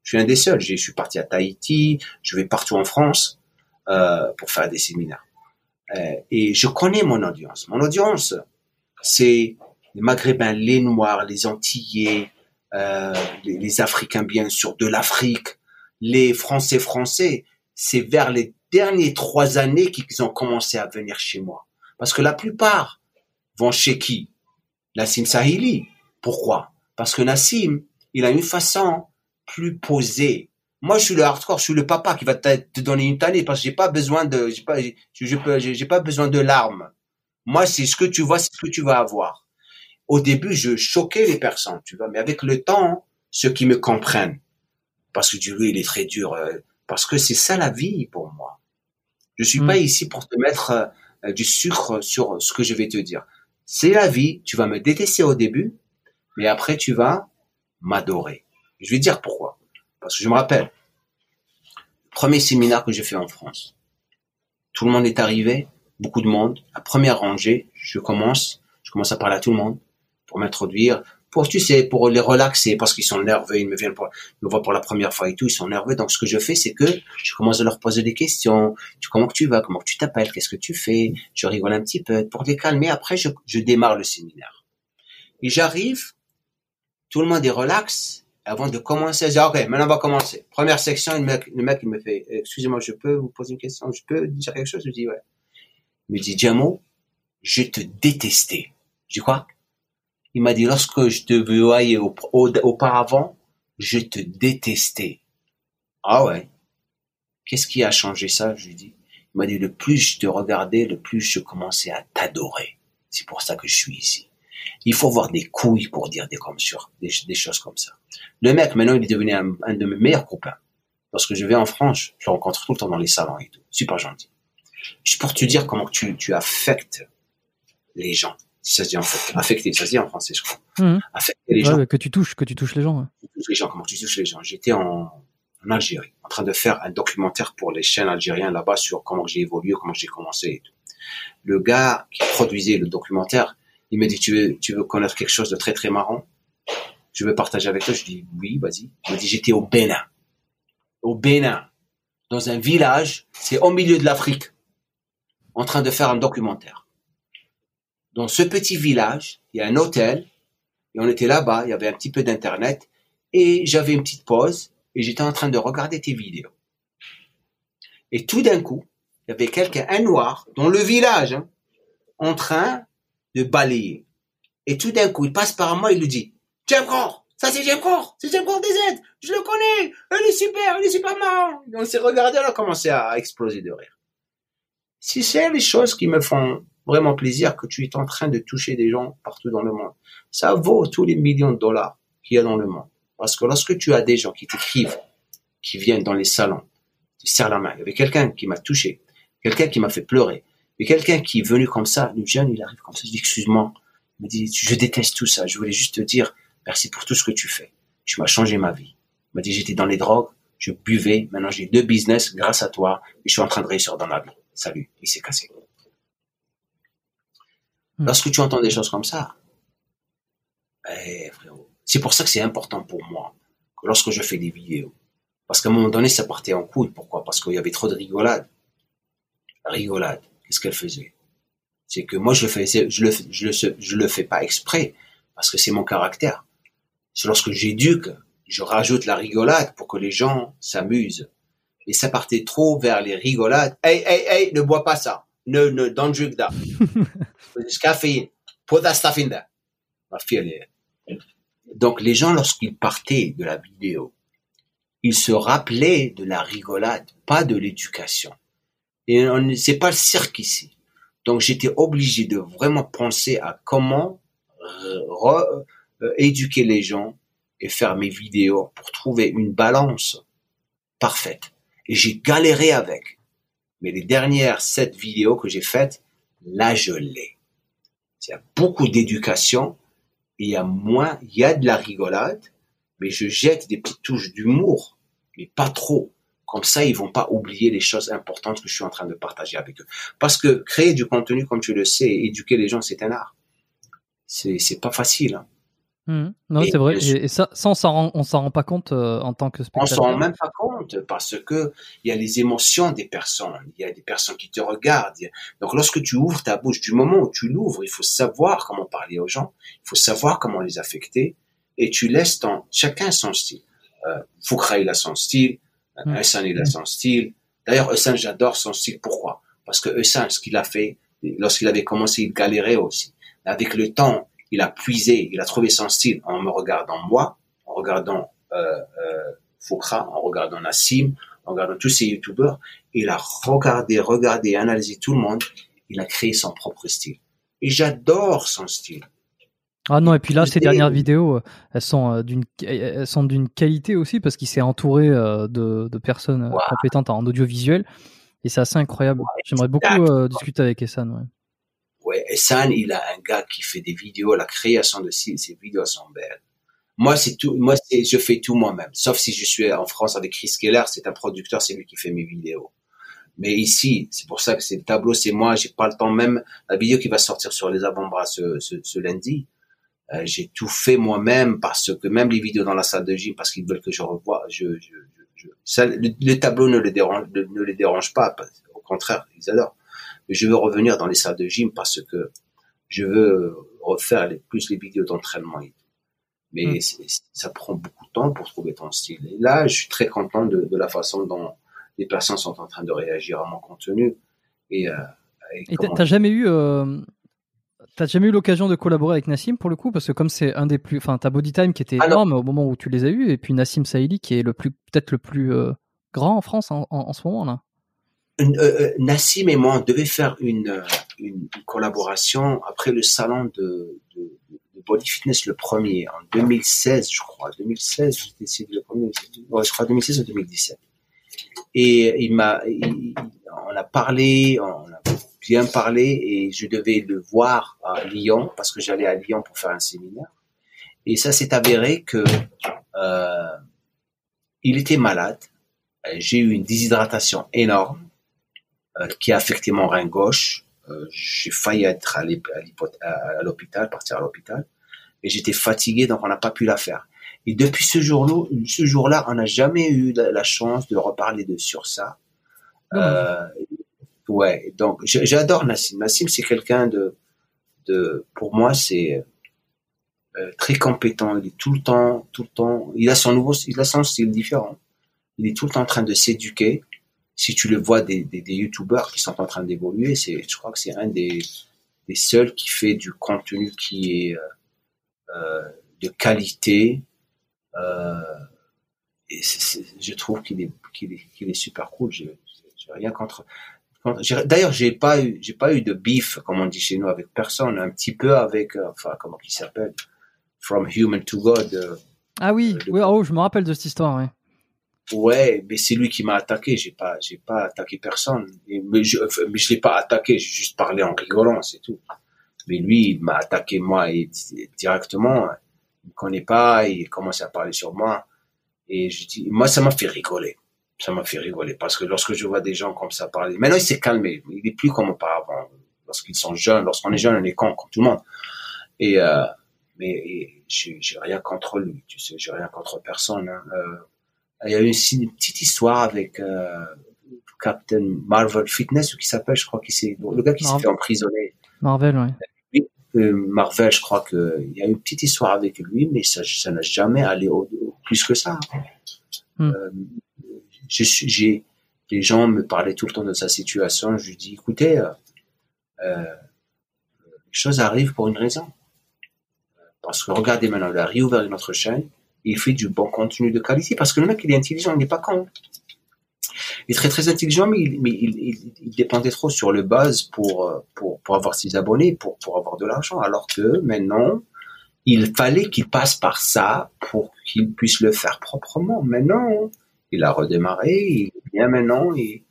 Je suis un des seuls. Je suis parti à Tahiti. Je vais partout en France euh, pour faire des séminaires. Euh, et je connais mon audience. Mon audience, c'est les Maghrébins, les Noirs, les Antillais, euh, les, Africains bien sûr, de l'Afrique, les Français français, c'est vers les dernières trois années qu'ils ont commencé à venir chez moi. Parce que la plupart vont chez qui? Nassim Sahili. Pourquoi? Parce que Nassim, il a une façon plus posée. Moi, je suis le hardcore, je suis le papa qui va te, donner une tannée parce que j'ai pas besoin de, j'ai pas, j'ai pas besoin de larmes. Moi, c'est ce que tu vois, c'est ce que tu vas avoir au début, je choquais les personnes, tu vois, mais avec le temps, ceux qui me comprennent, parce que Dieu, il est très dur, euh, parce que c'est ça la vie pour moi. Je suis pas mm. ici pour te mettre euh, du sucre sur ce que je vais te dire. C'est la vie, tu vas me détester au début, mais après tu vas m'adorer. Je vais dire pourquoi. Parce que je me rappelle, premier séminaire que j'ai fait en France. Tout le monde est arrivé, beaucoup de monde. La première rangée, je commence, je commence à parler à tout le monde pour m'introduire, pour, tu sais, pour les relaxer, parce qu'ils sont nerveux, ils me viennent pour, me voient pour la première fois et tout, ils sont nerveux. Donc, ce que je fais, c'est que je commence à leur poser des questions. Comment tu vas? Comment tu t'appelles? Qu'est-ce que tu fais? Je rigole un petit peu pour les calmer. Après, je, je démarre le séminaire. Et j'arrive, tout le monde est relax. Avant de commencer, je dis, OK, maintenant on va commencer. Première section, le mec, le mec il me fait, excusez-moi, je peux vous poser une question? Je peux dire quelque chose? Je dis, ouais. Il me dit, Diamo, je te détestais. Je dis quoi? Il m'a dit, lorsque je te voyais auparavant, je te détestais. Ah ouais? Qu'est-ce qui a changé ça? Je lui dis. Il m'a dit, le plus je te regardais, le plus je commençais à t'adorer. C'est pour ça que je suis ici. Il faut avoir des couilles pour dire des, comme sur, des, choses comme ça. Le mec, maintenant, il est devenu un, de mes meilleurs copains. Lorsque je vais en France, je le rencontre tout le temps dans les salons et tout. Super gentil. Juste pour te dire comment tu, tu affectes les gens ça se dit en fait, affecter, ça se dit en français, je crois. Mmh. Affecter les gens. que tu touches, que tu touches les gens. Tu touches les gens, comment tu touches les gens. J'étais en, en Algérie, en train de faire un documentaire pour les chaînes algériennes là-bas sur comment j'ai évolué, comment j'ai commencé et tout. Le gars qui produisait le documentaire, il me dit, tu veux, connaître quelque chose de très très marrant? Je veux partager avec toi. Je dis, oui, vas-y. Il me dit, j'étais au Bénin. Au Bénin. Dans un village, c'est au milieu de l'Afrique. En train de faire un documentaire dans ce petit village, il y a un hôtel, et on était là-bas, il y avait un petit peu d'internet, et j'avais une petite pause, et j'étais en train de regarder tes vidéos. Et tout d'un coup, il y avait quelqu'un, un noir, dans le village, hein, en train de balayer. Et tout d'un coup, il passe par moi, il lui dit, tiens, grand, Ça, c'est James Core. C'est James Core DZ. Je le connais. Il est super. Il est super marrant. On s'est regardé, on a commencé à exploser de rire. Si c'est les choses qui me font vraiment plaisir que tu es en train de toucher des gens partout dans le monde, ça vaut tous les millions de dollars qu'il y a dans le monde. Parce que lorsque tu as des gens qui t'écrivent, qui viennent dans les salons, tu serres la main. Il y avait quelqu'un qui m'a touché, quelqu'un qui m'a fait pleurer, et quelqu'un qui est venu comme ça, le jeune, il arrive comme ça, je dis excuse-moi, il me dit je déteste tout ça, je voulais juste te dire merci pour tout ce que tu fais. Tu m'as changé ma vie. Il m'a dit j'étais dans les drogues, je buvais, maintenant j'ai deux business grâce à toi, et je suis en train de réussir dans ma vie. Salut, il s'est cassé. Hmm. Lorsque tu entends des choses comme ça, eh, c'est pour ça que c'est important pour moi que lorsque je fais des vidéos, parce qu'à un moment donné, ça partait en couille. Pourquoi? Parce qu'il y avait trop de rigolade. Rigolade. Qu'est-ce qu'elle faisait C'est que moi, je le je le, je le, je le fais pas exprès, parce que c'est mon caractère. C'est lorsque j'éduque, je rajoute la rigolade pour que les gens s'amusent. Et ça partait trop vers les rigolades. Hey, hey, hey, ne bois pas ça. Ne, ne, don't drink that. It's caffeine. Put that stuff in there. Ma fille, Donc, les gens, lorsqu'ils partaient de la vidéo, ils se rappelaient de la rigolade, pas de l'éducation. Et c'est pas le cirque ici. Donc, j'étais obligé de vraiment penser à comment euh, éduquer les gens et faire mes vidéos pour trouver une balance parfaite. Et j'ai galéré avec. Mais les dernières sept vidéos que j'ai faites, là, je l'ai. Il y a beaucoup d'éducation, il y a moins, il y a de la rigolade, mais je jette des petites touches d'humour, mais pas trop. Comme ça, ils vont pas oublier les choses importantes que je suis en train de partager avec eux. Parce que créer du contenu, comme tu le sais, éduquer les gens, c'est un art. C'est, c'est pas facile. Hein. Mmh. Non, c'est vrai. Et, ça, ça, on s'en rend, on s'en rend pas compte euh, en tant que spectateur. On s'en rend même pas compte parce que il y a les émotions des personnes. Il y a des personnes qui te regardent. Donc, lorsque tu ouvres ta bouche, du moment où tu l'ouvres, il faut savoir comment parler aux gens. Il faut savoir comment les affecter. Et tu laisses ton, chacun son style. Euh, Foukra, il a son style. Mmh. Hassan, il a son style. D'ailleurs, Hassan, j'adore son style. Pourquoi? Parce que Hassan, ce qu'il a fait, lorsqu'il avait commencé, il galérait aussi. Avec le temps, il a puisé, il a trouvé son style en me regardant moi, en regardant euh, euh, Fokra, en regardant Nassim, en regardant tous ces youtubeurs. Il a regardé, regardé, analysé tout le monde. Il a créé son propre style. Et j'adore son style. Ah non, et puis là, ces dernières vidéos, elles sont euh, d'une, elles sont d'une qualité aussi parce qu'il s'est entouré euh, de, de personnes compétentes en audiovisuel. Et c'est assez incroyable. J'aimerais beaucoup discuter avec Essan. Ouais. Ouais, San, il a un gars qui fait des vidéos, la création de ses, vidéos sont belles. Moi, c'est tout, moi, c'est, je fais tout moi-même. Sauf si je suis en France avec Chris Keller, c'est un producteur, c'est lui qui fait mes vidéos. Mais ici, c'est pour ça que c'est le tableau, c'est moi, j'ai pas le temps même. La vidéo qui va sortir sur les avant-bras ce, ce, lundi, euh, j'ai tout fait moi-même parce que même les vidéos dans la salle de gym, parce qu'ils veulent que je revoie, je, je, je, ça, le, tableau ne les dérange, ne les dérange pas. Au contraire, ils adorent je veux revenir dans les salles de gym parce que je veux refaire les, plus les vidéos d'entraînement Mais hmm. ça prend beaucoup de temps pour trouver ton style. Et là, je suis très content de, la façon dont les personnes sont en train de réagir à mon contenu. Et, euh, et t'as jamais eu, euh, t'as jamais eu l'occasion de collaborer avec Nassim pour le coup, parce que comme c'est un des plus, enfin, t'as Body Time qui était énorme au moment où tu les as eus, et puis Nassim Saïli qui est le plus, peut-être le plus euh, grand en France en, en ce moment là. Euh, euh, Nassim et moi, on devait faire une, une, collaboration après le salon de, de, de, Body Fitness, le premier, en 2016, je crois. 2016, j'ai décidé le premier, je crois 2016 ou 2017. Et il m'a, on a parlé, on a bien parlé, et je devais le voir à Lyon, parce que j'allais à Lyon pour faire un séminaire. Et ça s'est avéré que euh, il était malade. J'ai eu une déshydratation énorme euh, qui a affecté mon rein gauche. Euh, j'ai failli être à l'hôpital, partir à l'hôpital, et j'étais fatigué, donc on n'a pas pu la faire. Et depuis ce jour-là, ce jour-là, on n'a jamais eu la, chance de reparler de sur ça. Euh, ouais, donc j'adore Nassim. Nassim, c'est quelqu'un de, de, pour moi, c'est euh, très compétent. Il est tout le temps, tout le temps. Il a son nouveau, il a son style différent. Il est tout le temps en train de s'éduquer si tu le vois des, des, des youtubeurs qui sont en train d'évoluer, c'est, je crois que c'est un des, des seuls qui fait du contenu qui est euh, euh de qualité Euh, et je trouve qu'il est, qu'il est, qu'il est super cool. J'ai rien contre. D'ailleurs, j'ai pas eu, j'ai pas eu de beef, comme on dit chez nous, avec personne. Un petit peu avec, euh, enfin, comment il s'appelle, From Human to God. Euh, ah oui, oui, oh, je me rappelle de cette histoire, ouais. Ouais, mais c'est lui qui m'a attaqué. J'ai pas, j'ai pas attaqué personne. mais je, mais je l'ai pas attaqué. J'ai juste parlé en rigolant, c'est tout. Mais lui, il m'a attaqué moi et, directement. Il me connaît pas. Il commence à parler sur moi. Et je dis, moi, ça m'a fait rigoler. Ça m'a fait rigoler parce que lorsque je vois des gens comme ça parler, maintenant il s'est calmé. Il est plus comme auparavant. Lorsqu'ils sont jeunes, lorsqu'on est jeune, on est con comme tout le monde. Et euh, mais j'ai rien contre lui. Tu sais, j'ai rien contre personne. Hein. Euh, il y a eu une, petite histoire avec euh, Captain Marvel Fitness, ou qui s'appelle, je crois, qui c'est le gars qui s'est fait emprisonner. Marvel, oui. Euh, Marvel, je crois que il y a eu une petite histoire avec lui, mais ça, n'a jamais allé au, plus que ça. Euh, j'ai, les gens me parlaient tout le temps de sa situation. Je lui dis, écoutez, euh, euh, les choses arrivent pour une raison. Parce que regardez maintenant, il a réouvert une autre chaîne il fait du bon contenu de qualité parce que le mec, il est intelligent, il n'est pas con. Il est très très intelligent, mais il, dépendait trop sur le buzz pour, pour, pour avoir ses abonnés, pour, pour avoir de l'argent. Alors que maintenant, il fallait qu'il passe par ça pour qu'il puisse le faire proprement. Maintenant, il a redémarré, il bien maintenant, et,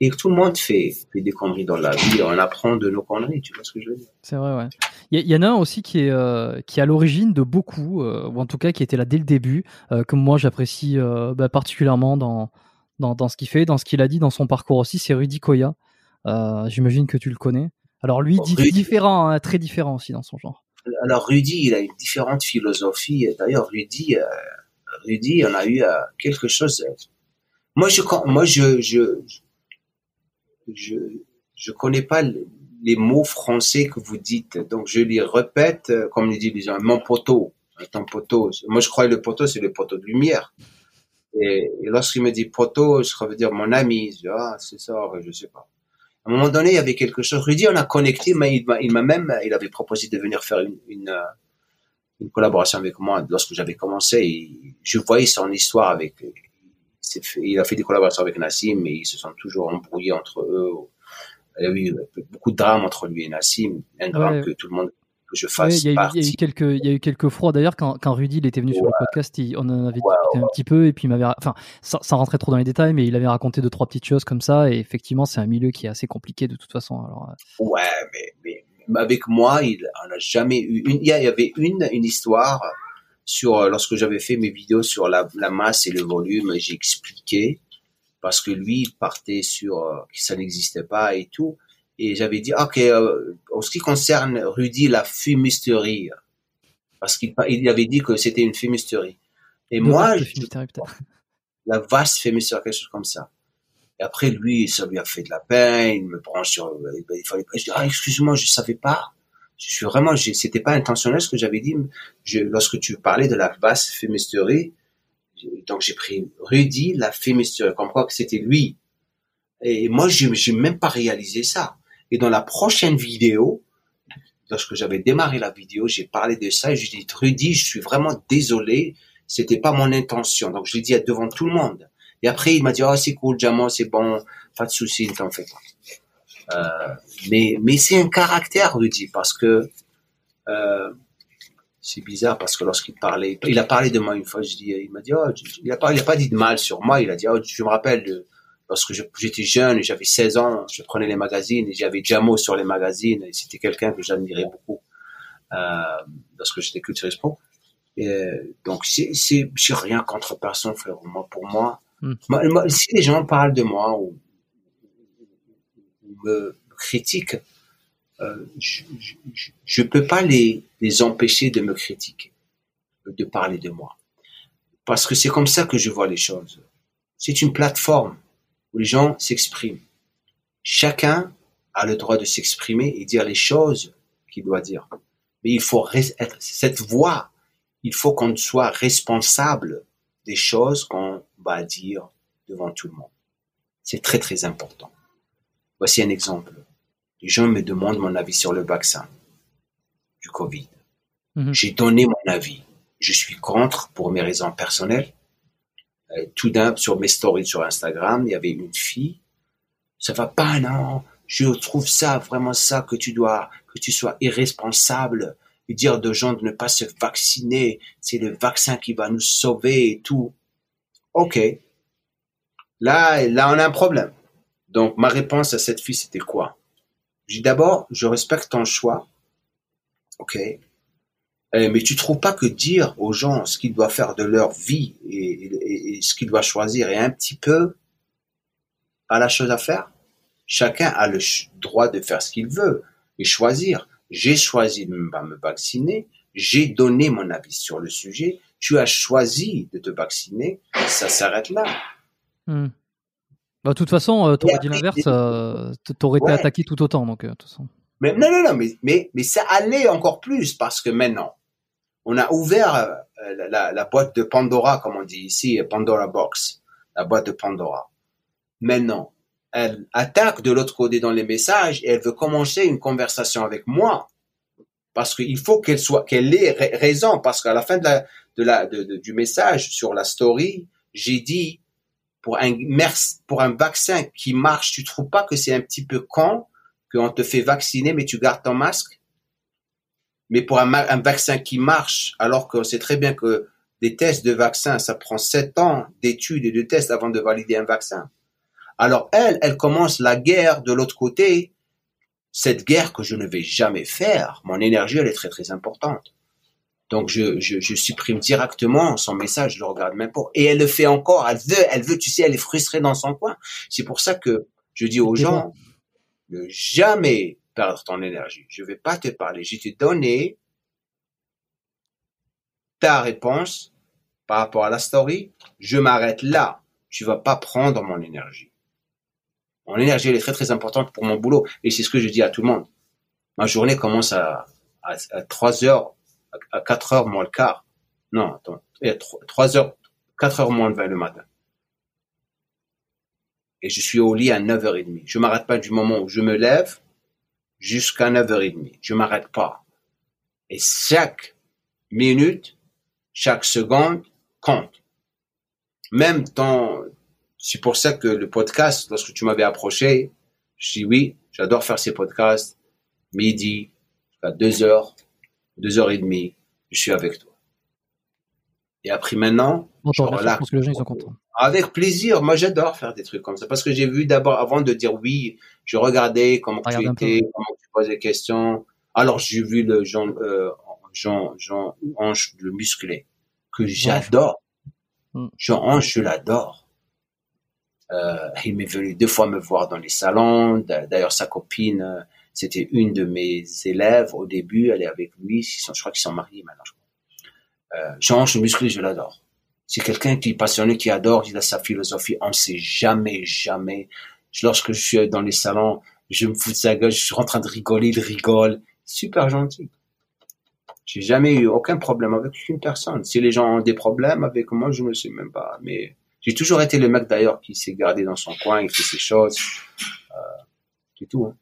et tout le monde fait, fait des conneries dans la vie, on apprend de nos conneries, tu vois ce que je veux dire. C'est vrai, ouais. Il y, en a un aussi qui est, euh, qui est à l'origine de beaucoup, euh, ou en tout cas qui était là dès le début, euh, que moi j'apprécie bah, particulièrement dans, dans, dans, ce qu'il fait, dans ce qu'il a dit, dans son parcours aussi, c'est Rudy Koya. J'imagine que tu le connais. Alors lui, différent, hein, très différent aussi dans son genre. Alors Rudy, il a une différente philosophie. D'ailleurs, Rudy, Rudy, on a eu quelque chose. Moi, je, moi, je, je, je, connais pas les mots français que vous dites. Donc, je les répète, euh, comme les dit les gens, mon poteau, ton poteau. Moi, je crois que le poteau, c'est le poteau de lumière. Et, lorsqu'il me dit poteau, je veux dire mon ami. Je dis, ah, c'est ça, je sais pas. À un moment donné, il y avait quelque chose. Rudy, on a connecté, mais il m'a même, il avait proposé de venir faire une, euh, une collaboration avec moi lorsque j'avais commencé. je voyais son histoire avec, il a fait des collaborations avec Nassim, mais ils se sont toujours embrouillés entre eux. Il y a eu beaucoup de drames entre lui et Nassim, un drame que tout le monde que je fasse il, y a eu, il y a eu quelques il y a eu quelques froids. D'ailleurs quand, quand Rudy il était venu sur le podcast on en avait discuté un petit peu et puis il m'avait enfin sans, rentrer trop dans les détails mais il avait raconté deux trois petites choses comme ça et effectivement c'est un milieu qui est assez compliqué de toute façon. Alors euh. ouais mais, mais avec moi il n'a jamais eu une, il y avait une une histoire sur euh, lorsque j'avais fait mes vidéos sur la, la masse et le volume j'ai expliqué parce que lui il partait sur euh, que ça n'existait pas et tout. Et j'avais dit, ok, euh, en ce qui concerne Rudy, la fumisterie, parce qu'il il avait dit que c'était une fumisterie. Et moi, je, la vaste fumisterie, quelque chose comme ça. Et après, lui, ça lui a fait de la peine, il me branche sur, il fallait, je dis, ah, excuse-moi, je savais pas. Je suis vraiment, c'était pas intentionnel ce que j'avais dit. Je, lorsque tu parlais de la vaste fumisterie, donc j'ai pris Rudy, la féministère, comme quoi que c'était lui. Et moi, je n'ai même pas réalisé ça. Et dans la prochaine vidéo, lorsque j'avais démarré la vidéo, j'ai parlé de ça et je dis Rudy, je suis vraiment désolé, c'était pas mon intention. Donc je l'ai dit devant tout le monde. Et après, il m'a dit, oh, c'est cool, Jamal, c'est bon, pas de souci, ne t'en fais pas. Euh, mais mais c'est un caractère, Rudy, parce que euh, c'est bizarre parce que lorsqu'il parlait, il a parlé de moi une fois, je dis, il m'a dit, oh, il a pas, il a pas dit de mal sur moi, il a dit, oh, je me rappelle lorsque j'étais jeune, j'avais 16 ans, je prenais les magazines et j'avais Jamo sur les magazines et c'était quelqu'un que j'admirais beaucoup, euh, lorsque j'étais culturiste pro. Et, donc, c'est, j'ai rien contre personne, frère. Moi, pour moi, hmm. si les gens parlent de moi ou, me critiquent, euh, je ne peux pas les, les empêcher de me critiquer, de parler de moi. Parce que c'est comme ça que je vois les choses. C'est une plateforme où les gens s'expriment. Chacun a le droit de s'exprimer et dire les choses qu'il doit dire. Mais il faut être cette voix. Il faut qu'on soit responsable des choses qu'on va dire devant tout le monde. C'est très très important. Voici un exemple les gens me demandent mon avis sur le vaccin du Covid. Mhm. J'ai donné mon avis. je suis contre pour mes raisons personnelles. Euh, tout d'un, sur mes stories sur Instagram, il y avait une fille. Ça va pas, non. Je trouve ça, vraiment ça, que tu dois, que tu sois irresponsable et dire de gens de ne pas se vacciner. C'est le vaccin qui va nous sauver et tout. Ok. Là, là, on a un problème. Donc, ma réponse à cette fille, c'était quoi? J'ai d'abord, je respecte ton choix. Ok. Euh, mais tu trouves pas que dire aux gens ce qu'ils doivent faire de leur vie et, ce qu'ils doivent choisir est un petit peu pas la chose à faire? Chacun a le droit de faire ce qu'il veut et choisir. J'ai choisi de me vacciner, j'ai donné mon avis sur le sujet, tu as choisi de te vacciner, ça s'arrête là. Hmm. Bah, de toute façon, euh, t'aurais dit l'inverse, euh, t'aurais été attaqué tout autant, donc euh, de toute façon. Mais non, non, non, mais, mais, mais ça allait encore plus parce que maintenant, on a ouvert euh, la, la, boîte de Pandora, comme on dit ici, Pandora Box, la boîte de Pandora. Maintenant, elle attaque de l'autre côté dans les messages et elle veut commencer une conversation avec moi parce qu'il faut qu'elle soit, qu'elle ait raison parce qu'à la fin de la, du message sur la story, j'ai dit pour un pour un vaccin qui marche, tu trouves pas que c'est un petit peu con qu'on te fait vacciner mais tu gardes ton masque? Mais pour un, un, vaccin qui marche, alors qu'on sait très bien que des tests de vaccins, ça prend sept ans d'études et de tests avant de valider un vaccin. Alors elle, elle commence la guerre de l'autre côté, cette guerre que je ne vais jamais faire. Mon énergie, elle est très très importante. Donc je, je, je supprime directement son message, je le regarde même pas. Et elle le fait encore, elle veut, elle veut, tu sais, elle est frustrée dans son coin. C'est pour ça que je dis aux gens, ne jamais perdre ton énergie. Je vais pas te parler. Je t'ai donné ta réponse par rapport à la story. Je m'arrête là. Tu vas pas prendre mon énergie. Mon énergie, elle est très, très importante pour mon boulot. Et c'est ce que je dis à tout le monde. Ma journée commence à, à, 3 heures, à 4 heures moins le quart. Non, attends. 3 heures, 4 heures moins le 20 le matin. Et je suis au lit à 9h30. Je m'arrête pas du moment où je me lève jusqu'à 9h30. Je m'arrête pas. Et chaque minute, chaque seconde compte. Même temps, c'est pour ça que le podcast, lorsque tu m'avais approché, je dis oui, j'adore faire ces podcasts, midi, à 2 heures, 2 heures et demie, je suis avec toi. Et après maintenant, je que les gens sont contents. Avec plaisir. Moi, j'adore faire des trucs comme ça parce que j'ai vu d'abord, avant de dire oui, je regardais comment tu étais, comment tu posais des questions. Alors, j'ai vu le Jean, euh, Jean, Jean Ange, le musclé, que j'adore. Mm. Jean Ange, je l'adore. Euh, il m'est venu deux fois me voir dans les salons. D'ailleurs, sa copine, euh, c'était une de mes élèves au début. Elle est avec lui. je crois qu'ils sont mariés maintenant. Euh, Jean musclé, je l'adore. C'est quelqu'un qui est passionné, qui adore, il a sa philosophie. On ne sait jamais, jamais. Lorsque je suis dans les salons, je me fous de sa gueule, je suis en train de rigoler, il rigole. Super gentil. J'ai jamais eu aucun problème avec une personne. Si les gens ont des problèmes avec moi, je ne sais même pas. Mais j'ai toujours été le mec d'ailleurs qui s'est gardé dans son coin, il fait ses choses. Euh, c'est tout. Hein.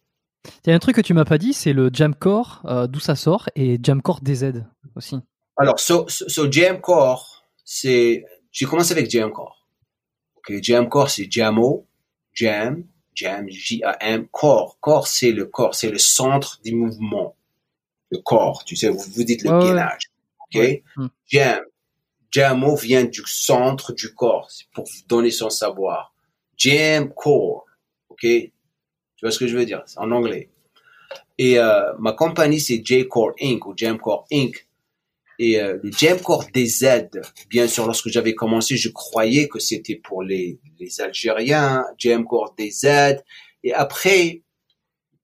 Il y a un truc que tu m'as pas dit, c'est le Jamcore, euh, d'où ça sort, et Jamcore DZ aussi. Alors, so, so, Jamcore, c'est, j'ai commencé avec Jamcore. Ok, Jamcore, c'est Jamo, Jam, Jam, J-A-M, corps. Corps, c'est le corps, c'est le centre du mouvement. Le corps, tu sais, vous, vous dites le gainage. Ok? Hmm. Jam. Jamo vient du centre du corps, c'est pour vous donner son savoir. Jam core. Ok? Tu vois ce que je veux dire? En anglais. Et euh, ma compagnie, c'est J-Core Inc. ou Jamcore Inc. Et euh, le Jamcore DZ, bien sûr, lorsque j'avais commencé, je croyais que c'était pour les, les Algériens, Jamcore DZ. Et après,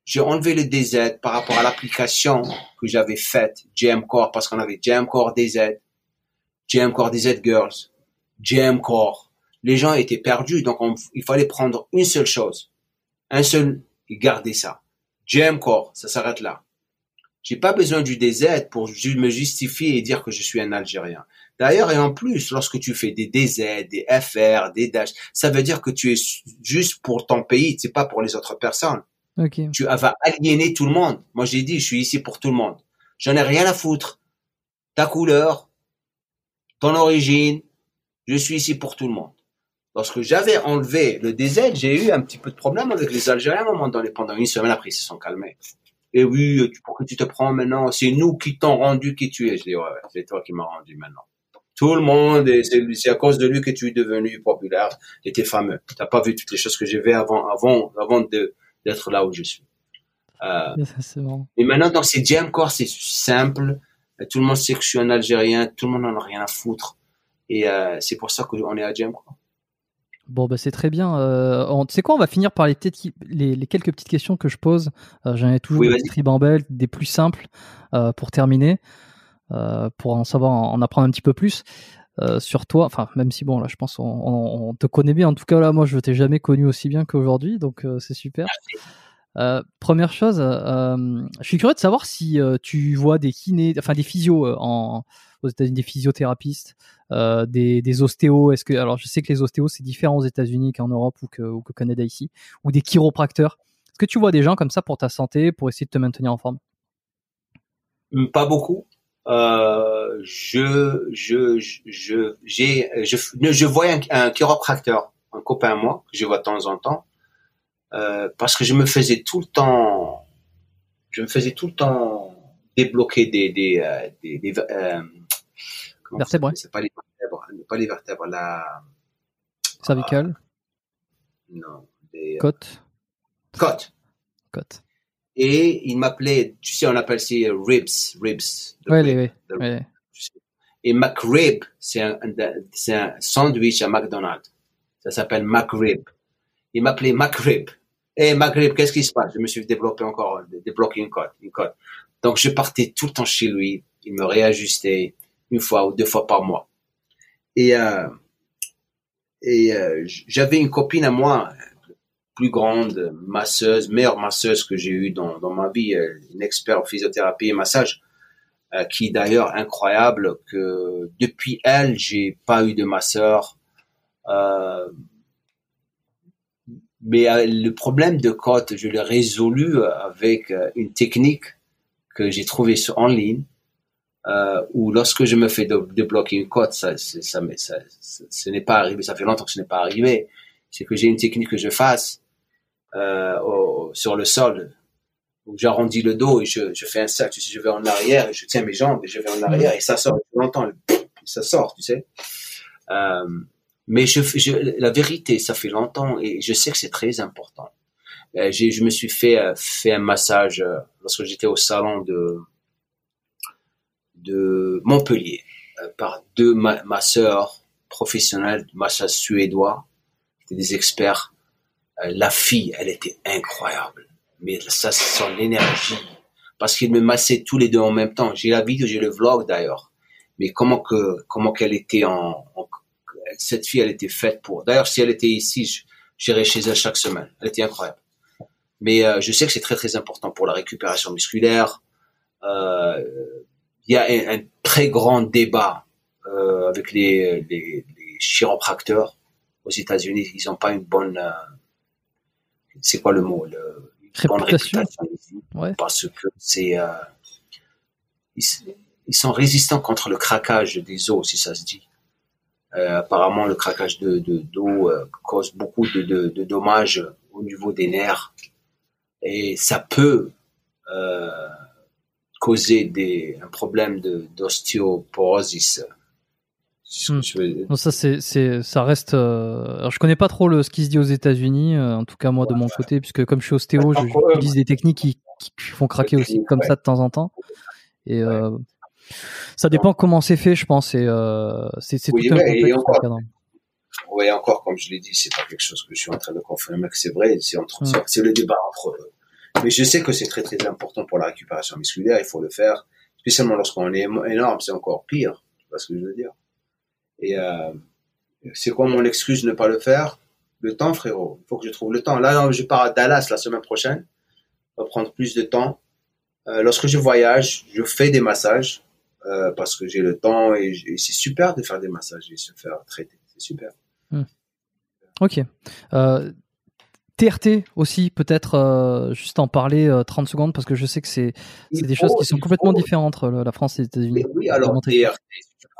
j'ai enlevé le DZ par rapport à l'application que j'avais faite, Jamcore, parce qu'on avait Jamcore DZ, Jamcore DZ Girls, Jamcore. Les gens étaient perdus, donc il fallait prendre une seule chose, un seul, et garder ça. Jamcore, ça s'arrête là. J'ai pas besoin du DZ pour me justifier et dire que je suis un Algérien. D'ailleurs, et en plus, lorsque tu fais des DZ, des FR, des Dash, ça veut dire que tu es juste pour ton pays, c'est pas pour les autres personnes. Tu vas aliéner tout le monde. Moi, j'ai dit, je suis ici pour tout le monde. J'en ai rien à foutre. Ta couleur, ton origine, je suis ici pour tout le monde. Lorsque j'avais enlevé le DZ, j'ai eu un petit peu de problème avec les Algériens à un moment donné. Pendant une semaine après, ils se sont calmés. Et oui, pourquoi tu te prends maintenant? C'est nous qui t'ont rendu qui tu es. Je dis, ouais, c'est toi qui m'as rendu maintenant. Tout le monde, c'est à cause de lui que tu es devenu populaire, et t'es fameux. T'as pas vu toutes les choses que j'ai vu avant, avant, avant d'être là où je suis. Euh, Et maintenant, dans ces jam corps, c'est c'est simple. Tout le monde sait que je suis un Algérien. Tout le monde en a rien à foutre. Et euh, c'est pour ça qu'on est à Jam. Quoi. Bon, bah, c'est très bien. Euh, tu sais quoi, on va finir par les, les, les, quelques petites questions que je pose. Euh, J'en ai toujours des tribambelles, des plus simples euh, pour terminer, pour en savoir, en, apprendre un petit peu plus. Sur toi, enfin même si bon là je pense on, on, te connaît bien en tout cas là moi je t'ai jamais connu aussi bien qu'aujourd'hui donc c'est super. Euh, première chose, euh, je suis curieux de savoir si euh, tu vois des kinés, enfin des physios en, aux États-Unis, des physiothérapistes, des, des ostéos. Est-ce que, alors je sais que les ostéos c'est différent aux États-Unis qu'en Europe ou que, ou Canada ici, ou des chiropracteurs. Est-ce que tu vois des gens comme ça pour ta santé, pour essayer de te maintenir en forme? Hum, Pas beaucoup. Euh, je, je, je, j'ai, je, je, vois un, un chiropracteur, un copain à moi que je vois de temps en temps euh, parce que je me faisais tout le temps, je me faisais tout le temps débloquer des des euh, des, des euh, vertèbres. C'est pas les vertèbres, pas les vertèbres, la cervicale. Non. Des, côte. Côte. Côte. Et il m'appelait, tu sais, on appelle ça ribs, ribs. Oui, oui, oui. Et McRib, c'est un, un sandwich à McDonald's. Ça s'appelle McRib. Il m'appelait McRib. Eh, Maghreb, qu'est-ce qui se passe? Je me suis développé encore, débloqué une code, une code. Donc, je partais tout le temps chez lui. Il me réajustait une fois ou deux fois par mois. Et, euh, et euh, j'avais une copine à moi, plus grande, masseuse, meilleure masseuse que j'ai eue dans, dans ma vie, euh, une experte en physiothérapie et massage, euh, qui d'ailleurs incroyable que depuis elle, j'ai pas eu de masseur. Mais euh, le problème de côte, je l'ai résolu euh, avec euh, une technique que j'ai trouvée en ligne, euh, où lorsque je me fais débloquer une côte, ça, ça, ça, ça, ce n'est pas arrivé, ça fait longtemps que ce n'est pas arrivé, c'est que j'ai une technique que je fasse euh, au, sur le sol, où j'arrondis le dos et je, je fais un sac, tu sais, je vais en arrière et je tiens mes jambes et je vais en arrière et ça sort. Longtemps, ça sort, tu sais. Euh, mais je, je, la vérité, ça fait longtemps et je sais que c'est très important. Euh, je me suis fait euh, fait un massage euh, lorsque j'étais au salon de de Montpellier par deux ma masseurs professionnels, massage suédois, des experts. la fille, elle était incroyable, mais ça c'est son énergie parce qu'ils me massaient tous les deux en même temps. J'ai la vidéo, j'ai le vlog d'ailleurs, mais comment que comment qu'elle était en, en cette fille, elle était faite pour. D'ailleurs, si elle était ici, j'irais chez elle chaque semaine. Elle était incroyable. Mais euh, je sais que c'est très très important pour la récupération musculaire. Euh, il y a un, très grand débat euh, avec les, les, les, chiropracteurs aux États-Unis. Ils n'ont pas une bonne. c'est quoi le mot le, une bonne réputation ouais. parce que c'est ils, ils, sont résistants contre le craquage des os, si ça se dit. Euh, apparemment, le craquage de d'eau euh, cause beaucoup de, de, de, dommages au niveau des nerfs et ça peut euh, causer des, un problème d'ostéoporosis. Hmm. ça c'est ça reste. Euh... Alors je connais pas trop le ce qui se dit aux États-Unis, euh, en tout cas moi de mon côté, puisque comme je suis ostéo, j'utilise des techniques qui, qui font craquer aussi comme ça de temps en temps. Et euh, ça dépend comment c'est fait, je pense. Et euh, c'est tout un et encore, oui, encore, comme je l'ai dit, c'est pas quelque chose que je suis en train de confirmer que c'est vrai. C'est entre, c'est le débat entre. Mais je sais que c'est très très important pour la récupération musculaire. Il faut le faire, spécialement lorsqu'on est énorme. C'est encore pire. Tu vois ce que je veux dire Et euh, c'est quoi mon excuse de ne pas le faire? Le temps, frérot. Il faut que je trouve le temps. Là, je pars à Dallas la semaine prochaine. Ça va prendre plus de temps. Euh, lorsque je voyage, je fais des massages euh, parce que j'ai le temps et, c'est super de faire des massages et se faire traiter. C'est super. Hmm. Ok. Euh, TRT aussi, peut-être euh, juste en parler 30 secondes parce que je sais que c'est des choses qui sont complètement différentes entre la France et les États-Unis. Oui, alors TRT,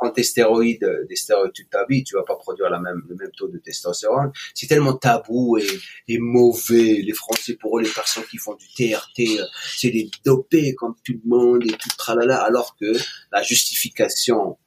prends tes stéroïdes, euh, des stéroïdes toute ta vie, tu vas pas produire le même taux de testostérone. C'est tellement tabou et, mauvais. Les Français, pour eux, les personnes qui font du TRT, euh, c'est des dopés comme tout le monde et tout tralala, alors que la justification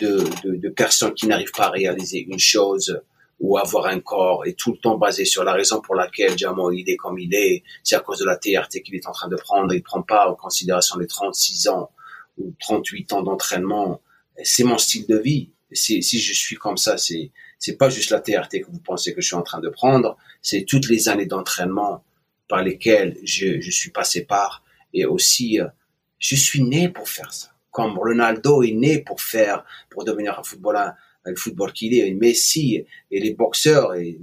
de, personnes qui n'arrivent pas à réaliser une chose ou avoir un corps est tout le temps basé sur la raison pour laquelle Jamo il est comme il est, c'est à cause de la TRT qu'il est en train de prendre, il prend pas en considération les 36 ans ou 38 ans d'entraînement. C'est mon style de vie. Si, si je suis comme ça, c'est c'est pas juste la TRT que vous pensez que je suis en train de prendre, c'est toutes les années d'entraînement par lesquelles je, je suis passé par et aussi euh, je suis né pour faire ça. Comme Ronaldo est né pour faire, pour devenir un footballeur, le football qu'il est, Messi et les boxeurs. Et,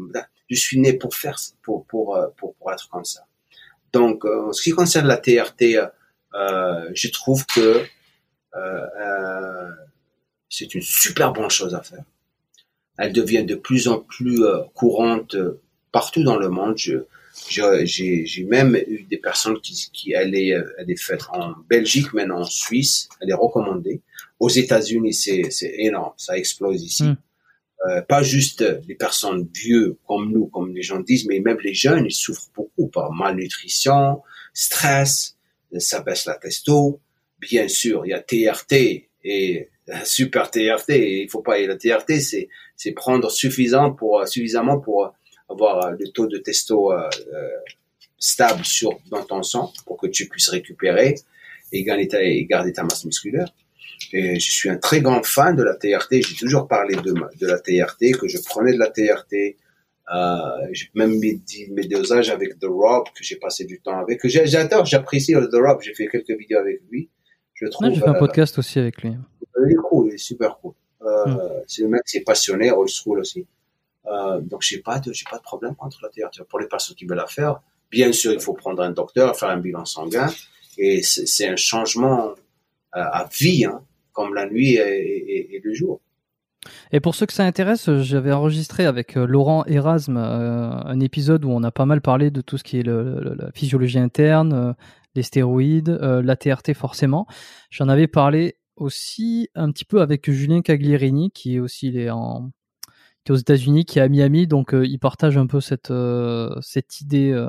je suis né pour faire, pour, pour, euh, pour, pour être comme ça. Donc, euh, en ce qui concerne la TRT, euh, je trouve que euh, c'est une super bonne chose à faire. Elle devient de plus en plus courante partout dans le monde. Je, j'ai même eu des personnes qui, qui elle est, elle est faite en Belgique, maintenant en Suisse, elle est recommandée. Aux États-Unis, c'est énorme, ça explose ici. Hmm. Euh, pas juste les personnes vieux comme nous, comme les gens disent, mais même les jeunes, ils souffrent beaucoup par malnutrition, stress, ça baisse la testo. Bien sûr, il y a TRT et super TRT. il faut pas, et la TRT, c'est c'est prendre suffisant pour suffisamment pour avoir le taux de testo euh, euh, stable sur dans ton sang pour que tu puisses récupérer et et garder ta masse musculaire. Et je suis un très grand fan de la TRT. J'ai toujours parlé de, de la TRT, que je prenais de la TRT. Euh, j'ai même mis mes dosages avec The Rob, que j'ai passé du temps avec. J'adore, j'apprécie The Rob. J'ai fait quelques vidéos avec lui. Je trouve. j'ai fait un euh, podcast aussi avec lui. Il est cool, il est super cool. Euh, hmm. C'est le mec qui est passionné, old school aussi. Euh, donc j'ai pas de j'ai pas de problème contre la TRT. Pour les personnes qui veulent la faire, bien sûr, il faut prendre un docteur, faire un bilan sanguin, et c'est un changement euh, à vie. Hein comme la nuit et, le jour. Et pour ceux que ça intéresse, j'avais enregistré avec Laurent Erasme euh, un épisode où on a pas mal parlé de tout ce qui est la physiologie interne, les stéroïdes, la TRT forcément. J'en avais parlé aussi un petit peu avec Julien Caglierini qui est aussi il est en qui est aux États-Unis, qui est à Miami, donc il partage un peu cette cette idée,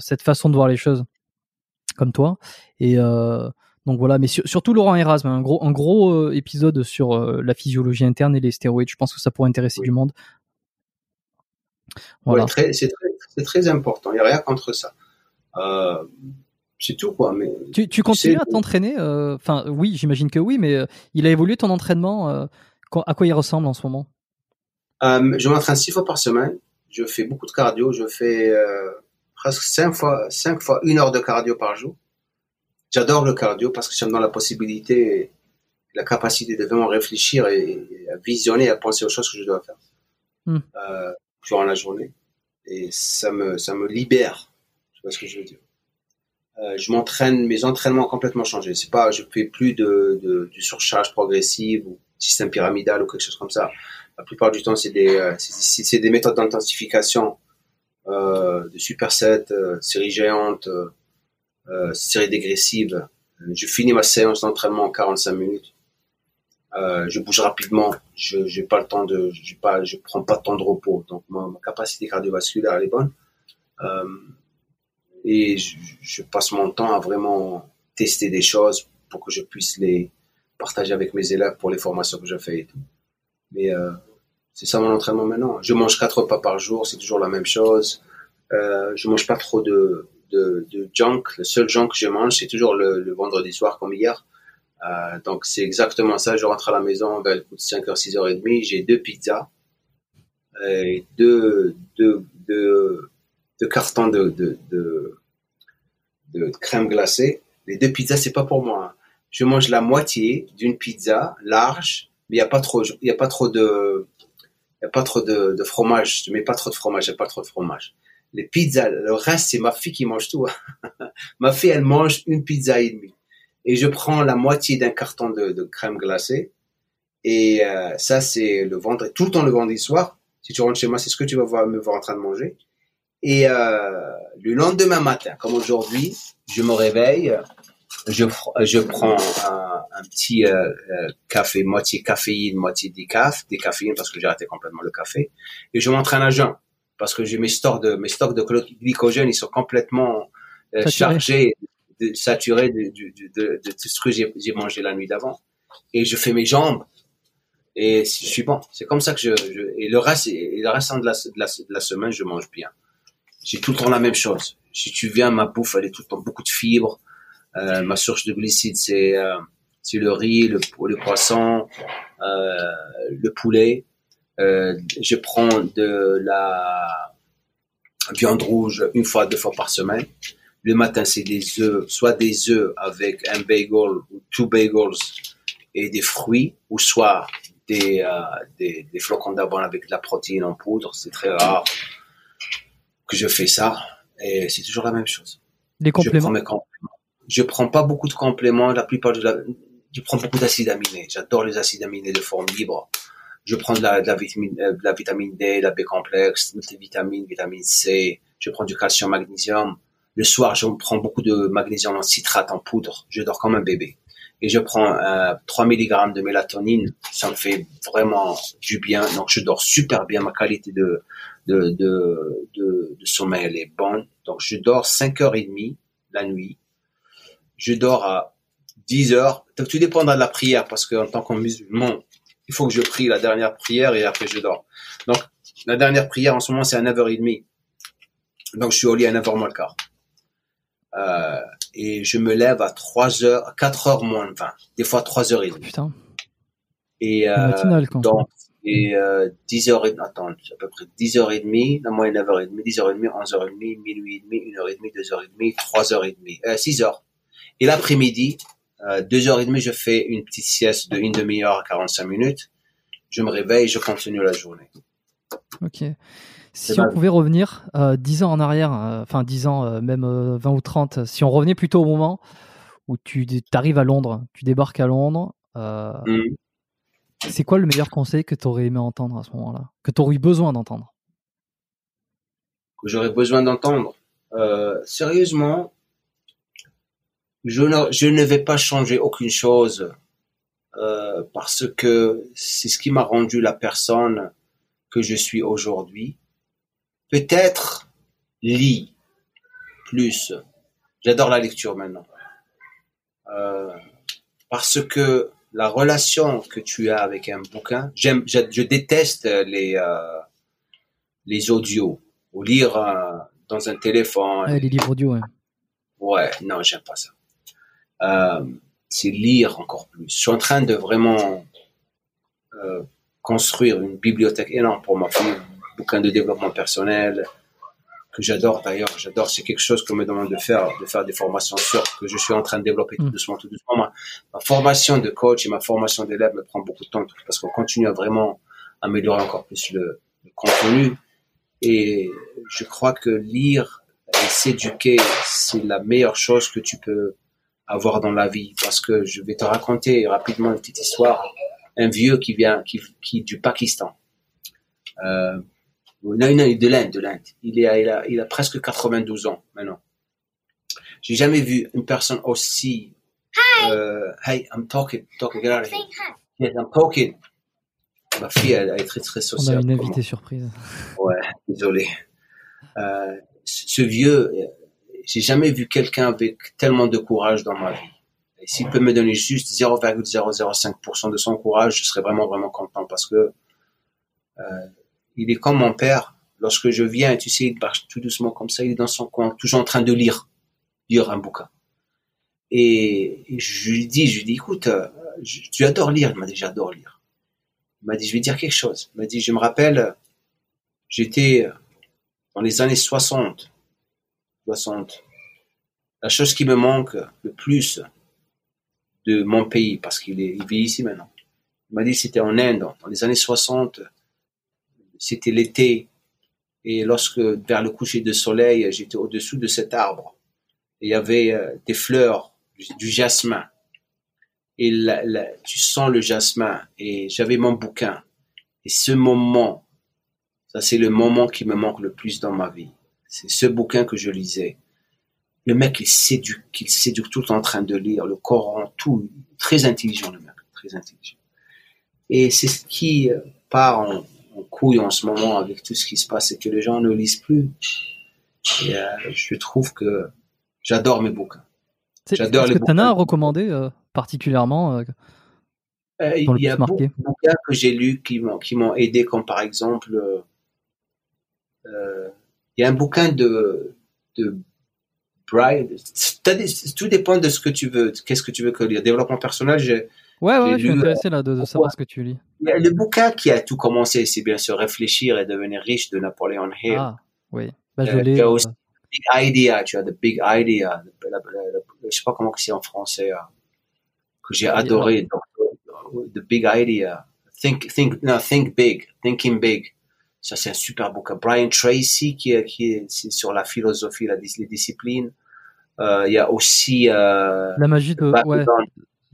cette façon de voir les choses comme toi. Et donc voilà, mais surtout Laurent Erasme, un gros, un gros euh, épisode sur euh, la physiologie interne et les stéroïdes. Je pense que ça pourrait intéresser du monde. Voilà. c'est très, important. Il n'y a rien contre ça. Euh, c'est tout quoi. Mais tu, tu continues à t'entraîner Enfin, oui, j'imagine que oui, mais il a évolué ton entraînement. à quoi il ressemble en ce moment? Je m'entraîne six fois par semaine. Je fais beaucoup de cardio. Je fais presque cinq fois, cinq fois une heure de cardio par jour. J'adore le cardio parce que ça me donne la possibilité, la capacité de vraiment réfléchir et, à visionner, à penser aux choses que je dois faire hmm. euh, durant la journée. Et ça me, ça me libère. Tu vois ce que je veux dire? Euh, je m'entraîne, mes entraînements ont complètement changé. C'est pas, je fais plus de, de, du surcharge progressive ou système pyramidal ou quelque chose comme ça. La plupart du temps, c'est des, euh, c'est des méthodes d'intensification, euh, de superset, euh, série géante, euh, euh, série dégressive. Je finis ma séance d'entraînement en 45 minutes. Je bouge rapidement. Je n'ai pas le temps de, j'ai pas, je prends pas de temps de repos. Donc ma, capacité cardiovasculaire elle est bonne. Euh, et je, je, passe mon temps à vraiment tester des choses pour que je puisse les partager avec mes élèves pour les formations que je fais et tout. Mais euh, c'est ça mon entraînement maintenant. Je mange quatre repas par jour, c'est toujours la même chose. Euh, je mange pas trop de de, de, junk. Le seul junk que je mange, c'est toujours le, vendredi soir comme hier. Euh, donc c'est exactement ça. Je rentre à la maison vers 5h, 6h30. J'ai deux pizzas et deux, deux, deux, deux cartons de, de, de, de, crème glacée. Les deux pizzas, c'est pas pour moi. Hein. Je mange la moitié d'une pizza large, mais il y a pas trop, pas trop de, y a pas trop de, de fromage. Je mets pas trop de fromage, a pas trop de fromage les pizzas, le reste, c'est ma fille qui mange tout. ma fille, elle mange une pizza et demie. Et je prends la moitié d'un carton de, crème glacée. Et euh, ça, c'est le vendredi, tout le temps le vendredi soir. Si tu rentres chez moi, c'est ce que tu vas voir, me voir en train de manger. Et euh, le lendemain matin, comme aujourd'hui, je me réveille je, je prends un, un petit euh, euh, café, moitié caféine, moitié décaf, décaféine parce que j'ai arrêté complètement le café, et je m'entraîne à jeun parce que j'ai mes stocks de mes stocks de glycogène, ils sont complètement euh, chargés, de, saturés de, de, tout ce que j'ai mangé la nuit d'avant, et je fais mes jambes. Et je suis bon. C'est comme ça que je, je, et le reste, et le restant de la, de la, de la semaine, je mange bien. J'ai tout le temps la même chose. Si tu viens, ma bouffe, elle est tout le temps beaucoup de fibres, euh, ma source de glucides, c'est euh, c'est le riz, le, le poisson, euh, le poulet. Euh, je prends de la viande rouge une fois, deux fois par semaine. Le matin, c'est des œufs, soit des œufs avec un bagel ou two bagels et des fruits, ou soit des, euh, des, des flocons d'avoine avec de la protéine en poudre. C'est très rare que je fais ça. Et c'est toujours la même chose. Les compléments. Je prends pas beaucoup de compléments. La plupart de la, je prends beaucoup d'acides aminés. J'adore les acides aminés de forme libre. Je prends de la, de la, vitamine, euh, de la vitamine D, la B complexe, multivitamine, vitamine C. Je prends du calcium, magnésium. Le soir, je prends beaucoup de magnésium en citrate en poudre. Je dors comme un bébé. Et je prends euh, 3 mg de mélatonine. Ça me fait vraiment du bien. Donc, je dors super bien. Ma qualité de, de, de, de, de sommeil, elle est bonne. Donc, je dors 5h30 la nuit je dors à 10 heures. Tout dépendra de la prière parce qu'en tant que musulman, il faut que je prie la dernière prière et après je dors. Donc, la dernière prière en ce moment, c'est à 9h30. Donc, je suis au lit à 9h moins le quart. Euh, et je me lève à 3 h 4 h moins 20. Des fois 3 h 30. Putain. Et, euh, donc, et euh, 10h, attends, à peu près 10h30, la moyenne 9h30, 10h30, 11h30, minuit et demi, 1h30, 2h30, 3h30, euh, 6h. Et l'après-midi, euh, deux heures et demie, je fais une petite sieste de une demi-heure à 45 minutes. Je me réveille, je continue la journée. Ok. Si on pouvait revenir euh, 10 ans en arrière, euh, enfin 10 ans, euh, même 20 ou 30, si on revenait plutôt au moment où tu arrives à Londres, tu débarques à Londres, mmh. C'est quoi le meilleur conseil que tu aurais aimé entendre à ce moment-là? Que tu aurais eu besoin d'entendre? Que j'aurais besoin d'entendre Sérieusement, je ne, je ne vais pas changer aucune chose euh, parce que c'est ce qui m'a rendu la personne que je suis aujourd'hui. Peut-être lis plus. J'adore la lecture maintenant. Euh, parce que la relation que tu as avec un bouquin, j'aime, je, je, déteste les euh, les audios ou lire euh, dans un téléphone. les livres audio. Ouais, ouais non, j'aime pas ça euh, c'est lire encore plus. Je suis en train de vraiment construire une bibliothèque énorme pour ma fille, bouquin de développement personnel que j'adore d'ailleurs. J'adore, c'est quelque chose qu'on me demande de faire, de faire des formations sur que je suis en train de développer tout mm. doucement, tout doucement. Ma, formation de coach et ma formation d'élève me prend beaucoup de temps parce qu'on continue à vraiment améliorer encore plus le, le contenu. Et je crois que lire et s'éduquer, c'est la meilleure chose que tu peux avoir dans la vie parce que je vais te raconter rapidement une petite histoire. Un vieux qui vient, qui, qui du Pakistan. Euh, non, non, de l'Inde, de l'Inde. Il, est, il, a, il a presque 92 ans maintenant. J'ai jamais vu une personne aussi. Hi. Euh, hey, I'm talking, talking. Get out of here. Yes, I'm talking. Ma fille, elle, est très très sociale. On a une invitée surprise. Ouais, désolé. Euh, ce vieux, j'ai jamais vu quelqu'un avec tellement de courage dans ma vie. Et s'il peut me donner juste 0,005% de son courage, je serais vraiment vraiment content parce que euh, il est comme mon père. Lorsque je viens, tu sais, il marche tout doucement comme ça, il est dans son coin, toujours en train de lire, lire un bouquin. Et, je lui dis, je lui dis, écoute, euh, tu adores lire. Il m'a dit, j'adore lire. Il m'a dit, je vais dire quelque chose. Il m'a dit, je me rappelle, j'étais dans les années 60 60. La chose qui me manque le plus de mon pays, parce qu'il il vit ici maintenant, il m'a dit c'était en Inde, dans les années 60, c'était l'été, et lorsque vers le coucher de soleil, j'étais au-dessous de cet arbre, et il y avait euh, des fleurs, du, jasmin, et tu sens le jasmin, et j'avais mon bouquin, et ce moment, ça c'est le moment qui me manque le plus dans ma vie. C'est ce bouquin que je lisais. le mec, il s'éduque, il s'éduque tout en train de lire le Coran, tout. Très intelligent, le mec, très intelligent. Et c'est ce qui euh, part en, couille en ce moment avec tout ce qui se passe, c'est que les gens ne lisent plus. Et euh, je trouve que j'adore mes bouquins. J'adore les bouquins. Tu en as à recommander particulièrement Il y a beaucoup de bouquins que j'ai lus qui m'ont, aidé, comme par exemple, il y a un bouquin de, de Brian, tout dépend de ce que tu veux. Qu'est-ce que tu veux que lire Développement personnel, j'ai. Ouais, ouais, je suis intéressé là de, savoir ce que tu lis. Le bouquin qui a tout commencé, c'est bien sûr Réfléchir et devenir riche de Napoléon Hill. Ah, oui. Bah, je euh, Tu as aussi Big Idea, tu as The Big Idea. Je sais pas comment c'est en français, euh, que j'ai adoré. The Big Idea. Think, think, no, think big. Thinking big. Ça, c'est un super bouquin. Brian Tracy, qui, est, qui est, sur la philosophie, la, les disciplines. Euh, il y a aussi euh, la magie de ouais,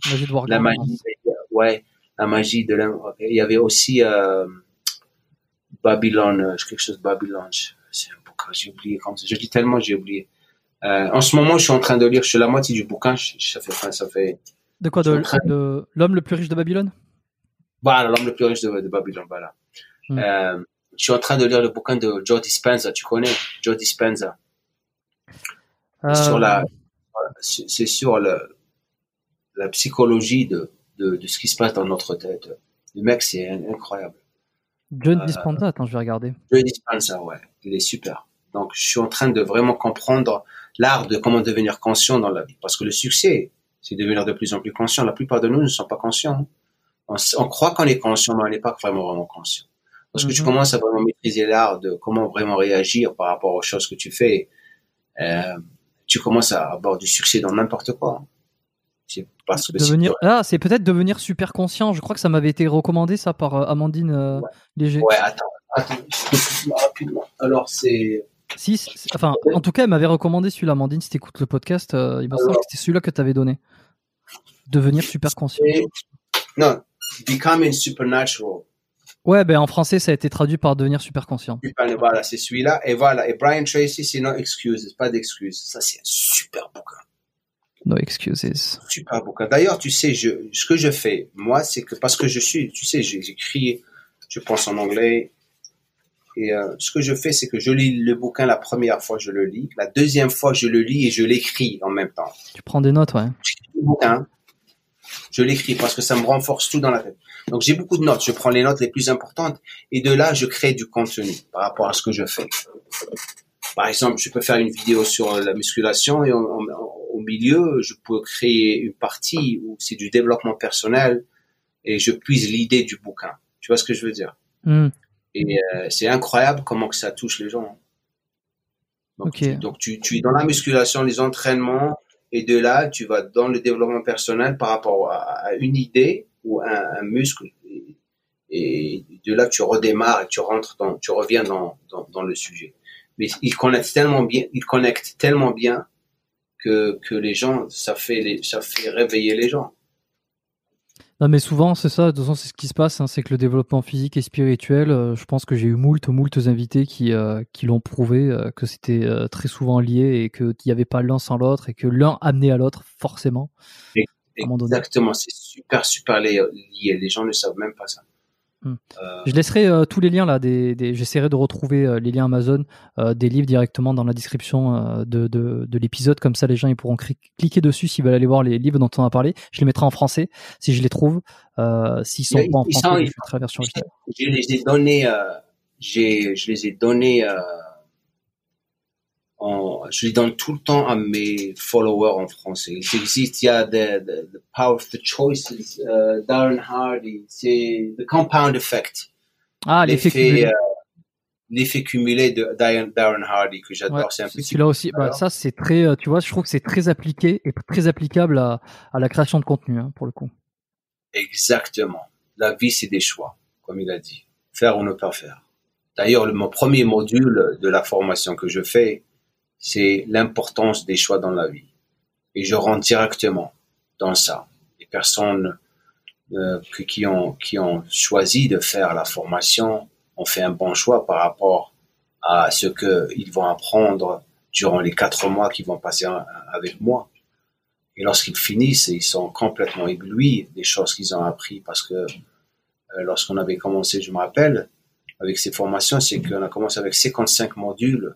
magie de la magie ouais la magie de il y avait aussi euh, Babylone euh, quelque chose de Babylone c'est un bouquin j'ai oublié comme ça. Je dis tellement j'ai oublié. Euh, en ce moment je suis en train de lire je suis la moitié du bouquin ça fait ça fait de quoi de, de l'homme le plus riche de Babylone? Voilà l'homme le plus riche de, de Babylone voilà. Hmm. euh, je suis en train de lire le bouquin de Joe Dispenza tu connais Joe Dispenza? Sur la, c'est sur le, la psychologie de, de, de, ce qui se passe dans notre tête. Le mec, c'est incroyable. John euh, Dispenza, attends, je vais regarder. John Dispenza, ouais, il est super. Donc, je suis en train de vraiment comprendre l'art de comment devenir conscient dans la vie. Parce que le succès, c'est devenir de plus en plus conscient. La plupart de nous ne sont pas conscients. On, on croit qu'on est conscient, mais on n'est pas vraiment vraiment conscient. Parce que tu mhm. commences à vraiment maîtriser l'art de comment vraiment réagir par rapport aux choses que tu fais, euh, tu commences à avoir du succès dans n'importe quoi. C'est parce que devenir... Ah, c'est peut-être devenir super conscient. Je crois que ça m'avait été recommandé ça par euh, Amandine euh, Léger. Ouais, attends, attends, rapidement. Alors c'est. Si, enfin, en tout cas, elle m'avait recommandé celui-là, Amandine, si écoutes le podcast, euh, il me semble que c'était celui-là que tu avais donné. Devenir super conscient. Non, Becoming Supernatural. Ouais, ben en français, ça a été traduit par devenir super conscient. Voilà, c'est celui-là. Et voilà. Et Brian Tracy, c'est No Excuses, pas d'excuses. Ça, c'est un super bouquin. No Excuses. Super bouquin. D'ailleurs, tu sais, je, ce que je fais, moi, c'est que parce que je suis, tu sais, j'écris, je pense en anglais. Et euh, ce que je fais, c'est que je lis le bouquin la première fois, je le lis. La deuxième fois, je le lis et je l'écris en même temps. Tu prends des notes, ouais. Le bouquin, je l'écris parce que ça me renforce tout dans la tête. Donc j'ai beaucoup de notes, je prends les notes les plus importantes et de là je crée du contenu par rapport à ce que je fais. Par exemple, je peux faire une vidéo sur la musculation et au milieu, je peux créer une partie où c'est du développement personnel et je puise l'idée du bouquin. Tu vois ce que je veux dire? Hmm. Et euh, c'est incroyable comment que ça touche les gens. Donc, tu, donc tu, tu es dans la musculation, les entraînements, et de là, tu vas dans le développement personnel par rapport à, une idée ou un, un muscle. Et, de là, tu redémarres et tu rentres dans, tu reviens dans, dans, dans le sujet. Mais il connecte tellement bien, il connecte tellement bien que, que les gens, ça fait les, ça fait réveiller les gens. Non, mais souvent, c'est ça. De toute façon, c'est ce qui se passe. Hein, c'est que le développement physique et spirituel, euh, je pense que j'ai eu moult, moult invités qui, euh, qui l'ont prouvé, euh, que c'était très souvent lié et qu'il n'y avait pas l'un sans l'autre et que l'un amenait à l'autre, forcément. Exactement. C'est super, super lié. Les gens ne savent même pas ça. Hmm. Je laisserai euh, tous les liens là. Des, J'essaierai de retrouver euh, les liens Amazon, euh, des livres directement dans la description de, de, l'épisode. Comme ça, les gens ils pourront cliquer dessus s'ils veulent aller voir les livres dont on a parlé. Je les mettrai en français si je les trouve. S'ils sont pas en français, Je les ai donnés. je les ai donnés je les donne tout le temps à mes followers en français. Il existe, il y a the, the, the Power of the Choices, uh, Darren Hardy, c'est The Compound Effect. Ah, l'effet cumulé. Euh, l'effet cumulé de Darren Hardy que j'adore. c'est un petit Celui-là aussi, bah, ça c'est très, euh, tu vois, je trouve que c'est très appliqué et très applicable à, à la création de contenu, hein, pour le coup. Exactement. La vie, c'est des choix, comme il a dit. Faire ou ne pas faire. D'ailleurs, mon premier module de la formation que je fais, c'est l'importance des choix dans la vie. Et je rentre directement dans ça. Les personnes euh, qui, ont, qui ont choisi de faire la formation ont fait un bon choix par rapport à ce qu'ils vont apprendre durant les quatre mois qu'ils vont passer avec moi. Et lorsqu'ils finissent, ils sont complètement éblouis des choses qu'ils ont appris parce que euh, lorsqu'on avait commencé, je me rappelle, avec ces formations, c'est qu'on a commencé avec 55 modules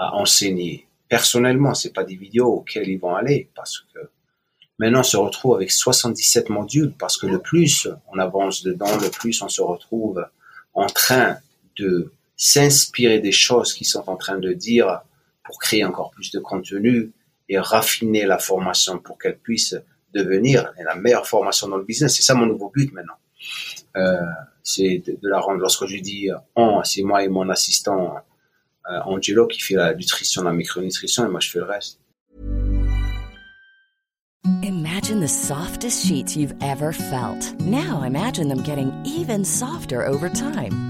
à enseigner. Personnellement, c'est pas des vidéos auxquelles ils vont aller parce que maintenant on se retrouve avec 77 modules parce que le plus on avance dedans, le plus on se retrouve en train de s'inspirer des choses qu'ils sont en train de dire pour créer encore plus de contenu et raffiner la formation pour qu'elle puisse devenir la meilleure formation dans le business. C'est ça mon nouveau but maintenant. Euh, c'est de, la rendre. Lorsque je dis on, c'est moi et mon assistant euh, Angelo qui fait la nutrition, la micronutrition, et moi je fais le reste. Imagine the softest sheets you've ever felt. Now imagine them getting even softer over time.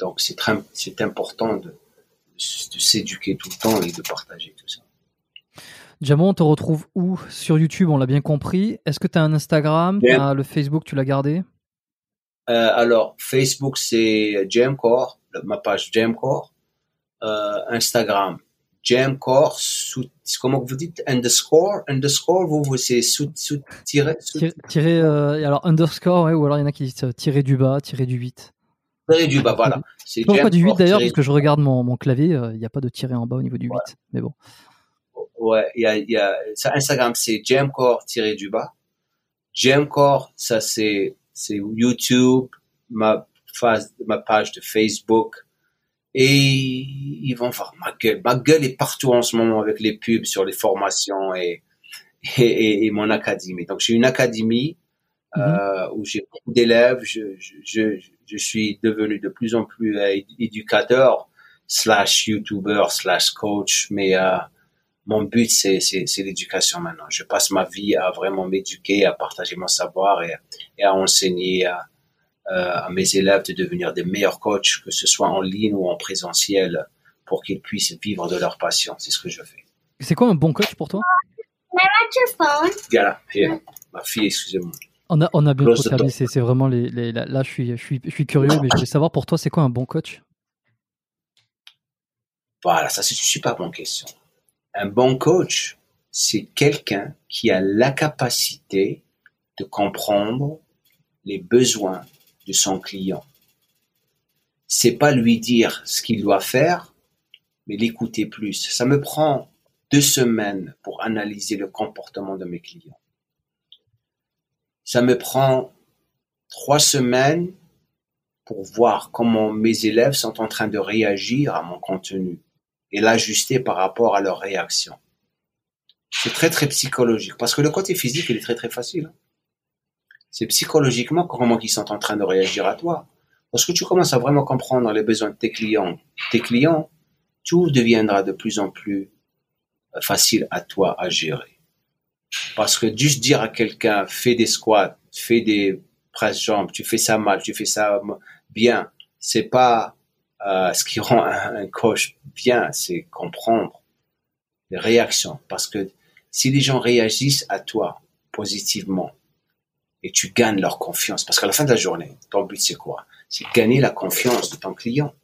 Donc, c'est c'est important de, de s'éduquer tout le temps et de partager tout ça. Jamon, on te retrouve où? Sur YouTube, on l'a bien compris. Est-ce que tu as un Instagram? As Le Facebook, tu l'as gardé? Euh, Alors, Facebook, c'est Jamcore, ma page Jamcore. Euh, Instagram, Jamcore, comment vous dites? Underscore? Underscore, vous, vous c'est sous, sous, tiré Tiré, euh, alors underscore, ouais, ou alors il y en a qui disent tiré du bas, tiré du 8 du bas, voilà. C'est pas du 8 d'ailleurs, parce que je regarde mon, mon clavier, euh, il n'y a pas de tiré en bas au niveau du 8. Mais bon. Ouais, il y a, y a, Instagram, c'est Jamcore tiré du bas. Jamcore, ça c'est, c'est YouTube, ma, phase, ma page de Facebook. Et ils vont voir ma gueule. Ma gueule est partout en ce moment avec les pubs sur les formations et, et, et, mon académie. Donc j'ai une académie mhm. euh, où j'ai beaucoup d'élèves. Je, je, je, je suis devenu de plus en plus euh, éducateur slash YouTuber slash coach, mais euh, mon but c'est c'est l'éducation maintenant. Je passe ma vie à vraiment m'éduquer, à partager mon savoir et, et à enseigner à, euh, à, mes élèves de devenir des meilleurs coachs, que ce soit en ligne ou en présentiel, pour qu'ils puissent vivre de leur passion. C'est ce que je fais. C'est quoi un bon coach pour toi? Voilà, ma fille, excusez-moi. On a, on a bien servi, c'est vraiment les, les, là, je suis, je suis, je suis curieux, mais je voulais savoir pour toi, c'est quoi un bon coach? Voilà, ça c'est une super bonne question. Un bon coach, c'est quelqu'un qui a la capacité de comprendre les besoins de son client. C'est pas lui dire ce qu'il doit faire, mais l'écouter plus. Ça me prend deux semaines pour analyser le comportement de mes clients ça me prend trois semaines pour voir comment mes élèves sont en train de réagir à mon contenu et l'ajuster par rapport à leur réaction. C'est très très psychologique parce que le côté physique il est très très facile. Hein. C'est psychologiquement comment ils sont en train de réagir à toi. Lorsque tu commences à vraiment comprendre les besoins de tes clients, tes clients, tout deviendra de plus en plus euh, facile à toi à gérer. Parce que juste dire à quelqu'un, fais des squats, fais des presse jambes, tu fais ça mal, tu fais ça bien, c'est pas euh, ce qui rend un, coach bien, c'est comprendre les réactions. Parce que si les gens réagissent à toi positivement et tu gagnes leur confiance, parce qu'à la fin de la journée, ton but c'est quoi? C'est gagner la confiance de ton client.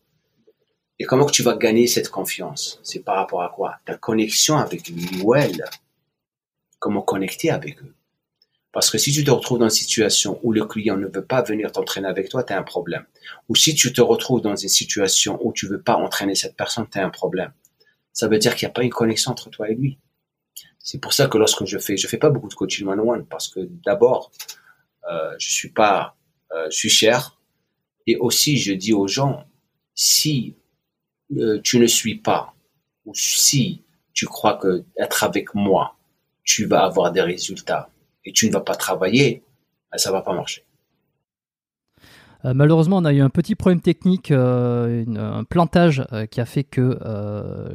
Et comment que tu vas gagner cette confiance? C'est par rapport à quoi? Ta connexion avec lui ou elle comment connecter avec eux. Parce que si tu te retrouves dans une situation où le client ne veut pas venir t'entraîner avec toi, tu as un problème. Ou si tu te retrouves dans une situation où tu veux pas entraîner cette personne, tu as un problème. Ça veut dire qu'il n'y a pas une connexion entre toi et lui. C'est pour ça que lorsque je fais, je fais pas beaucoup de coaching one-on-one parce que d'abord, euh, je suis pas, euh, je suis cher. Et aussi, je dis aux gens, si euh, tu ne suis pas, ou si tu crois que être avec moi, tu vas avoir des résultats et tu ne vas pas travailler, ben, ça va pas marcher. Euh, malheureusement, on a eu un petit problème technique, euh, un plantage euh, qui a fait que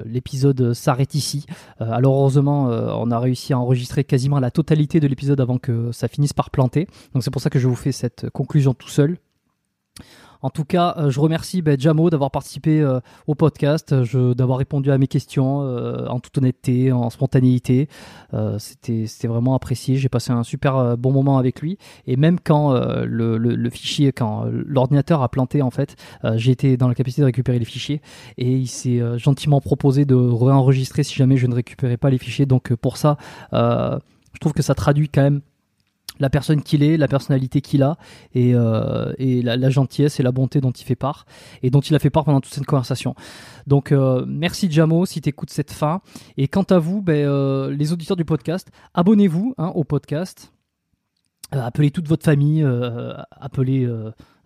l'épisode s'arrête ici. alors heureusement, on a réussi à enregistrer quasiment la totalité de l'épisode avant que ça finisse par planter. Donc c'est pour ça que je vous fais cette conclusion tout seul. En tout cas, euh, je remercie ben, Jamo d'avoir participé euh, au podcast, d'avoir répondu à mes questions euh, en toute honnêteté, en spontanéité. C'était vraiment apprécié. J'ai passé un super bon moment avec lui. Et même quand le, fichier, quand l'ordinateur a planté, en fait, j'ai été dans la capacité de récupérer les fichiers et il s'est gentiment proposé de réenregistrer si jamais je ne récupérais pas les fichiers. Donc pour ça, je trouve que ça traduit quand même la personne qu'il est, la personnalité qu'il a, et, euh, la, gentillesse et la bonté dont il fait part, et dont il a fait part pendant toute cette conversation. Donc euh, merci Jamo si tu écoutes cette fin. Et quant à vous, ben, euh, les auditeurs du podcast, abonnez-vous hein, au podcast. appelez toute votre famille, appelez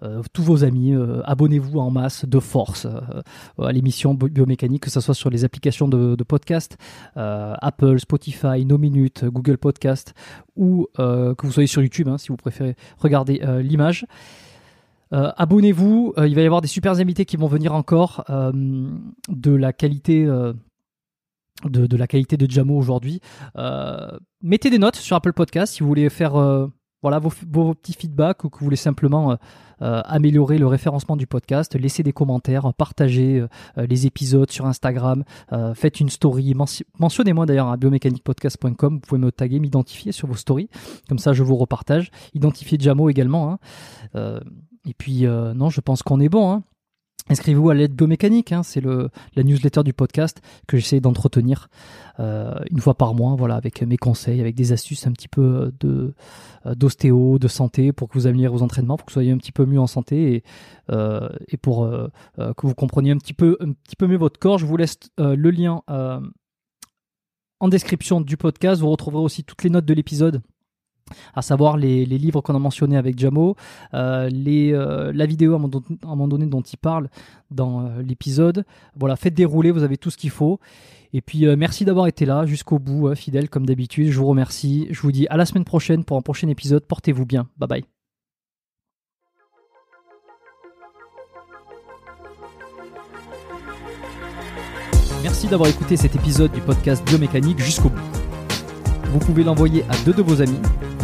euh, tous vos amis, euh, abonnez-vous en masse de force euh, à l'émission Biomécanique, que ce soit sur les applications de, podcast, Apple, Spotify, No Minutes, Google Podcast, ou que vous soyez sur YouTube, hein, si vous préférez regarder l'image. abonnez-vous, il va y avoir des super invités qui vont venir encore de la qualité de, Jamo aujourd'hui. mettez des notes sur Apple Podcast si vous voulez faire voilà vos, petits feedbacks ou que vous voulez simplement améliorer le référencement du podcast, laissez des commentaires, partagez euh, les épisodes sur Instagram, faites une story, mentionnez-moi d'ailleurs à biomécaniquepodcast.com, vous pouvez me taguer, m'identifier sur vos stories, comme ça je vous repartage, identifiez Jamo également. Hein. et puis non, je pense qu'on est bon. Hein. Inscrivez-vous à l'aide biomécanique, hein, c'est la newsletter du podcast que j'essaie d'entretenir euh, une fois par mois, voilà, avec mes conseils, avec des astuces un petit peu de euh, d'ostéo, de santé, pour que vous améliorez vos entraînements, pour que vous soyez un petit peu mieux en santé et, euh, et pour que vous compreniez un petit peu un petit peu mieux votre corps. Je vous laisse le lien en description du podcast. Vous retrouverez aussi toutes les notes de l'épisode à savoir les, livres qu'on a mentionnés avec Jamo, euh, les, euh, la vidéo à un, moment donné dont il parle dans euh, l'épisode. Voilà, faites dérouler, vous avez tout ce qu'il faut. Et puis merci d'avoir été là jusqu'au bout, fidèle comme d'habitude. Je vous remercie. Je vous dis à la semaine prochaine pour un prochain épisode. Portez-vous bien. Bye bye. Merci d'avoir écouté cet épisode du podcast Biomécanique jusqu'au bout. Vous pouvez l'envoyer à deux de vos amis